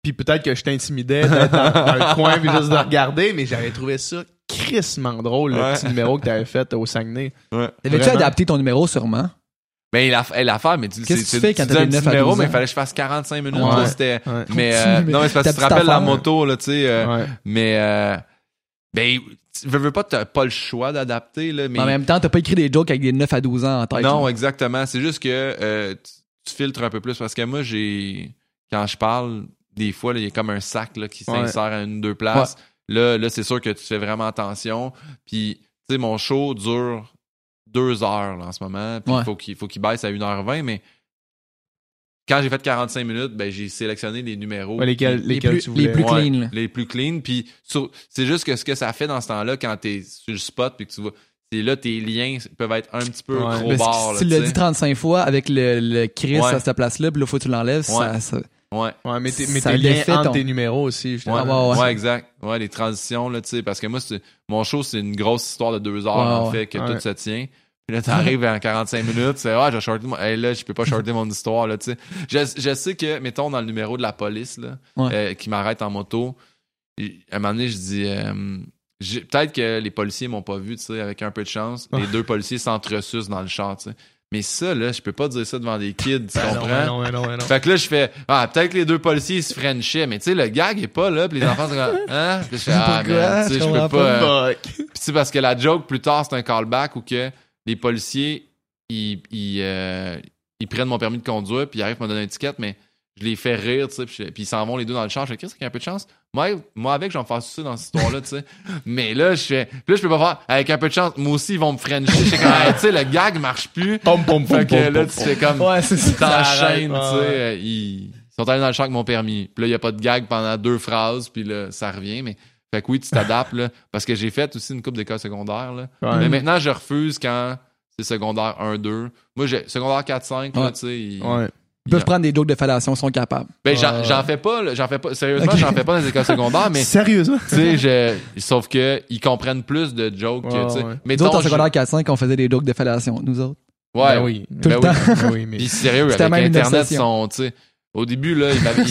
puis peut-être que je t'intimidais d'être dans, le coin puis juste de regarder, mais j'avais trouvé ça crissement drôle, le Ouais. petit numéro que t'avais fait au Saguenay. T'avais-tu Vraiment. adapté ton numéro sûrement? Ben, la, hey, l'affaire, mais tu Qu'est-ce que c'est- tu fais quand t'as un petit 9 à numéro, 12 mais il ans? fallait que je fasse 45 minutes. Ouais. là, c'était, Ouais. [LAUGHS] mais, [LAUGHS] euh, non, mais c'est parce que tu te rappelles la moto, là, tu sais. euh, Ouais. Mais, euh, ben, tu veux, veux pas, t'as pas le choix d'adapter, là, mais. En même temps, t'as pas écrit des jokes avec des 9 à 12 ans en tête. Non, là. exactement. C'est juste que euh, tu, tu filtres un peu plus parce que moi, j'ai. Quand je parle, des fois, là, il y a comme un sac là, qui Ouais. s'insère à une ou deux places. Là, là c'est sûr que tu fais vraiment attention. Puis, tu sais, mon show dure deux heures là, en ce moment. Puis, il Ouais. faut qu'il faut qu'il baisse à 1h20. Mais quand j'ai fait 45 minutes, ben, j'ai sélectionné les numéros. Ouais, lesquels, qui- Les lesquels plus- tu voulais. les plus clean, les plus clean. Puis c'est juste que ce que ça fait dans ce temps-là, quand t'es sur le spot, puis que tu vois, c'est là tes liens peuvent être un petit peu Mais si- tu l'as dit 35 fois avec le, le Chris à cette place-là, puis là, faut que tu l'enlèves, ça, Ouais. ça- Ouais. Ouais, mais t'es, mais t'es le liens défait, entre ton- tes numéros aussi, Ouais, justement. ouais, ouais. ouais, exact. Ouais, les transitions, là, tu sais, parce que moi, c'est, mon show, c'est une grosse histoire de deux heures, Ouais, en ouais. fait, que Ouais. tout se tient. Puis là, t'arrives en 45 minutes, c'est, ah, j'ai shorté mon, hey, là, je peux pas shorter mon histoire, là, tu sais. Je, je sais que, mettons, dans le numéro de la police, là, Ouais. euh, qui m'arrête en moto, à un moment donné, je dis, euh, j'ai- peut-être que les policiers m'ont pas vu, tu sais, avec un peu de chance. Les deux policiers s'entresucent dans le char, tu sais. Mais ça, là, je peux pas dire ça devant des kids, tu Ben non, comprends? ben non, ben non, ben non. Fait que là, je fais, ah, peut-être que les deux policiers ils se frenchaient, mais tu sais, le gag est pas là, pis les enfants sont comme, [LAUGHS] hein? Puis je fais, ah, Pourquoi? man, tu sais, Je peux pas. euh, Fuck. Puis c'est parce que la joke, plus tard, c'est un callback où que les policiers, ils, ils, euh, ils prennent mon permis de conduire, puis ils arrivent à me donner une étiquette, mais je les fais rire, tu sais, puis, ils s'en vont les deux dans le char. Je fais, qu'est-ce qu'il y a un peu de chance? Moi, moi avec, je vais me faire sucer dans cette histoire-là, tu sais. [LAUGHS] Mais là, je fais, puis là, je peux pas faire, avec un peu de chance, moi aussi, ils vont me frencher. Je fais comme, Hey, tu sais, le gag marche plus. Pom, pom, pom, Fait que pom, là, pom, tu pom. fais comme, Ouais, c'est ça. t'enchaînes, tu sais. ouais. euh, Ils sont allés dans le champ avec mon permis. Puis là, il n'y a pas de gag pendant deux phrases, puis là, ça revient. Mais fait que oui, tu t'adaptes, là. Parce que j'ai fait aussi une coupe d'école secondaire, là. Ouais. Mais maintenant, je refuse quand c'est secondaire 1-2. Moi, j'ai secondaire 4-5, là, Ouais. tu sais. Ouais. Ils peuvent prendre des jokes de fellation, ils sont capables. Ben, j'en, j'en fais pas, là, j'en fais pas. Sérieusement, j'en fais pas dans les écoles secondaires, mais. Sérieusement? Tu sais, je, sauf que ils comprennent plus de jokes que, tu sais. ouais. Mais Nous autres, en secondaire 4-5, on faisait des jokes de fellation, nous autres. Ouais, Ben oui. Tout ben le oui. temps. Ben oui, mais. Puis sérieux, avec C'était même une Internet, sont, tu sais, au début, là, il, m'avait-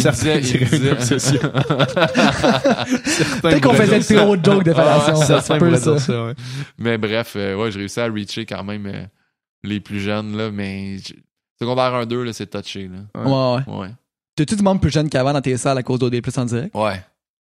obsession. [LAUGHS] Peut-être qu'on faisait trop de jokes de fellation. Ah ouais, ça peut, ça. ça, ouais. Mais bref, euh, ouais, j'ai réussi à reacher quand même euh, les plus jeunes, là, mais secondaire 1-2, là, c'est touché, là. Ouais, ouais. Ouais. T'as-tu du monde plus jeune qu'avant dans tes salles à cause d'OD Plus en direct? Ouais.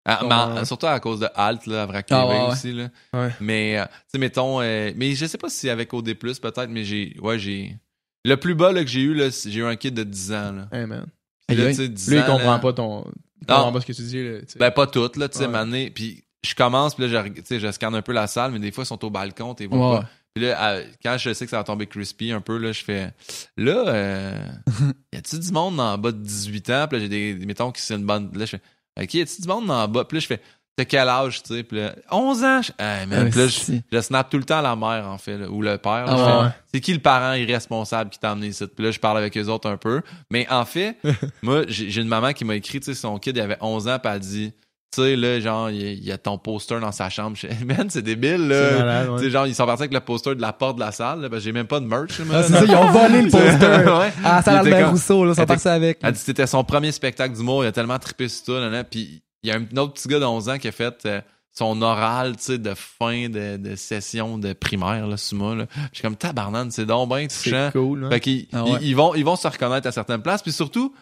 Ah, mais en- surtout à cause de Alt, là, à Vrac Ah, ouais, ouais. aussi, là. Ouais. Mais, euh, tu sais, mettons, euh, mais je sais pas si c'est avec OD+, peut-être, mais j'ai, ouais, j'ai, le plus bas, là, que j'ai eu, j'ai eu un kid de 10 ans, là. Hey, man. Puis là, sais, 10 Lui, il ans, comprend là- pas ton. Il Non. comprend pas ce que tu dis, là. Ben, pas toutes, là, tu sais. Puis je commence, puis là, je, reg- tu sais, je scanne un peu la salle, mais des fois, ils sont au balcon, t'es vois Ouais. pas. Puis là, quand je sais que ça va tomber crispy un peu, là, je fais, là, euh, [LAUGHS] y a-tu du monde en bas de 18 ans? Puis là, j'ai des, mettons que c'est une bonne, là, je fais, OK, y a-tu du monde en bas? Puis là, je fais, t'as quel âge, tu sais? Puis là, 11 ans? Je, Hey, man. Puis là, je, snap tout le temps à la mère, en fait, là, ou le père. là. Ah ouais. C'est qui le parent irresponsable qui t'a amené ici? Puis là, je parle avec eux autres un peu. Mais en fait, [LAUGHS] moi, j'ai j'ai une maman qui m'a écrit, tu sais, son kid, il avait 11 ans, puis elle dit, tu sais, là, genre, il y a- ton poster dans sa chambre. [LAUGHS] Man, c'est débile, là. Tu sais, genre, ils sont partis avec le poster de la porte de la salle, là, parce que j'ai même pas de merch, là, Ah, c'est ça, ils ont volé le [LAUGHS] poster. Ouais. Ah, ça Il a était Albert comme- Rousseau, là, ils sont partis avec. C'était son premier spectacle d'humour. Il a tellement trippé sur ça. Là, là. Puis il y a un autre petit gars de 11 ans qui a fait euh, son oral tu sais, de fin de, de session de primaire, là, sur moi. Là. Je suis comme tabarnane, c'est donc bien touchant. C'est cool, hein. Fait qu'ils Ah ouais. ils, ils vont, ils vont se reconnaître à certaines places. Puis surtout,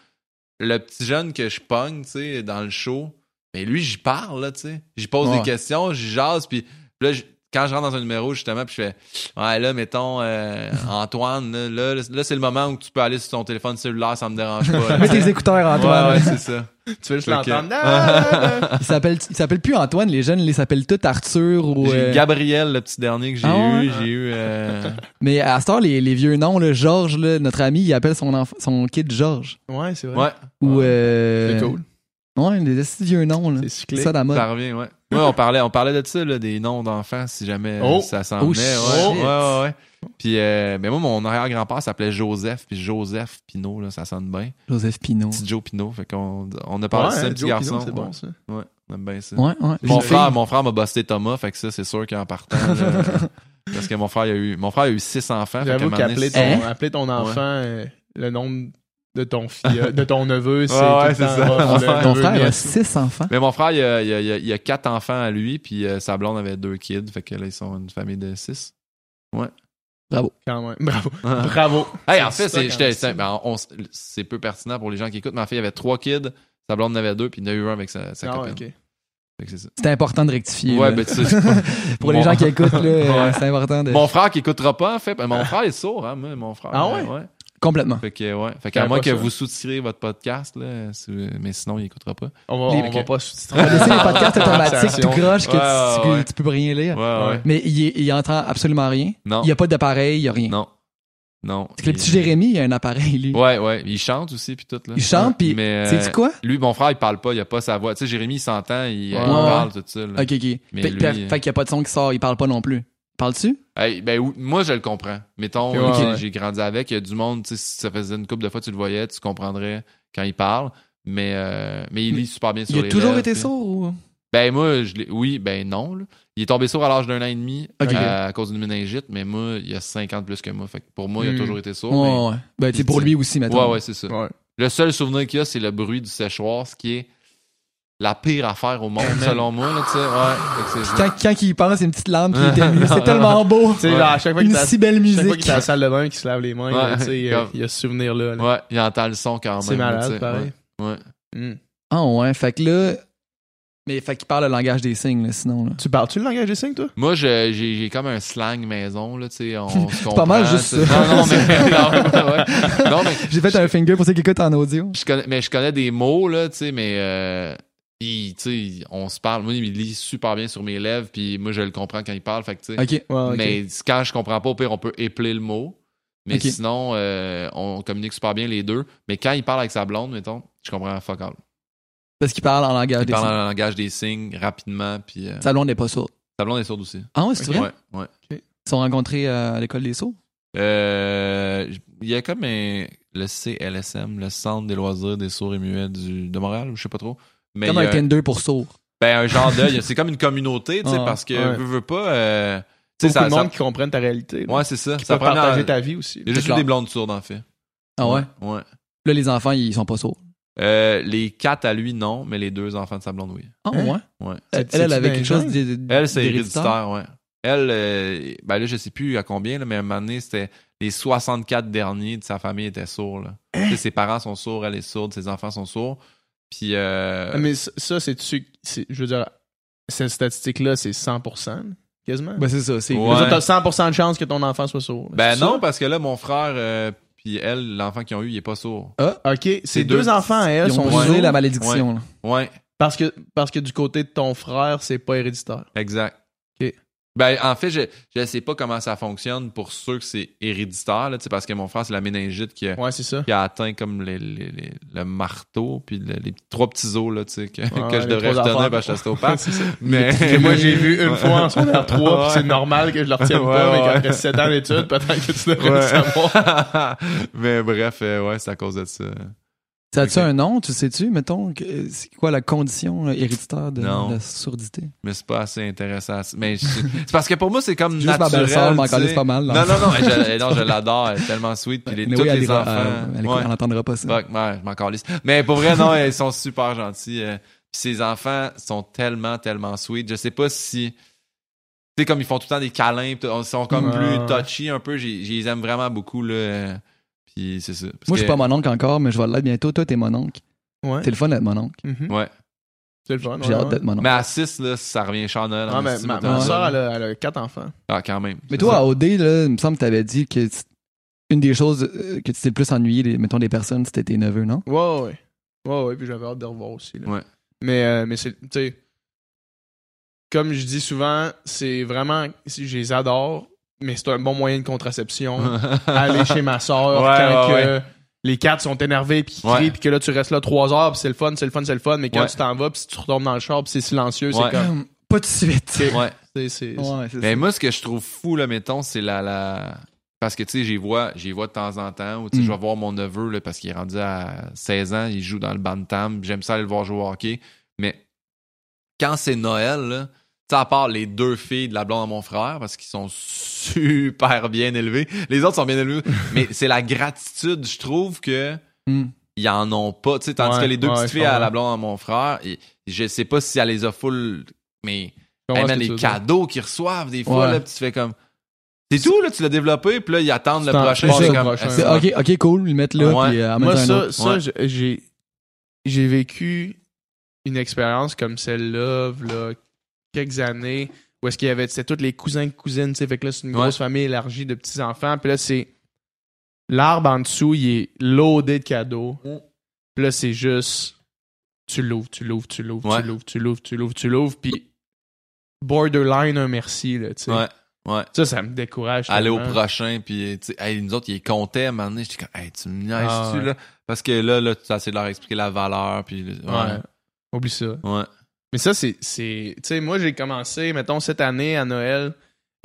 le petit jeune que je pogne tu sais, dans le show, mais lui, j'y parle, là, tu sais. J'y pose Ouais. des questions, j'y jase, puis là, quand je rentre dans un numéro, justement, puis je fais Ouais, là, mettons, euh, [LAUGHS] Antoine, là, là, là, c'est le moment où tu peux aller sur ton téléphone cellulaire, ça me dérange pas. Mets tes écouteurs, Antoine. Ouais, ouais, c'est ça. Tu veux juste l'entendre? Ah, [LAUGHS] Il s'appelle, il s'appelle plus Antoine, les jeunes, ils s'appellent tous Arthur ou. J'ai euh, eu Gabriel, le petit dernier que j'ai Ah ouais? eu. J'ai eu. euh, [LAUGHS] Mais à ce temps, les, les vieux noms, là, Georges, là, notre ami, il appelle son, son kid Georges. Ouais, c'est vrai. Ouais, Ou. Euh, C'est cool. Ouais, des vieux noms, là. C'est ça la mode. ça revient, ouais. Ouais, on parlait, on parlait de ça, là, des noms d'enfants, si jamais euh, Oh. ça s'en Oh, venait. shit. Ouais, ouais, ouais, ouais. Puis, euh, ben moi, mon arrière-grand-père s'appelait Joseph, puis Joseph Pinot, là, ça sonne bien. Joseph Pinot. Petit Joe Pinot, fait qu'on on a parlé de ça, hein, petit Joe garçon. Pinot, c'est ouais. bon, ça. Ouais, on aime bien ça. Ouais, ouais. Mon frère, mon frère m'a busté Thomas, fait que ça, c'est sûr qu'en partant, là, [LAUGHS] parce que mon frère, il a eu, mon frère a eu six enfants. J'avoue qu'appeler c'est- ton, appeler ton enfant euh, le nom de ton fille, de ton neveu, [LAUGHS] c'est Ouais, tout ouais, le temps rough, Ouais. Ton neveu frère a six enfants. Mais mon frère, il a, il a- il a- il a quatre enfants à lui, puis euh, sa blonde avait deux kids, fait que là, ils sont une famille de six. Quand même. Bravo. [LAUGHS] Bravo. hey, en fait, c'est j'étais- c'est ben, on- c'est peu pertinent pour les gens qui écoutent, mais en fait, il y avait trois kids, sa blonde en avait deux, puis il y en a eu un avec sa, sa Ah ouais, copine. ok. Fait que c'est ça. C'est important de rectifier. Ouais, là. ben, tu sais, [LAUGHS] Pour les mon- gens qui écoutent, là, euh, Ouais. c'est important de. Mon frère qui écoutera pas, en fait. ben, Mon frère est sourd, hein, moi, mon frère. Ah ouais? Complètement. Fait que, ouais. Fait qu'à moins que ça. vous soutiriez votre podcast, là, mais sinon, il écoutera pas. On va, Les- on va pas On sous-titrer. va laisser les podcasts [LAUGHS] automatiques tout croche que Ouais, tu, ouais, tu peux rien lire. Ouais, ouais. Ouais. Mais il, est- il entend absolument rien. Non. Il n'y a pas d'appareil, il n'y a rien. Non. Non. C'est que le petit Jérémy, il a un appareil, lui. Ouais, ouais. Il chante aussi, puis tout, là. Il chante, puis Mais, euh, sais-tu quoi? Lui, mon frère, il parle pas, il a pas sa voix. Tu sais, Jérémy, il s'entend, il, Ouais. il Ouais. parle, tout ça. là. Ok, ok. Mais fait lui, fait- fait qu'il n'y a pas de son qui sort, il parle pas non plus. Parles-tu? Hey, ben, moi, je le comprends. Mettons, Ok, euh, ouais, j'ai- grandi avec, il y a du monde, si ça faisait une couple de fois, tu le voyais, tu comprendrais quand il parle. Mais, euh, mais il lit super bien sur Il a les toujours lèvres, été puis- sourd ou? Ben, moi, je oui, ben non. là. Il est tombé sourd à l'âge d'un an et demi Ok. à, à cause d'une méningite, mais moi, il a 50 plus que moi. Fait que pour moi, il a Hmm. toujours été sourd. Mais- ouais. Ben, pour lui aussi, maintenant. ouais, c'est ça. Ouais. Le seul souvenir qu'il y a, c'est le bruit du séchoir, ce qui est la pire affaire au monde, selon moi. Là, tu sais. ouais, Quand, quand il pense, c'est une petite lampe qui [LAUGHS] est émue. C'est tellement beau. Tu sais, Ouais. à chaque fois qu'il Une si belle chaque fois musique. qu'il est à la salle de bain, qu'il se lave les mains, Ouais. là, tu sais, il y a- Comme- il y a ce souvenir-là. là. ouais, il entend le son quand même. C'est malade, pareil. Ouais. ouais. Hmm. Ah ouais, fait que là... Mais fait qu'il parle le langage des signes, là, sinon. Là. Tu parles-tu le langage des signes, toi? Moi, je- j'ai j'ai comme un slang maison, là, tu sais, on [LAUGHS] se comprend. pas mal juste ça. Non, non, mais, [LAUGHS] non, ouais. Non, mais J'ai fait un finger pour ceux qui écoutent en audio. je connais, mais je connais des mots, là, tu sais, mais euh, il, tu sais, on se parle. Moi, il lit super bien sur mes lèvres, puis moi, je le comprends quand il parle, fait que, tu sais. Ok. Ouais, ok. Mais quand je comprends pas, au pire, on peut épeler le mot. Mais sinon, euh, on communique super bien les deux. Mais quand il parle avec sa blonde, mettons, je comprends fuck all. Parce qu'il parle en langage Il des parle signes. en langage des signes rapidement, puis euh, Sa blonde n'est pas sourde. sa blonde est sourde aussi. Ah ouais, c'est vrai? Ouais, ouais. Ils sont rencontrés euh, à l'école des sourds? Euh, il y a comme un, le CLSM, le Centre des loisirs des sourds et muets du, de Montréal, ou je sais pas trop. Mais Comme un Tinder pour sourds. ben, un genre d'œil. [LAUGHS] C'est comme une communauté, tu sais, Ah, parce que ouais. veux, veux pas. Euh, tu Beaucoup sais, ça, de ça- monde qui comprennent ta réalité. là. Ouais, c'est ça. Qui ça prend partager ta vie aussi. Il y a juste eu des blondes sourdes, en fait. Ah ouais? Ouais. Là, les enfants, ils sont pas sourds. Euh, les quatre à lui, non, mais les deux enfants de sa blonde, oui. Ah Hein? ouais? Ouais. Elle, elle, avait quelque chose Elle, c'est héréditaire, ouais. Elle, euh, ben là, je sais plus à combien, là, mais à un moment donné, c'était les 64 derniers de sa famille étaient sourds. Là. Sais, Ses parents sont sourds, elle est sourde, ses enfants sont sourds. Puis, euh, Ah, Mais ça, c'est- Je veux dire, cette statistique-là, c'est 100%, quasiment? Ben, c'est ça. C'est Ouais. T'as 100% de chance que ton enfant soit sourd. ben ça? non, parce que là, mon frère, euh, puis elle, l'enfant qu'ils ont eu, il est pas sourd. OK, ces deux- deux, enfants, à elle, Ils ont sont la malédiction. là. Ouais, parce que, parce que du côté de ton frère, c'est pas héréditaire. exact. Ben, en fait, je, je sais pas comment ça fonctionne pour ceux que c'est héréditaire, là, parce que mon frère, c'est la méningite qui a, Ouais, c'est ça. qui a atteint comme les, les- les- le marteau, puis le- les trois petits os, là, que, que je devrais retenir parce que je [LAUGHS] ça. Mais moi, j'ai vu une [LAUGHS] fois en secondaire 3, puis c'est normal que je le retienne Ouais, pas, mais qu'après 7 ans d'études, peut-être que tu devrais le savoir. [LAUGHS] Mais bref, euh, ouais, c'est à cause de ça. Ça a-tu un nom, tu sais-tu, mettons, que- c'est quoi la condition là, héréditaire de, la sourdité? Mais c'est pas assez intéressant. Mais je- c'est parce que pour moi, c'est comme Juste ma naturel. belle-sœur sais. calisse pas mal. là. Non, non, non, je, non, je l'adore. Elle est tellement sweet. Puis les, tous les ira- enfants. elle- elle, ouais. elle entendra pas ça. Fuck, ouais, je m'en calisse. Mais pour vrai, non, ils sont super gentils. euh, Puis ces enfants sont tellement, tellement sweet. Je sais pas si. Tu sais, comme ils font tout le temps des câlins, ils sont comme Ouais. plus touchy un peu. Je les aime vraiment beaucoup, là. Puis c'est ça. Parce Moi, je suis que- pas mon oncle encore, mais je vais l'être bientôt. Toi, t'es mon oncle. Ouais. C'est le fun d'être mon oncle. Mhm. Ouais. C'est le fun. J'ai ouais, hâte ouais. d'être mon oncle. Mais à 6, là, ça revient Noël. Ah, mais ma, soeur, elle a, elle a quatre enfants. Ah, quand même. Mais toi, ça. à OD, là, il me semble que t'avais dit que une des choses euh, que tu t'es le plus ennuyé, les- mettons, des personnes, c'était tes neveux, non? Ouais, ouais, ouais. Ouais, ouais, puis j'avais hâte de revoir aussi. là. Ouais. Mais, euh, mais c'est, tu sais, comme je dis souvent, c'est vraiment, je les adore, mais c'est un bon moyen de contraception. [LAUGHS] Aller chez ma soeur Ouais, quand ouais, que les quatre sont énervés puis Ouais. crient puis que là tu restes là trois heures puis c'est le fun, c'est le fun, c'est le fun, mais quand Ouais. tu t'en vas puis tu retombes dans le char puis c'est silencieux, Ouais. c'est comme, Pas de suite. ouais. c'est, c'est, Ouais, c'est Mais ça. moi, ce que je trouve fou, là, mettons, c'est la, la... Parce que, tu sais, j'y vois, j'y vois de temps en temps, ou tu sais, Mm. je vais voir mon neveu, là, parce qu'il est rendu à 16 ans, il joue dans le bantam, j'aime ça aller le voir jouer au hockey, mais quand c'est Noël, là, à part les deux filles de la blonde de mon frère, parce qu'ils sont super bien élevés, les autres sont bien élevés, [LAUGHS] mais c'est la gratitude, je trouve que Hmm. ils en ont pas, tu sais, tandis Ouais, que les deux ouais, petites filles à la blonde de mon frère, et- je sais pas si elle les a full, mais Hey, man, les cadeaux qu'ils reçoivent des fois, Ouais. là, pis tu fais comme. C'est tout, là, tu l'as développé, puis là, ils attendent le prochain. c'est comme, ok, ok, cool, le mettre là, puis euh, Moi, ça, autre. ça Ouais. j'ai- vécu une expérience comme celle-là, là, quelques années, où est-ce qu'il y avait, c'était tous les cousins et cousines, tu sais, fait que là, c'est une Ouais. grosse famille élargie de petits-enfants, puis là, c'est l'arbre en dessous, il est loadé de cadeaux, Mm. puis là, c'est juste, tu l'ouvres, tu l'ouvres, tu l'ouvres, Ouais. tu l'ouvres, tu l'ouvres, tu l'ouvres, tu l'ouvres, puis borderline un merci, là, tu sais. Ouais, ouais. Ça, ça me décourage. Aller au prochain, puis, tu sais, hey, nous autres, ils comptaient, à un moment donné, j'étais comme, hey, tu me niaises-tu, Ah, ouais. là? Parce que là, là, tu as essayé de leur expliquer la valeur, puis, ouais. Ouais. Oublie ça. Ouais. Mais ça, c'est. c'est- Tu sais, moi, j'ai commencé, mettons, cette année à Noël.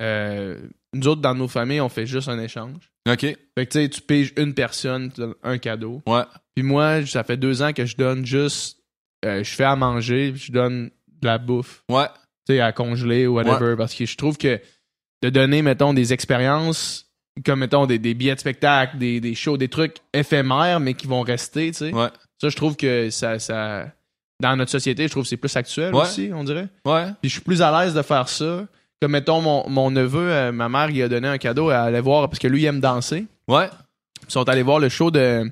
euh, nous autres, dans nos familles, on fait juste un échange. OK. Fait que, tu sais, tu piges une personne, tu donnes un cadeau. Ouais. Puis moi, ça fait deux ans que je donne juste. euh, je fais à manger, puis je donne de la bouffe, Ouais. tu sais, à congeler ou whatever. Parce que je trouve que de donner, mettons, des expériences, comme, mettons, des, des billets de spectacle, des, des shows, des trucs éphémères, mais qui vont rester, tu sais. Ouais. Ça, je trouve que ça, ça. Dans notre société, je trouve que c'est plus actuel Ouais. aussi, on dirait. Ouais. Puis je suis plus à l'aise de faire ça. Comme mettons mon, mon neveu, euh, ma mère il a donné un cadeau à aller voir parce que lui il aime danser. Ouais. Ils sont allés voir le show de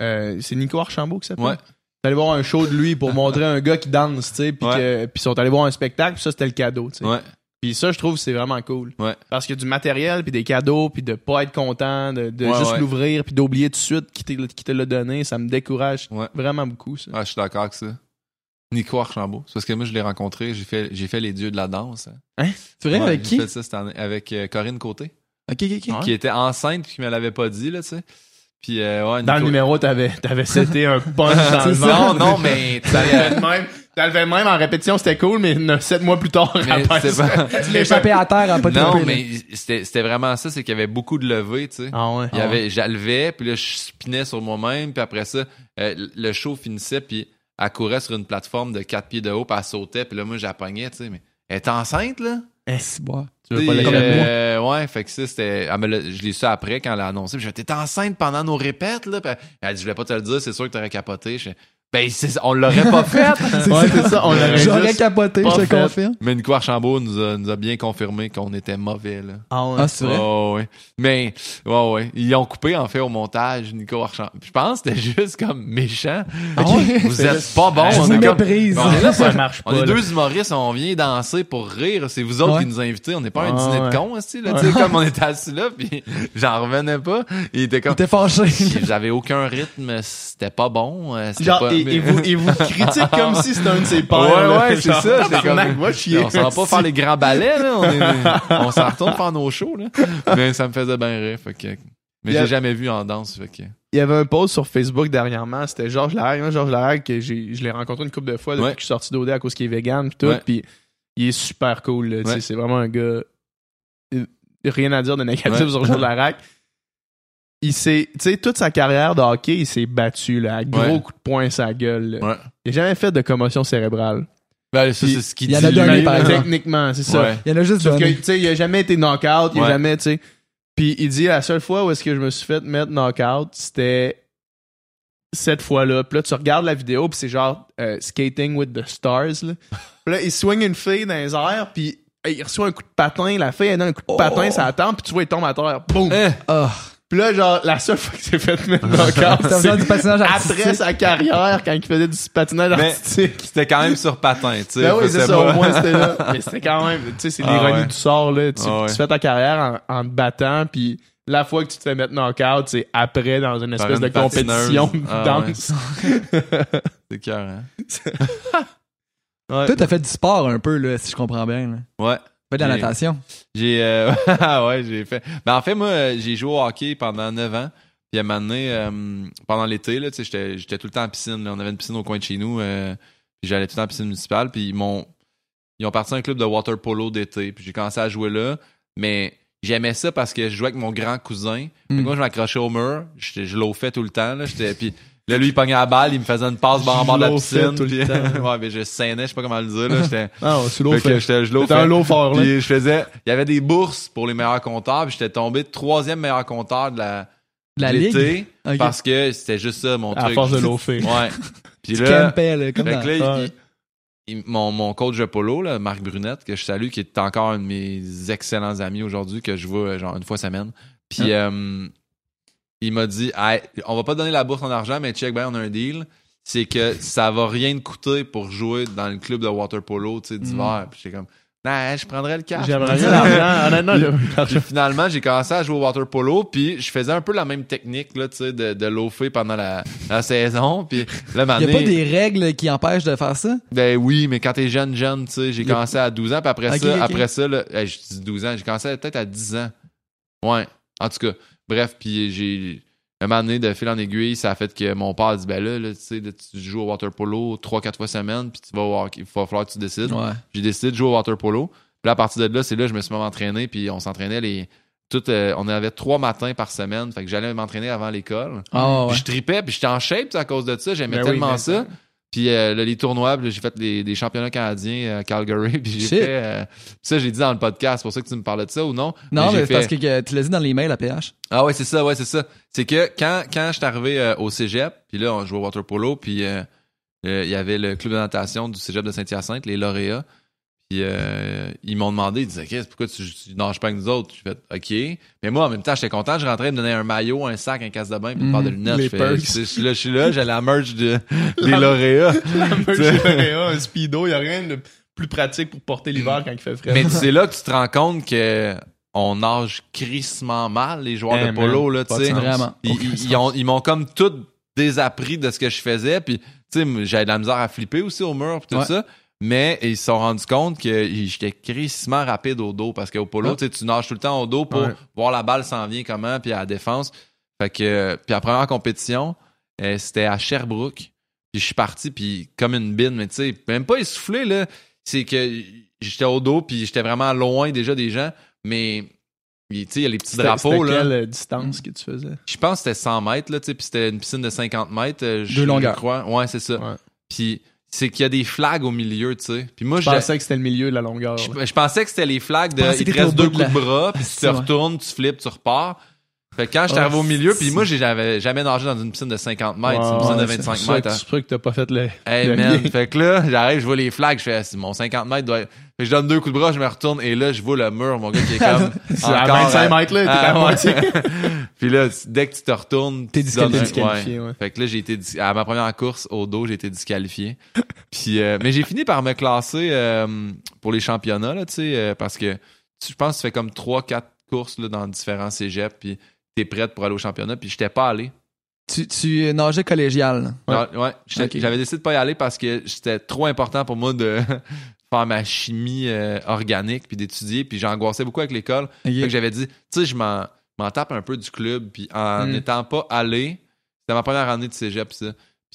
euh, c'est Nico Archambault qui s'appelle? Ouais. Ils sont allés voir un show de lui pour montrer un gars qui danse, tu sais, puis Ouais. ils sont allés voir un spectacle, puis ça c'était le cadeau, tu sais. Ouais. Puis ça je trouve que c'est vraiment cool. Ouais. Parce que du matériel puis des cadeaux puis de pas être content de, de Ouais, juste ouais. l'ouvrir puis d'oublier tout de suite qui, te l'a donné, ça me décourage vraiment beaucoup ça. Ah, je suis d'accord avec ça. Nico Archambault. C'est parce que moi, je l'ai rencontré, j'ai fait, j'ai fait les dieux de la danse. hein. C'est vrai, Ouais, avec j'ai qui? fait ça cette année. Avec euh, Corinne Côté. Ok, ok, ok. Qui était enceinte puis qui me l'avait pas dit là tu sais puis euh, ouais Dans le numéro, t'avais, t'avais seté un [LAUGHS] punch dans le ventre. non non mais [LAUGHS] tu de même, t'as de même en répétition, c'était cool, mais sept mois plus tard, après pas- [LAUGHS] Tu l'as échappé à terre en pas de non mais c'était c'était vraiment ça c'est qu'il y avait beaucoup de levées tu sais Ah ouais. il y avait j'allevais puis là je spinais sur moi-même puis après ça euh, le show finissait puis elle courait sur une plateforme de quatre pieds de haut puis elle sautait puis là moi j'appognais tu sais mais elle est enceinte là là. C'est bon. Tu veux pas l'échapper? euh, ouais, fait que ça, c'était. l'a- Je l'ai su après quand elle a annoncé. Puis dit, t'es enceinte pendant nos répètes, là. Puis elle dit, je voulais pas te le dire, c'est sûr que t'aurais capoté. Je Ben, c'est- on l'aurait pas fait. [LAUGHS] Ouais, c'est ça, on l'aurait J'aurais capoté, je te confirme. Mais Nico Archambault nous a, nous a bien confirmé qu'on était mauvais, là. Ah ouais. Ah, c'est vrai? Oh, ouais. Mais, ouais, ouais. Ils ont coupé, en fait, au montage, Nico Archambault. Je pense que c'était [LAUGHS] juste comme méchant. Ah? Vous êtes pas bon. Je on vous est comme- méprise. On est là, ça marche On pas, est là. deux humoristes, on vient danser pour rire. C'est vous autres Ouais. qui nous invitez. On n'est pas un Ah, dîner ouais. de cons, aussi, là. Tu sais, comme on était assis là, puis [LAUGHS] j'en revenais pas. Il était comme, T'es fâché. j'avais aucun rythme, c'était pas bon. euh, c'était pas- mais- et vous, et vous critique [LAUGHS] comme si c'était un de ses pères. Ouais, là. ouais, c'est ça, c'est comme- moi, chier. on s'en va pas faire les grands ballets, là. On, est- on s'en retourne faire nos shows, là. Mais ça me faisait bien rire, fait que. Mais j'ai jamais vu en danse, fait que. Il y avait un post sur Facebook dernièrement, c'était Georges Larague. Moi, Georges que j'ai, je l'ai rencontré une couple de fois depuis Ouais. que je suis sorti d'OD à cause qu'il est vegan pis tout. Ouais. Il est super cool. là, Ouais. C'est vraiment un gars. euh, Rien à dire de négatif Ouais. sur Georges Larague. Il s'est, tu sais, toute sa carrière de hockey, il s'est battu, là, à gros Ouais. coups de poing sa gueule. là. Ouais. Il a jamais fait de commotion cérébrale. Ben, ça, c'est ce qu'il il y dit. en a donné, par exemple. Techniquement, c'est ça. Ouais. Il y en a juste Sauf que, donné. tu sais, il a jamais été knockout, il a Ouais. jamais, tu sais. Puis il dit, la seule fois où est-ce que je me suis fait mettre knockout, c'était cette fois-là. Puis là, tu regardes la vidéo, puis c'est genre euh, Skating with the Stars, là. Puis là, il swing une fille dans les airs, puis il reçoit un coup de patin, la fille, elle donne un coup de Oh. patin, ça attend, puis tu vois, il tombe à terre. Boum! Hein? Ah. Puis là, genre, la seule fois qu'il s'est fait mettre knockout, Ça faisait du c'est après sa carrière, quand il faisait du patinage Mais- artistique. C'était quand même sur patin, tu sais. Ben oui, c'est C'était ça, pas- au moins c'était là. [LAUGHS] Mais c'était quand même, tu sais, c'est Ah l'ironie ouais. du sort, là. Tu, Ah ouais. tu fais ta carrière en, en te battant, puis la fois que tu te fais mettre knockout, c'est après dans une espèce une de compétition de Ah ouais. danse. [LAUGHS] C'est cœur, hein. Ouais. Toi, t'as fait du sport un peu, là, si je comprends bien. Là. Ouais. Pas de la J'ai- natation. J'ai euh, [LAUGHS] ouais, j'ai fait. Ben en fait moi j'ai joué au hockey pendant 9 ans. Puis à un moment donné, euh, pendant l'été là, j'étais j'étais tout le temps en piscine, là. on avait une piscine au coin de chez nous euh, puis j'allais tout le temps en piscine municipale puis ils m'ont ils ont parti un club de water polo d'été, puis j'ai commencé à jouer là, mais j'aimais ça parce que je jouais avec mon grand cousin. Fait que Mm. Moi je m'accrochais au mur, je l'ai fait tout le temps là, j'étais puis Là, lui, il pognait la balle, il me faisait une passe en bord de la piscine. fait tout le puis- temps. [LAUGHS] ouais, mais je saignais, je sais pas comment le dire, là. J'étais, Ah, c'est l'eau fait j'étais, un lot fort, là. Puis je faisais, il y avait des bourses pour les meilleurs compteurs, puis j'étais tombé troisième meilleur compteur de la, De la ligue? parce que c'était juste ça mon À truc. force de [LAUGHS] fait. Ouais. [LAUGHS] Puis là, campais, là, comme fait dans... là, Ouais. il- il- mon, mon coach de polo, là, Marc Brunette, que je salue, qui est encore un de mes excellents amis aujourd'hui, que je vois genre une fois semaine. Puis euh, il m'a dit Hey, on va pas te donner la bourse en argent, mais check ben on a un deal. C'est que ça va rien te coûter pour jouer dans le club de water polo tu sais, d'hiver. Puis j'étais comme Nah, je prendrais le cash. J'aimerais [LAUGHS] bien l'argent. Honnêtement, Puis finalement, j'ai commencé à jouer au water polo, puis je faisais un peu la même technique là, tu sais, de, de loafer pendant la, la saison. Puis là, Il n'y a pas des règles qui empêchent de faire ça? ben oui, mais quand t'es jeune, jeune, tu sais, j'ai commencé à 12 ans, puis après ça, après ça, là, je dis 12 ans, j'ai commencé peut-être à 10 ans. Ouais, en tout cas, bref, puis j'ai, un moment donné, de fil en aiguille, ça a fait que mon père a dit, ben là, là, tu sais, tu joues au water polo 3-4 fois semaine, puis tu vas hockey, il va falloir que tu décides. Ouais. J'ai décidé de jouer au water polo, puis là, à partir de là, c'est là que je me suis même entraîné, puis on s'entraînait les... Tout, euh, on avait trois matins par semaine, fait que j'allais m'entraîner avant l'école. Ah ouais. Puis je tripais, puis j'étais en shape à cause de ça. J'aimais Ben tellement ça. Puis euh, là, les tournois, j'ai fait les, des championnats canadiens à Calgary. [LAUGHS] Puis j'ai fait... euh, ça, j'ai dit dans le podcast. C'est pour ça que tu me parlais de ça ou non? Non, mais fait- parce que, tu l'as dit dans l'email à PH. Ah ouais, c'est ça, ouais, c'est ça. C'est que quand, quand je suis arrivé euh, au cégep, puis là, on jouait au water polo, puis euh, euh, il y avait le club de natation du cégep de Saint-Hyacinthe, les lauréats. Puis euh, ils m'ont demandé, ils disaient, qu'est-ce pourquoi tu, tu nages pas avec nous autres? J'ai fait, OK. Mais moi, en même temps, j'étais content. Je rentrais, ils me donnaient un maillot, un sac, un casse de bain, puis une paire de lunettes. Les Je fais, je suis là, je suis là, j'ai la merch de, [LAUGHS] des [LAUGHS] La- lauréats. un speedo, y a rien de plus pratique pour porter l'hiver quand il fait frais. Mais c'est [LAUGHS] là que tu te rends compte que on nage crissement mal, les joueurs Eh, de polo, man, là, tu sais. Vraiment. Ils, m'ont comme tout désappris de ce que je faisais. Puis, tu sais, j'avais de la misère à flipper aussi au mur, puis tout Ouais. ça. Mais ils se sont rendus compte que j'étais crissement rapide au dos parce qu'au polo, Ouais. tu nages tout le temps au dos pour Ouais. voir la balle s'en vient comment, puis à la défense. Fait que, puis la première compétition, euh, c'était à Sherbrooke. Puis je suis parti, puis comme une bine, mais tu sais, même pas essoufflé, là. C'est que j'étais au dos, puis j'étais vraiment loin déjà des gens. Mais, tu sais, il y a les petits drapeaux, là. quelle euh, distance que tu faisais? Je pense que c'était 100 mètres, là, tu sais, puis c'était une piscine de 50 mètres. euh, je- Deux longueurs. Je crois. Ouais, c'est ça. Ouais. Puis c'est qu'il y a des flags au milieu, tu sais. Puis moi, Je je, pensais que c'était le milieu de la longueur. je, pensais que c'était les flags de il te reste deux coups de bras, [LAUGHS] puis tu te retournes, tu flippes, tu repars. Fait que quand j'étais Oh, arrivé au milieu, puis moi, j'avais jamais nagé dans une piscine de 50 mètres, une piscine de c'est 25 pour ça mètres. hein. C'est pour ça que t'as pas fait le. Hey le man, lien. fait que là, j'arrive, je vois les flags, je fais, mon 50 mètres doit être... Je donne deux coups de bras, je me retourne, et là, je vois le mur, mon gars, qui est comme... [LAUGHS] C'est à encore 25 mètres, là, t'es Ah, à ouais. moitié. [LAUGHS] Puis là, dès que tu te retournes, T'es disqualifié, ouais. Fait que là, j'ai été à ma première course au dos, j'ai été disqualifié. Puis euh, mais j'ai fini par me classer euh, pour les championnats là, tu sais euh, parce que je pense que tu fais comme 3 4 courses là, dans différents cégeps puis t'es prête pour aller au championnat puis j'étais pas allé. Tu, tu nageais collégial. Ouais. Ouais, ouais, j'avais décidé de pas y aller parce que c'était trop important pour moi de faire ma chimie euh, organique puis d'étudier puis j'angoissais beaucoup avec l'école. Que j'avais dit, tu sais, je m'en, m'en tape un peu du club, puis en Mm. n'étant pas allé, c'était ma première année de cégep, ça.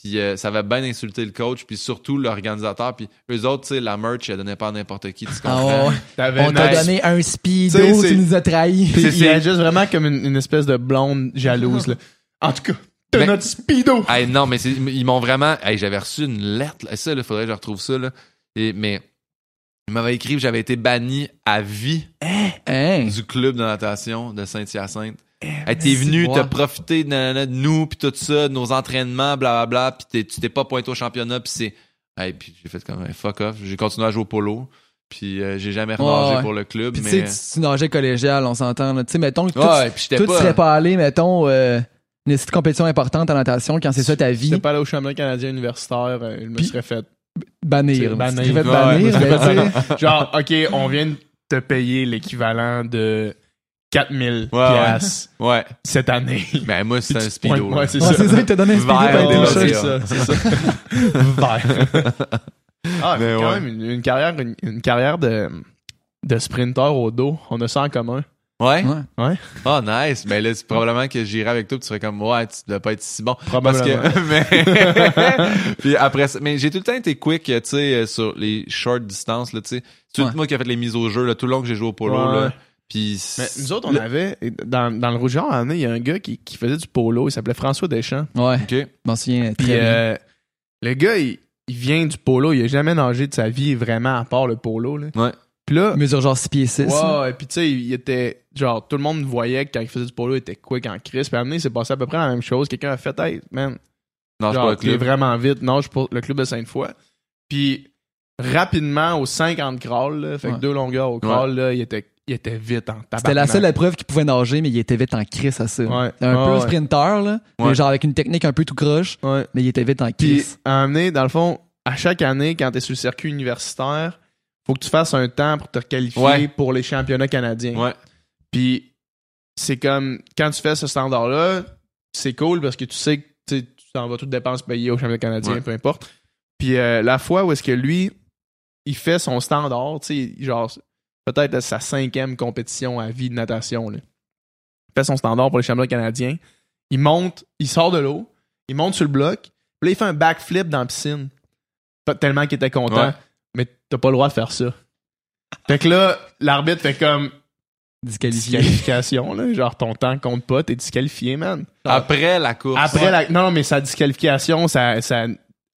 Puis euh, ça avait bien insulté le coach, puis surtout l'organisateur, puis eux autres, tu sais, la merch, elle donnait pas à n'importe qui, tu Ah comprends? ouais. On t'a donné un speedo, tu nous as trahis. Puis C'est- juste vraiment comme une, une espèce de blonde jalouse, là. En tout cas, t'as notre speedo. Hey, non, mais c'est- ils m'ont vraiment. Hey, j'avais reçu une lettre. Là, ça, il faudrait que je retrouve ça. Là. Et, mais ils m'avaient écrit que j'avais été banni à vie Hein? du club de natation de Saint-Hyacinthe. Eh, Hey, t'es venu, t'as profité de, de nous, puis tout ça, de nos entraînements, blablabla, puis t'es- tu t'es pas pointé au championnat, puis c'est... Hey, puis j'ai fait comme, hey, fuck off. J'ai continué à jouer au polo, puis euh, j'ai jamais renagé ouais. pour le club, Puis tu mais... sais, tu, tu nageais collégial, on s'entend. là. Tu sais, mettons que tout, ouais, pas... serait pas allé, mettons, euh, une petite compétition importante en natation, quand c'est ça ta vie, J'étais pas allé au championnat canadien universitaire, euh, il me Puis- serait fait. Bannir. Bannir. Bannir, ouais, mais je suis sais, [LAUGHS] Genre, OK, on vient de te payer l'équivalent de 4000 Ouais, piastres Ouais. cette année. Ben moi, c'est un te speedo. Ouais, c'est Ouais, ça. c'est ça, il t'a donné un speedo c'est ça. c'est [LAUGHS] ça. Vert. Ah, Mais mais quand ouais. même, une, une carrière, une, une carrière de, de sprinter au dos. On a ça en commun. Ouais? Ouais. Oh, nice. Ben là, c'est probablement que j'irai avec toi, puis tu serais comme, ouais, tu dois pas être si bon. Parce Probablement. que, [LAUGHS] mais, [LAUGHS] puis après ça, mais j'ai tout le temps été quick, tu sais, euh, sur les short distances, là, tu sais. C'est Ouais. moi qui a fait les mises au jeu, là, tout le long que j'ai joué au polo, Ouais. là. Puis, Mais nous autres, on avait, dans, dans le Rouge Or, il y a un gars qui, qui faisait du polo. Il s'appelait François Deschamps. Ouais, OK. souviens Puis très bien. euh, le gars, il, il vient du polo. Il a jamais nagé de sa vie vraiment à part le polo. Là. Ouais. Puis là, mesure genre 6 pieds 6. Ouais, ouais, puis tu sais, il était. Genre, tout le monde voyait que quand il faisait du polo, il était quick en crise. Puis à un moment donné, il s'est passé à peu près la même chose. Quelqu'un a fait, hey, man, Non, je genre, pas le t'es club. vraiment vite. Non, je suis pour le club de Sainte-Foy. Puis rapidement, aux 50 crawls, là, fait que deux longueurs au crawl, là, il était, il était vite en tabarnak. C'était la seule épreuve qu'il pouvait nager, mais il était vite en crise à ça. Ouais. Un peu ouais. sprinter, là, mais Ouais. genre avec une technique un peu tout croche, Ouais. mais il était vite en Puis, crise. à un moment donné, dans le fond, à chaque année, quand t'es sur le circuit universitaire, faut que tu fasses un temps pour te qualifier Ouais. pour les championnats canadiens. Ouais. Puis c'est comme quand tu fais ce standard-là, c'est cool parce que tu sais que tu t'en vas toutes dépenses payées au championnat canadien, Ouais. peu importe. Puis euh, la fois où est-ce que lui, il fait son standard, tu sais, genre peut-être sa cinquième compétition à vie de natation. Là. Il fait son standard pour les championnats canadiens. Il monte, il sort de l'eau, il monte sur le bloc, puis là, il fait un backflip dans la piscine. Tellement qu'il était content. T'as pas le droit de faire ça. Fait que là, l'arbitre fait comme disqualification, là. Genre, ton temps compte pas, t'es disqualifié, man. Après la course. Après la. Non, mais sa disqualification, ça, ça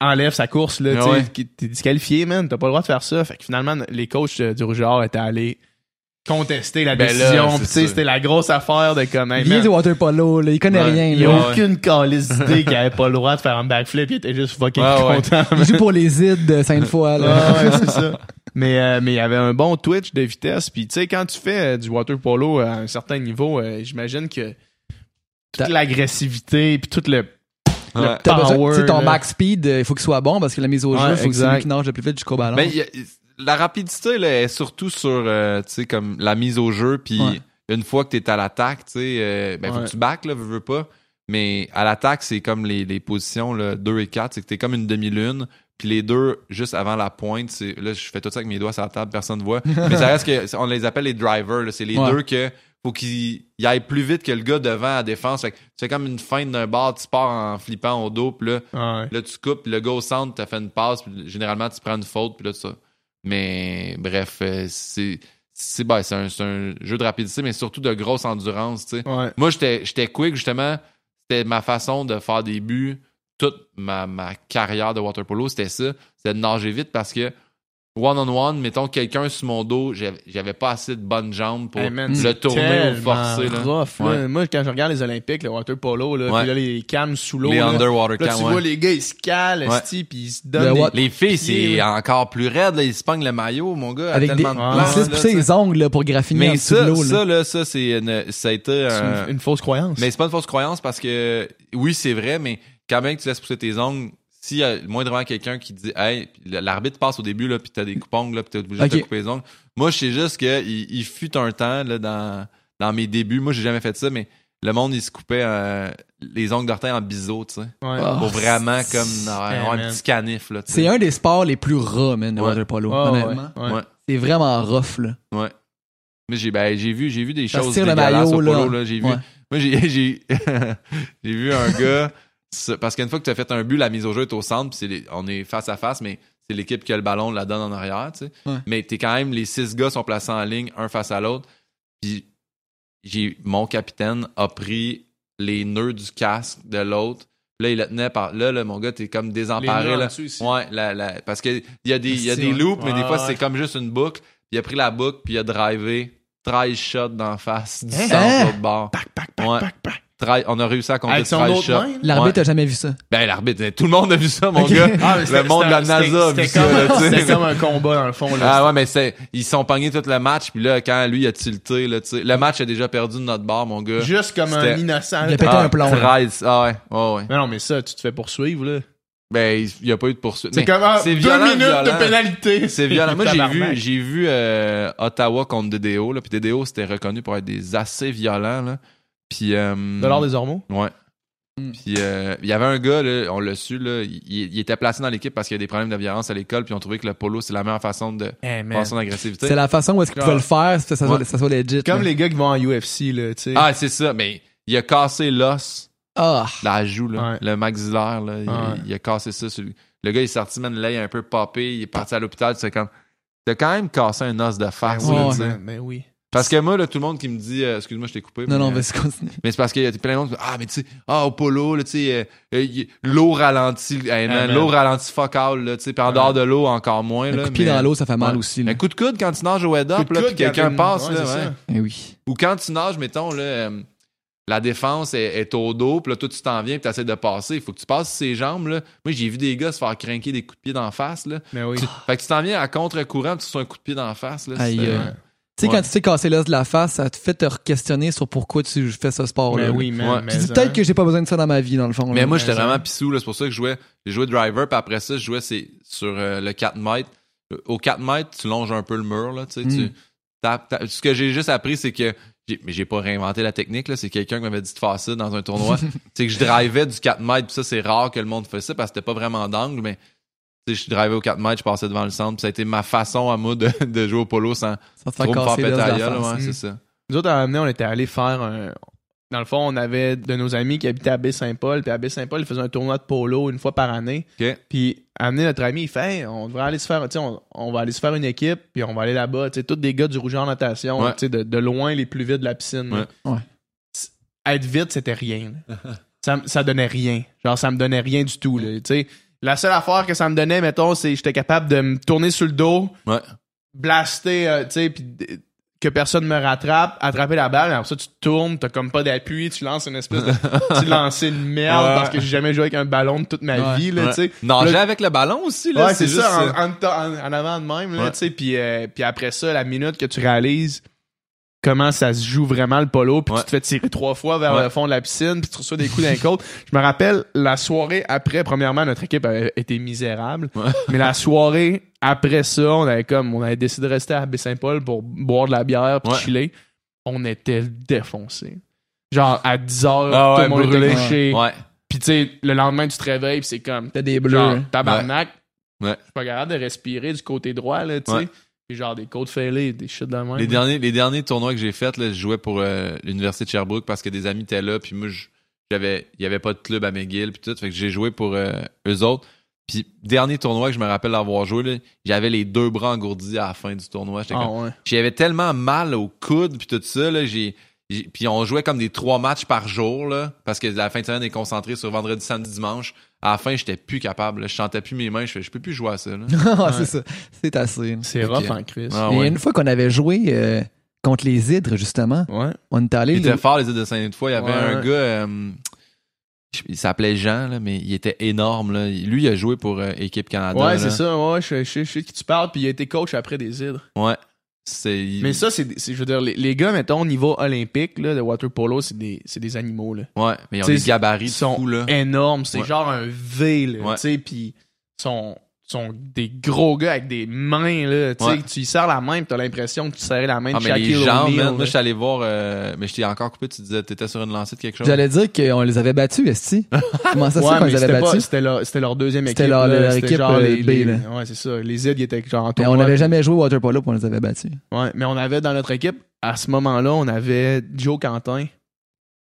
enlève sa course, là. Ah ouais. T'es disqualifié, man. T'as pas le droit de faire ça. Fait que finalement, les coachs euh, du Rouge et Or étaient allés contester la Ben décision. c'était la grosse affaire de comme. hey, Il vient man, du water polo, là, il connaît Ouais. rien. il y a. Ouais. aucune [LAUGHS] calice d'idée qu'il avait pas le droit de faire un backflip. Il était juste fucking Ouais, ouais. content. Il joue pour les ides de Sainte-Foy. là. C'est ça. [LAUGHS] Mais, euh, mais il y avait un bon twitch de vitesse. Puis, tu sais, quand tu fais euh, du water polo à un certain niveau, euh, j'imagine que toute l'agressivité puis tout le, le besoin- power. tu sais, ton max speed, euh, il faut qu'il soit bon parce que la mise au jeu, Ouais, il faut que c'est exact. lui qui nage le plus vite jusqu'au ballon. Ben, il y a- la rapidité là, est surtout sur euh, tu comme la mise au jeu puis Ouais. une fois que tu es à l'attaque, tu sais euh, ben faut Ouais. que tu back là, veux, veux pas. Mais à l'attaque, c'est comme les, les positions là, 2 et 4, c'est que tu es comme une demi-lune, puis les deux juste avant la pointe, c'est là je fais tout ça avec mes doigts sur la table, personne ne voit. [LAUGHS] Mais ça reste que on les appelle les drivers, c'est les Ouais. deux que faut qu'ils ils aillent plus vite que le gars devant à la défense. Fait que tu fais comme une feinte d'un bar, tu pars en flippant au dos, puis là Ouais. Là, tu coupes, puis le gars au centre, t'as fait une passe, puis généralement, tu prends une faute, puis là, ça. Mais bref, euh, c'est c'est ben, c'est un, jeu de rapidité, mais surtout de grosse endurance. Ouais. Moi, j'étais j'étais quick, justement. C'était ma façon de faire des buts. Toute ma, ma carrière de water polo, c'était ça. C'était de nager vite parce que one-on-one, mettons quelqu'un sur mon dos, j'avais pas assez de bonnes jambes pour Hey, man, le tourner ou forcer. Là. rough, là. Ouais. Moi, quand je regarde les Olympiques, le water polo, là, Ouais. puis là, les cams sous l'eau, Les là, underwater là, cam, tu ouais. vois les gars, ils se calent, puis ils se donnent des... Les filles, c'est encore plus raide. Là. Ils se pognent le maillot, mon gars, Avec des, tellement de ils se pousser les ongles là, pour graffiner Mais ça, l'eau. là. ça, là, ça, c'est une- ça a été C'est un- une, une fausse croyance. Mais c'est pas une fausse croyance parce que oui, c'est vrai, mais quand même que tu laisses pousser tes ongles, s'il y a moindrement quelqu'un qui dit Hey, l'arbitre passe au début, là, puis t'as des coupons, là, puis t'es obligé de te couper les ongles. Moi, je sais juste que il, fut un temps là, dans, dans mes débuts. Moi, j'ai jamais fait ça, mais le monde, il se coupait euh, les ongles d'orteil en biseau, tu sais. Ouais. Ah. Pour vraiment comme avoir un man. petit canif, là. C'est un des sports les plus ras, man, de Ouais. water polo. Ah, honnêtement. ouais. Ouais. C'est vraiment rough, là. Ouais. Mais j'ai ben, j'ai vu j'ai vu des Ça choses tire le dégueulasses maillot, au polo là. là, j'ai vu Ouais. moi j'ai [LAUGHS] j'ai j'ai vu un gars parce qu'une fois que tu as fait un but la mise au jeu est au centre puis les- on est face à face mais c'est l'équipe qui a le ballon la donne en arrière tu sais. Ouais. Mais t'es quand même les six gars sont placés en ligne un face à l'autre puis j'ai mon capitaine a pris les nœuds du casque de l'autre Là, il le tenait par. Là, là mon gars, t'es comme désemparé. là. Ouais, la, la- parce qu'il y a des, il y a des loops, mais des fois, ouais. c'est comme juste une boucle. Il a pris la boucle, puis il a drivé 13 shots d'en face du Hein? centre de l'autre bord. Pac, pac, pac, Ouais. pac, pac. 13 on a réussi à compter Avec son 13 autre shots. main, là? L'arbitre Ouais. a jamais vu ça. Ben, l'arbitre, tout le monde a vu ça, mon gars. Ah, le monde de la NASA a vu c'était ça, comme- là, tu sais. C'était comme un combat, dans le fond. Là. Ah ouais, mais c'est, ils sont pognés tout le match, puis là, quand lui a tilté, là, tu sais, le match a déjà perdu de notre bord, mon gars. Juste comme un innocent. Il a pété ah, un plomb, là. 13, ah ouais, ouais, ouais. Mais non, mais ça, tu te fais poursuivre, là. Ben, il n'y a pas eu de poursuite. C'est comme ah, c'est deux violent, minutes de pénalité. C'est violent. Moi, j'ai vu, j'ai vu euh, Ottawa contre DDO, là, puis DDO, c'était reconnu pour être des assez violents, là. Puis, euh, De l'ordre des hormones? Ouais. Mm. Puis euh, il y avait un gars, là, on l'a su, là, il, il était placé dans l'équipe parce qu'il y a des problèmes de violence à l'école, puis on trouvait que le polo, c'est la meilleure façon de Eh, man. passer son agressivité. C'est la façon où est-ce qu'il pouvait le faire, ça, ça, soit, ça soit legit. Comme les gars qui vont en UFC, là, tu sais. Ah, c'est ça, mais il a cassé l'os, Ah. la joue, là, Ouais. le maxillaire, là, il, Ouais. il a cassé ça. sur. Le gars, il est sorti, man, là, il a un peu popé, il est parti à l'hôpital, c'est comme... T'as quand même cassé un os de face, Ben oui, là, Ouais. tu sais. man, ben oui. Parce que moi, là, tout le monde qui me dit, euh, excuse-moi, je t'ai coupé. Non, mais, non, euh, vas-y, continue. Mais c'est parce qu'il y a plein de monde qui disent, ah, mais tu sais, ah, au polo, là, tu sais, euh, l'eau ralentit, hey, man, Ah, l'eau ralentit fuck all, là, tu sais, puis en dehors de l'eau, encore moins, Un là. coup de pied mais- dans l'eau, ça fait mal Ouais. aussi. Là. Un coup de coude quand tu nages au head Coup up, de là, puis quelqu'un passe, là, ouais, ouais. ça. Eh oui. Ou quand tu nages, mettons, là, euh, la défense est, est au dos, puis là, toi, tu t'en viens, puis t'essaies de passer. Il faut que tu passes ses jambes, là. Moi, j'ai vu des gars se faire craquer des coups de pied d'en face, là. Ben oui. Tu- Fait que tu t'en viens à contre-courant, tu reçois un coup de pied d'en face, là. Aïe, c'est- euh, Ouais. Tu sais, Ouais. quand tu t'es cassé l'os de la face, ça te fait te questionner sur pourquoi tu fais ce sport-là. Ben là. oui, man. Ouais. mais Tu dis ça, peut-être hein. que j'ai pas besoin de ça dans ma vie, dans le fond. Mais là. moi, j'étais Mais vraiment pissou, là. C'est pour ça que je jouais. J'ai joué driver, puis après ça, je jouais c'est, sur euh, le 4 mètres. Au 4 mètres, tu longes un peu le mur, là. Tu sais, Mm. tu- t'as- t'as- ce que j'ai juste appris, c'est que. j'ai- Mais j'ai pas réinventé la technique, là. C'est quelqu'un qui m'avait dit de faire ça dans un tournoi. [LAUGHS] c'est que je drivais du 4 mètres, puis ça, c'est rare que le monde fasse ça parce que c'était pas vraiment d'angle, mais. Je drivais au 4 mètres, je passais devant le centre, puis ça a été ma façon à moi de, de jouer au polo sans fait trop me faire péter à gueule, ouais, Mm. c'est ça. Nous autres, à un moment donné, on était allés faire un. Dans le fond, on avait de nos amis qui habitaient à Baie-Saint-Paul. Puis à Baie-Saint-Paul, ils faisaient un tournoi de polo une fois par année. Puis amener notre ami, il fait Hey, on devrait aller se faire, tu sais, on, on va aller se faire une équipe, puis on va aller là-bas. Tu sais, tous des gars du rouge en natation, Ouais. de, de loin les plus vite de la piscine. Ouais. Ouais. Être vite, c'était rien. ça, ça donnait rien. Genre, ça me donnait rien du tout. Là, tu sais. La seule affaire que ça me donnait, mettons, c'est que j'étais capable de me tourner sur le dos, Ouais. blaster, euh, tu sais, puis que personne me rattrape, attraper la balle, et après ça, tu tournes, t'as comme pas d'appui, tu lances une espèce de... [LAUGHS] tu lances une merde Ouais. parce que j'ai jamais joué avec un ballon de toute ma Ouais. vie, là, Ouais. tu sais. Nager Là- avec le ballon aussi, là. Ouais, c'est ça, euh, en, en, en- en avant de même, là, tu sais, puis euh, puis après ça, la minute que tu réalises comment ça se joue vraiment le polo, puis Ouais. tu te fais tirer trois fois vers Ouais. le fond de la piscine, puis tu reçois des coups d'un côte. Je me rappelle, la soirée après, premièrement, notre équipe avait été misérable, Ouais. mais la soirée après ça, on avait comme, on avait décidé de rester à Baie-Saint-Paul pour boire de la bière puis Ouais. chiller. On était défoncés. Genre, à 10 heures, Ah tout ouais, le monde brûlé. était couché. Ouais. Puis tu sais, le lendemain, tu te réveilles, puis c'est comme, T'as des bleus. genre, tabarnak. Ouais. Je suis pas capable de respirer du côté droit, là, tu sais. Genre des côtes fêlées, des shit de même. Les derniers, les derniers tournois que j'ai faits, là, je jouais pour euh, l'université de Sherbrooke parce que des amis étaient là, puis moi, je- j'avais, il y avait pas de club à McGill, puis tout, fait que j'ai joué pour euh, eux autres. Puis dernier tournoi que je me rappelle d'avoir joué, j'avais les deux bras engourdis à la fin du tournoi. J'étais Ah ouais. J'avais tellement mal au coude puis tout ça, là, j'ai, Puis on jouait comme des trois matchs par jour, là, parce que la fin de semaine est concentrée sur vendredi, samedi, dimanche. À la fin, j'étais plus capable. là. Je sentais plus mes mains. Je fais, je peux plus jouer à ça. Là. [LAUGHS] Ah, c'est ça. C'est assez. C'est rough en Chris. Ah Et une fois qu'on avait joué euh, contre les hydres, justement, Ouais. on est allé. Il était fort, les îles de Sainte-Foy. Il y avait Ouais. un gars, euh, il s'appelait Jean, là, mais il était énorme. Là. Lui, il a joué pour euh, Équipe Canada. Ouais, là. c'est ça. Ouais, je, je, je sais qui tu parles, puis il a été coach après des hydres. Ouais. Mais ça, c'est, je veux dire, les, les gars, mettons, au niveau olympique, là, de water polo, c'est des, c'est des animaux, là. Ouais, mais ils ont T'sais, des gabarits Ils sont fou, là. énormes. C'est Ouais. genre un V, là, Ouais. tu sais, puis ils sont, sont des gros gars avec des mains, là, tu sais, Ouais. tu y serres la main, pis t'as l'impression que tu serrais la main Ah, de mais les O'Neal, man. là. Moi, je suis allé voir, euh, mais je t'ai encore coupé, tu disais, t'étais sur une lancée de quelque chose. J'allais dire qu'on les avait battus, Esti. [LAUGHS] Comment ça se Ouais, fait qu'on les avait battus? c'était, leur, c'était leur deuxième équipe. C'était leur- là, leur équipe, genre euh, les, B, les- là. Ouais, c'est ça. Les Z, ils étaient genre en Mais on tournoi, n'avait jamais joué au water polo puis on les avait battus. Ouais, mais on avait dans notre équipe, à ce moment-là, on avait Joe Quentin.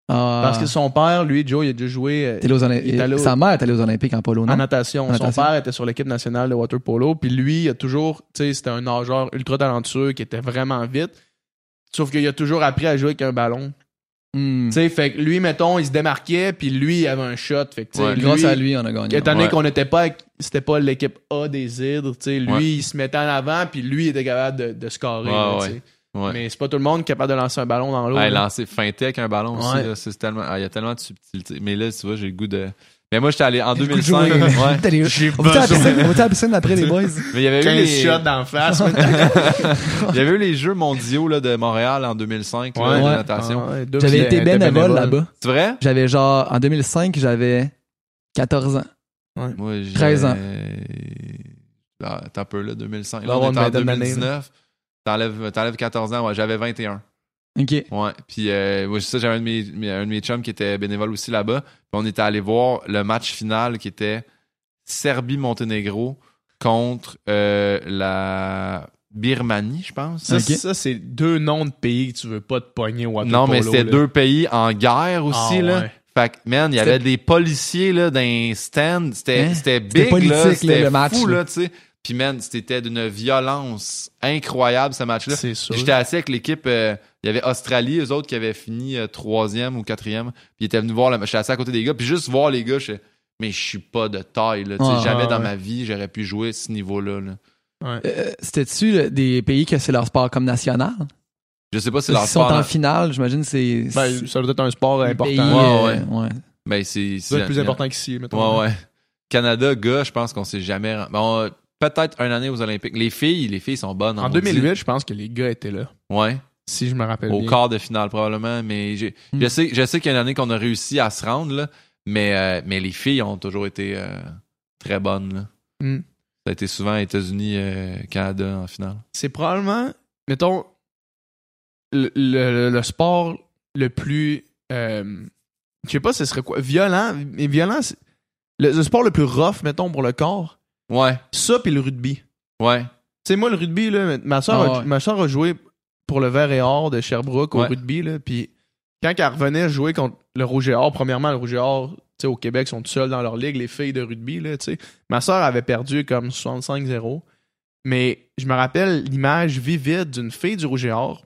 Ah, Parce que son père, lui, Joe, il a déjà joué euh, t'es aux Olymp- il est allé au- Sa mère est allée aux Olympiques en polo, non? en natation. En Son natation. père était sur l'équipe nationale de water polo. Puis lui, il a toujours, tu sais, c'était un nageur ultra talentueux qui était vraiment vite. Sauf qu'il a toujours appris à jouer avec un ballon. Hmm. Tu sais, fait que lui, mettons, il se démarquait, puis lui, il avait un shot. Fait que, tu sais, Ouais, lui, Grâce à lui, on a gagné. Étant donné Ouais. qu'on n'était pas, c'était pas l'équipe A des hydres, tu sais, lui, Ouais. il se mettait en avant, puis lui, il était capable de, de scorer. Ouais, là, ouais. Ouais. Mais c'est pas tout le monde capable de lancer un ballon dans l'eau. Ouais, lancer feinter avec un ballon aussi, Ouais. là, c'est tellement, ah, il y a tellement de subtilité. Mais là, tu vois, j'ai le goût de, mais moi, j'étais allé en J'ai le goût de 2005, jouer. ouais. J'ai On va-tu à la piscine? On va-tu à la piscine après les boys? Mais il y avait eu 15 les, shots d'en face. [LAUGHS] il y avait eu les Jeux mondiaux, là, de Montréal en 2005, là, Ouais. de Ouais. natation. Ah ouais, J'avais été était bénévole là-bas. C'est vrai? J'avais genre, en 2005, j'avais 14 ans. Moi, j'ai 13 ans. Ah, T'as un peu là, 2005. Il Là, on est en une vingtaine d'années, 2019. T'enlèves, t'enlèves 14 ans, ouais, j'avais 21. OK. Ouais. Puis, euh, ça, j'avais un de mes, un de mes chums qui était bénévole aussi là-bas. Puis, on était allé voir le match final qui était Serbie-Monténégro contre euh, la Birmanie, je pense. Ça, ça, c'est deux noms de pays que tu veux pas te pogner au non, mais c'était là. deux pays en guerre aussi, Ah, là. ouais. Fait que, man, il y avait des policiers, là, dans un stand. C'était, Hein? c'était C'était big, là. C'était le match, fou, là. là, tu sais. Puis, man, c'était d'une violence incroyable, ce match-là. C'est sûr. J'étais assis avec l'équipe, euh, il y avait Australie, eux autres qui avaient fini euh, troisième ou quatrième, puis ils étaient venus voir le match. J'étais assis à côté des gars, puis juste voir les gars, je fais, mais je suis pas de taille, là. Tu sais, Ouais, jamais ouais, dans ouais. ma vie, j'aurais pu jouer à ce niveau-là, là. Euh, C'était-tu des pays que c'est leur sport comme national? Je sais pas si Ils leur sont sport... en finale, j'imagine c'est... Ben, ça doit être un sport c'est important. pays, Ouais, ouais. Ben, c'est... Ça doit être plus c'est- important qu'ici, mettons. Ouais, ouais. Canada, gars, je pense qu'on s'est jamais... Bon, peut-être une année aux Olympiques. Les filles, les filles sont bonnes. En maudit. 2008, je pense que les gars étaient là. Ouais. Si je me rappelle Au bien. quart de finale, probablement. Mais j'ai- Hmm. je sais, je sais qu'il y a une année qu'on a réussi à se rendre, là. Mais, euh, mais les filles ont toujours été euh, très bonnes, là. Hmm. Ça a été souvent États-Unis, euh, Canada en finale. C'est probablement, mettons, le, le- le sport le plus. euh, je sais pas, ce serait quoi Violent. Mais violent, c'est- le, le sport le plus rough, mettons, pour le corps? Ouais, Ça, puis le rugby. ouais. Tu sais, moi, le rugby, là, ma soeur, Ah a, ouais. ma soeur a joué pour le vert et or de Sherbrooke au Ouais. rugby, là, puis quand elle revenait jouer contre le rouge et or, premièrement, le rouge et or, tu sais, au Québec, sont tout seuls dans leur ligue, les filles de rugby, là, tu sais. Ma soeur avait perdu comme 65-0, mais je me rappelle l'image vivide d'une fille du rouge et or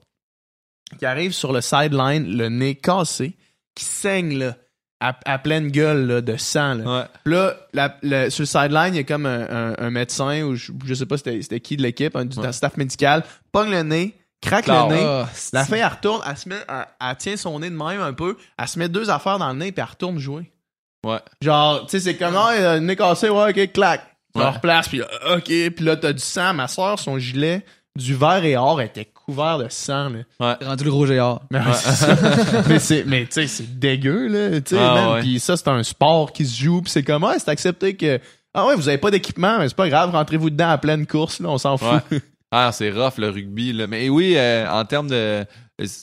qui arrive sur le sideline, le nez cassé, qui saigne, là, à, à pleine gueule, là, de sang, là. Ouais. Puis là, la- le- sur le sideline, il y a comme un, un- un médecin, ou je, je sais pas c'était qui de l'équipe, un Ouais. staff médical, pogne le nez, craque Claire. le nez. Ah, La fille, elle retourne, elle se met, elle, elle tient son nez de même un peu, elle se met deux affaires dans le nez, puis elle retourne jouer. Ouais. Genre, tu sais, c'est comme, ah, le nez cassé, ouais, ok, clac. Ouais. la replaces, puis euh, ok, puis là, t'as du sang. Ma soeur, son gilet, du vert et or, était couvert de sang, là. rendu le rouge et or. [LAUGHS] Mais, c'est mais tu sais c'est dégueu là tu sais Ah, ouais. puis ça c'est un sport qui se joue puis c'est comme ah, c'est accepté que ah ouais vous avez pas d'équipement mais c'est pas grave rentrez-vous dedans à pleine course là on s'en fout Ah, c'est rough, le rugby, là. Mais oui, euh, en termes de...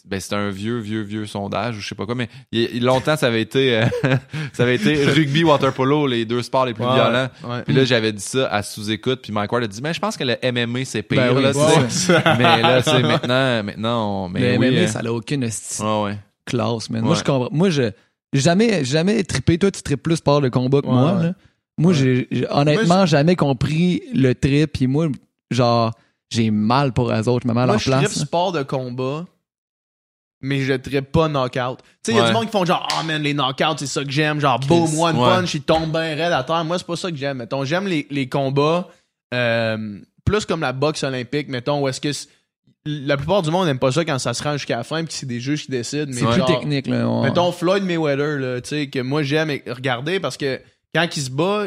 Ben, c'est un vieux, vieux, vieux sondage, ou je sais pas quoi, mais il, il- longtemps, ça avait été... euh, [LAUGHS] ça avait été [LAUGHS] rugby, water polo, les deux sports les plus Ouais, violents. ouais. Puis là, j'avais dit ça à sous-écoute, puis Mike Ward a dit, mais je pense que le MMA, c'est pire, Ben oui, là, ouais. [LAUGHS] Mais là, sais, maintenant, maintenant, on... Mais Mais oui, MMA, euh, ça n'a aucune esti- ouais, ouais. classe, man. Moi, je comprends. Moi, je jamais, jamais trippé. Toi, tu tripes plus sport de combat que Ouais, moi. ouais. là. Moi, Ouais. j'ai honnêtement jamais compris le trip. Puis moi, genre, j'ai mal pour eux autres. Je me mets à moi leur je tripe place. là. sport de combat mais je ne pas knockout. Tu sais, il y a Ouais. du monde qui font genre, ah man, les knockouts, c'est ça que j'aime. Genre, boom, one Ouais. punch, il tombe bien raide à terre. Moi, c'est pas ça que j'aime. Mettons, j'aime les, les combats euh, plus comme la boxe olympique, mettons, où est-ce que c'est- la plupart du monde n'aime pas ça quand ça se rend jusqu'à la fin puis que c'est des juges qui décident. Mais C'est plus genre, technique, là. on- Mettons Floyd Mayweather, là, tu sais, que moi j'aime regarder parce que quand il se bat,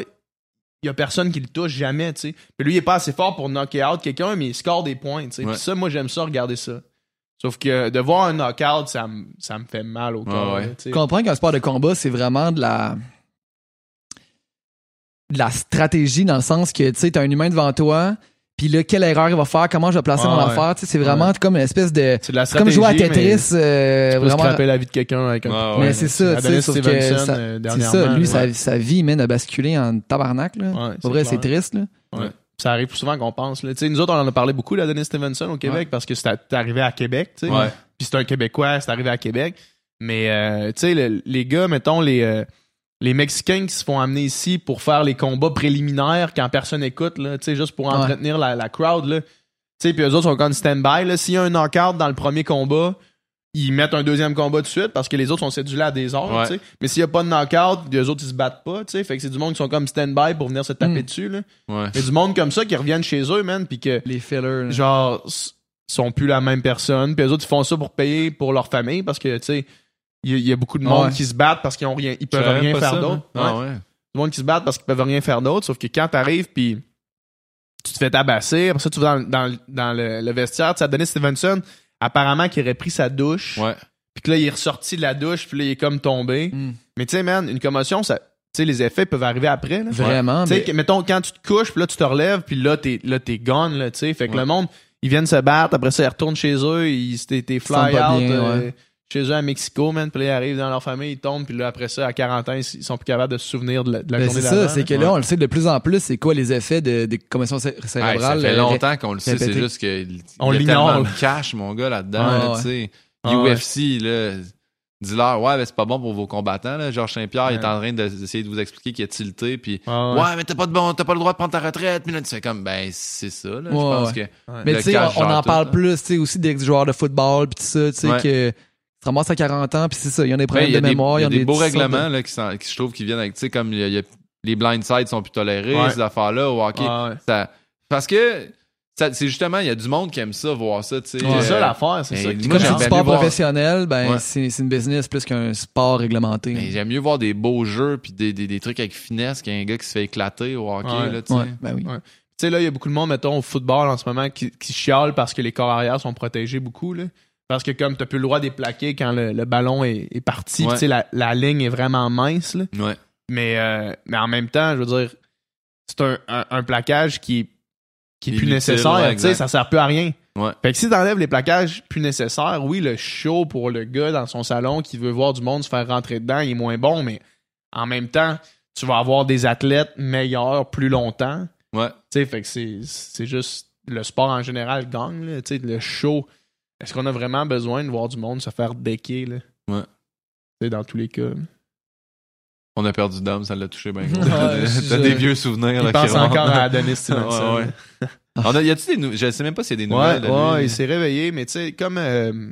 il y a personne qui le touche jamais, tu sais. Puis lui, il est pas assez fort pour knocker out quelqu'un, mais il score des points, tu sais. Ouais. Puis ça, moi j'aime ça, regarder ça. Sauf que de voir un knockout, ça me ça me fait mal au corps. ouais. sais. Je comprends qu'un sport de combat, c'est vraiment de la de la stratégie dans le sens que tu sais t'as un humain devant toi puis là quelle erreur il va faire comment je vais placer Ouais, mon ouais. affaire tu sais c'est vraiment comme une espèce de C'est de la c'est comme jouer à stratégie, mais Tetris euh, Tu peux vraiment scraper la vie de quelqu'un avec un Ouais, ouais. mais c'est ça tu sais euh, c'est ça lui sa, sa vie mène à basculer en tabarnak là Ouais, Pour vrai c'est triste là Ça arrive plus souvent qu'on pense. Là. Nous autres, on en a parlé beaucoup d'Adonis Stevenson au Québec parce que c'est arrivé à Québec. tu sais. Ouais. Puis c'est un Québécois, c'est arrivé à Québec. Mais euh, tu sais, le- les gars, mettons, les, euh, les Mexicains qui se font amener ici pour faire les combats préliminaires quand personne écoute, là, tu sais, juste pour Ouais. entretenir la, la crowd. Là. Tu sais, puis eux autres sont comme stand-by. là. S'il y a un knockout dans le premier combat, ils mettent un deuxième combat tout de suite parce que les autres sont cédulés à des heures. Ouais. tu. Mais s'il n'y a pas de knockout, les autres, ils se battent pas. tu sais. Fait que c'est du monde qui sont comme stand-by pour venir se taper Mm. dessus. Là. Ouais. Mais du monde comme ça qui reviennent chez eux, man, puis que les fillers là. genre sont plus la même personne puis les autres ils font ça pour payer pour leur famille parce que tu sais il y, a- il y a beaucoup de monde Ouais. qui se battent parce qu'ils ont rien ils peuvent rien faire d'autre moi. Ah du monde qui se battent parce qu'ils peuvent rien faire d'autre sauf que quand t'arrives puis tu te fais tabasser après ça tu vas dans, dans, dans le, le vestiaire ça donné Stevenson apparemment qu'il aurait pris sa douche Ouais. puis que là il est ressorti de la douche puis là il est comme tombé Mm. mais tu sais man une commotion ça tu sais les effets peuvent arriver après là. vraiment Tu sais, mais- mettons, quand tu te couches, puis là, tu te relèves, puis là, t'es, là, t'es gone, là, tu sais. Fait que Ouais. le monde, ils viennent se battre, après ça, ils retournent chez eux, ils, t'es, fly out bien, euh, ouais. Chez eux à Mexico, man, puis là, ils arrivent dans leur famille, ils tombent, puis là, après ça, à 40 ans, ils, sont plus capables de se souvenir de la, de la Ben, journée c'est ça, c'est que là, on le sait de plus en plus, c'est quoi les effets de, des commotions cé- Ouais, ça cérébrales. fait euh, longtemps qu'on le sait, c'est juste que il On y a tellement de cash, mon gars, là-dedans. Là, ouais. tu sais. Ah ouais. UFC, là, dis-leur, ouais, mais c'est pas bon pour vos combattants. Là. Georges Saint-Pierre il est en train de- d'essayer de vous expliquer qu'il a tilté, puis Ah ouais, ouais. mais t'as pas de bon, t'as pas le droit de prendre ta retraite. Puis là, tu fais comme, ben, c'est ça, là. je pense ouais. que. Mais tu sais, on, en parle plus, tu sais, aussi des joueurs de football, puis tout ça, tu sais, Ouais. que se ramassent à 40 ans, puis c'est ça, il y a des problèmes il y a de des, mémoire, il y a des beaux de- règlements là, qui, sont- qui, je trouve qui viennent avec, tu sais, comme y a, y a- les blindsides sont plus tolérés, Ouais. ces affaires-là, au hockey. Ouais. Ça, parce que c'est justement, il y a du monde qui aime ça, voir ça. C'est euh, ça l'affaire, c'est ça. Comme c'est du sport professionnel, ben Ouais. c'est c'est une business plus qu'un sport réglementé. Mais j'aime mieux voir des beaux jeux puis des, des, des trucs avec finesse qu'un gars qui se fait éclater au hockey, Ouais. là, tu sais. Ouais, ben oui. Ouais. Tu sais, là, il y a beaucoup de monde, mettons, au football en ce moment, qui, qui chiale parce que les corps arrière sont protégés beaucoup, là. Parce que comme t'as plus le droit de les plaquer quand le, le ballon est, est parti, Ouais. tu sais, la, la ligne est vraiment mince, là. Ouais. Mais, euh, mais en même temps, je veux dire, c'est un, un, un plaquage qui est, qui est plus nécessaire. tu sais, ça sert plus à rien. Ouais. Fait que si t'enlèves les plaquages plus nécessaires, oui, le show pour le gars dans son salon qui veut voir du monde se faire rentrer dedans, il est moins bon, mais en même temps, tu vas avoir des athlètes meilleurs plus longtemps. Ouais. Tu sais, fait que c'est, juste le sport en général gagne, là. Tu sais, le show. Est-ce qu'on a vraiment besoin de voir du monde se faire decker, là? Ouais. Sais, dans tous les cas. On a perdu Dom, ça l'a touché bien. Ouais, gros. [LAUGHS] T'as je- des vieux souvenirs. Il pense encore à Adonis Stevenson. Ouais, ouais. [LAUGHS] On a, y a-tu des nou- Je sais même pas s'il y a des Ouais, nouvelles. ouais, lui. il s'est réveillé, mais tu sais, comme. euh,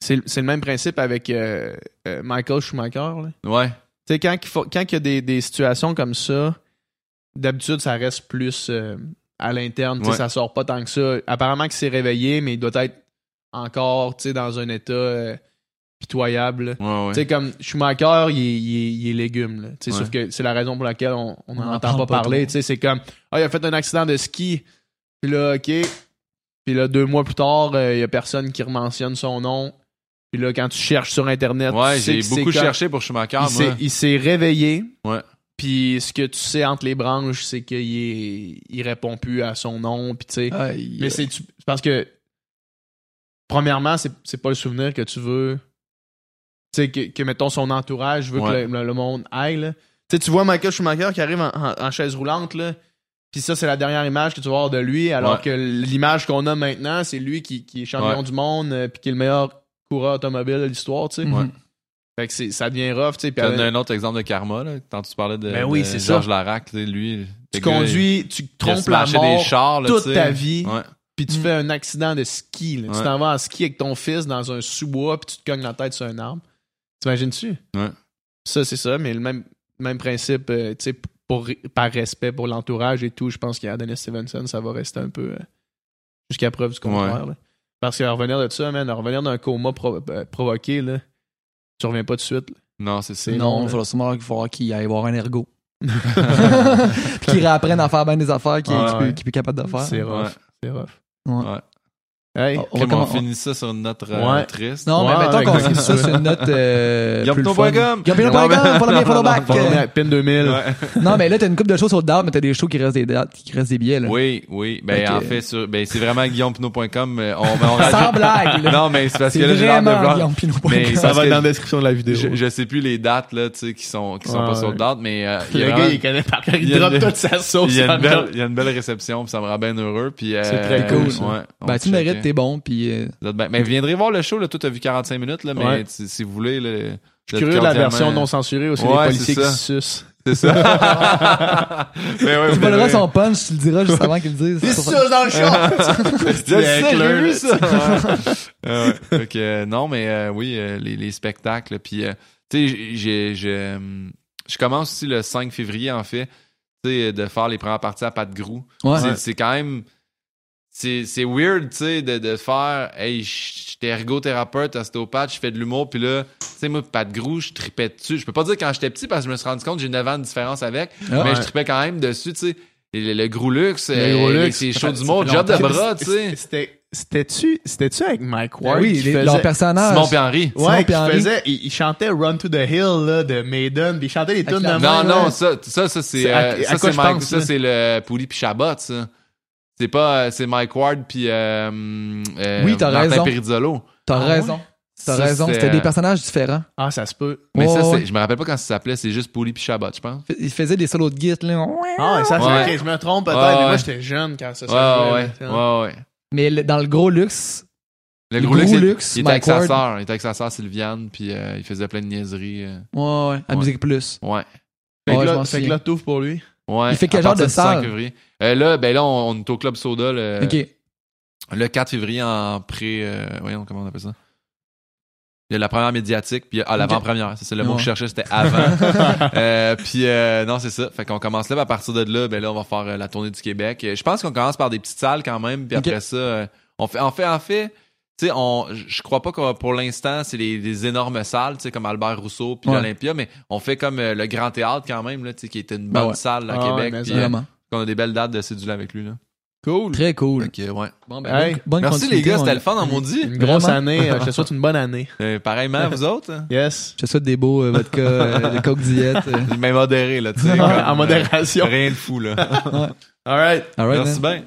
c'est, c'est le même principe avec euh, euh, Michael Schumacher, là. Ouais. Tu sais, quand, il faut, quand il y a des, des situations comme ça, d'habitude, ça reste plus euh, à l'interne. Tu sais, Ouais. Ça sort pas tant que ça. Apparemment qu'il s'est réveillé, mais il doit être encore tu sais, dans un état euh, pitoyable. là. Ouais, ouais. Tu sais, comme Schumacher, il est, il il est légume. là. Ouais. Sauf que c'est la raison pour laquelle on On n'en en entend pas pas parler. trop. Tu sais, C'est comme, ah, il a fait un accident de ski. Puis là, OK. Puis là, deux mois plus tard, euh, il y a personne qui rementionne son nom. Puis là, quand tu cherches sur Internet, Ouais, tu sais j'ai beaucoup comme- cherché pour Schumacher, il s'est- moi. il s'est réveillé. Ouais. Puis ce que tu sais entre les branches, c'est qu'il est, il répond plus à son nom. Puis tu sais. Mais c'est parce que premièrement, c'est c'est pas le souvenir que tu veux. Tu sais, que, que, mettons son entourage veut Ouais. que le, le monde aille. Tu sais, tu vois Michael Schumacher qui arrive en, en- en chaise roulante, là. Puis ça, c'est la dernière image que tu vas avoir de lui, alors Ouais. que l'image qu'on a maintenant, c'est lui qui, qui est champion Ouais. du monde, euh, puis qui est le meilleur coureur automobile de l'histoire, tu sais. Fait que c'est- ça devient rough, tu sais. avec- un autre exemple de karma, là. Quand tu parlais de, Ben oui, de. Georges Larac, lui. tu conduis, tu il- trompes la mort des chars, là, toute ta vie. Puis tu Mm. fais un accident de ski. là. Tu t'en vas en ski avec ton fils dans un sous-bois, puis tu te cognes la tête sur un arbre. T'imagines-tu? Ouais. Ça, c'est ça, mais le même, même principe, euh, tu sais, pour, par respect pour l'entourage et tout, je pense qu'à Adonis Stevenson, ça va rester un peu euh, jusqu'à preuve du contraire. Parce qu'à revenir de ça, man, à revenir d'un coma pro- euh, provoqué, là, tu reviens pas tout de suite. là. Non, c'est ça. Non, il faudra sûrement qu'il faudra qu'il aille voir un ergo. [LAUGHS] Puis qu'il réapprenne à faire bien des affaires qu'il Ouais, peut être capable de faire. c'est rough. Ouais. C'est rough. Ouais. Hey, On va on finit ça sur une note euh, Ouais. triste. Non, Ouais, mais mettons qu'on finit ça sur une note euh, plus fun. Guillaume.com, follow me, follow back. Follow me at Pin 2000. Ouais. Non, mais là, t'as une coupe de shows sur le date, mais t'as des shows qui restent des dates, qui restent des billets, là. Oui, oui. Ben, en fait, sur, ben, c'est vraiment guillaumepinot.com. On, [LAUGHS] on rajoute- Sans blague, là. Non, mais c'est parce que C'est là, j'ai l'air de vlog. Mais Ça va être dans la description de la vidéo. Je, je sais plus les dates, là, tu sais, qui sont, qui sont Ouais, pas sur le date, mais, euh, le gars, il connaît par cœur. il drop toute sa sauce. il y a une le belle, réception, puis ça me rend bien heureux, puis, euh, C'est très cool, Ben, tu mérites, bon, puis euh, bien. Mais viendrez voir le show, là. Toi, t'as vu 45 minutes, là, mais Ouais. si, si vous voulez, là. Je suis curieux de la version non censurée aussi, Ouais, les policiers c'est qui ça. se sucent. C'est ça. mais [LAUGHS] ouais, tu vous voleras son punch, tu le diras juste avant qu'il le dise. Ils se sucent dans le champ! Je sais, j'ai Claire, vu là. ça? Ouais. [LAUGHS] Euh, ouais. Fait que, non, mais euh, oui, euh, les, les spectacles. Puis, euh, tu sais, je commence aussi le 5 février, en fait, tu sais, de faire les premières parties à Pat Grou. Ouais. C'est, c'est quand même. C'est, c'est weird, tu sais, de, de faire. Hey, j'étais ergothérapeute, ostéopathe, je fais de l'humour, puis là, tu sais, moi, Pat Grou, je tripais dessus. Je peux pas dire quand j'étais petit parce que je me suis rendu compte que j'ai 9 ans de différence avec, Ah. mais Ouais. je tripais quand même dessus, tu sais. Le, le gros luxe, Le euh, gros les- luxe. c'est chaud [LAUGHS] du monde, job de bras, tu sais. C'était- C'était-tu c'était-tu avec Mike Ward? oui, qui les- faisait- leur personnage. Simon puis Henri. Simon Ouais, Henri. faisait, il, il chantait Run to the Hill là, de Maiden, puis il chantait les tunes de. Non, non, ça, ça, ça c'est euh, à ça c'est Mike, pense, ça c'est le Pouli puis Chabot, ça. C'est pas, euh, c'est Mike Ward puis euh, euh, Oui, t'as Martin raison. Perizzolo. T'as Ah raison. T'as raison. C'était des personnages différents. Ah, ça se peut. Mais ça, Ouais, c'est, ouais. je me rappelle pas quand ça s'appelait, c'est juste Pouli puis Chabot, je pense. Il faisait des solos de git, là. Ah, ça, c'est Ouais. ok, je me trompe peut-être, Ouais, mais moi j'étais jeune quand ça jouait, ouais, ouais, ouais. Mais le- dans le gros luxe, Le gros gros luxe, il- luxe, il était avec sa sœur, il était avec sa sœur Sylviane, puis euh, il faisait plein de niaiseries. euh, ouais, ouais, à. Musique Plus. ouais. Fait que là, t'ouvres pour lui. Ouais. Il fait quel genre de du 5 salle? Euh, là, ben là, on, on est au Club Soda le, Ok. le 4 février en pré. euh, voyons, comment on appelle ça? Il y a la première médiatique, puis ah, l'avant-première. C'est le mot Ouais. que je cherchais, c'était avant. [LAUGHS] euh, puis euh, non, c'est ça. Fait qu'on commence là, puis à partir de là, ben là, on va faire euh, la tournée du Québec. Je pense qu'on commence par des petites salles quand même, puis après ça, on fait, en fait, en fait, tu sais, on, je crois pas que pour l'instant, c'est des, des énormes salles, tu sais, comme Albert Rousseau puis Ouais. l'Olympia, mais on fait comme le Grand Théâtre quand même, là, tu sais, qui était une Ben bonne ouais. salle à Ah Québec. euh, Vraiment. On a des belles dates de cédule avec lui, là. Cool. Très cool. Fait que, ouais. Bon, Hey, bonne- bonne Merci les gars, c'était le fun en maudit. Une grosse Vraiment. année. euh, Je te souhaite une bonne année. [LAUGHS] Euh, pareillement, vous autres? hein? Yes. Je te souhaite des beaux euh, vodka, euh, [LAUGHS] de coke diète. euh. Mais modéré, là, tu sais. en euh, modération. Rien de fou, là. All right. All right, Merci man. bien.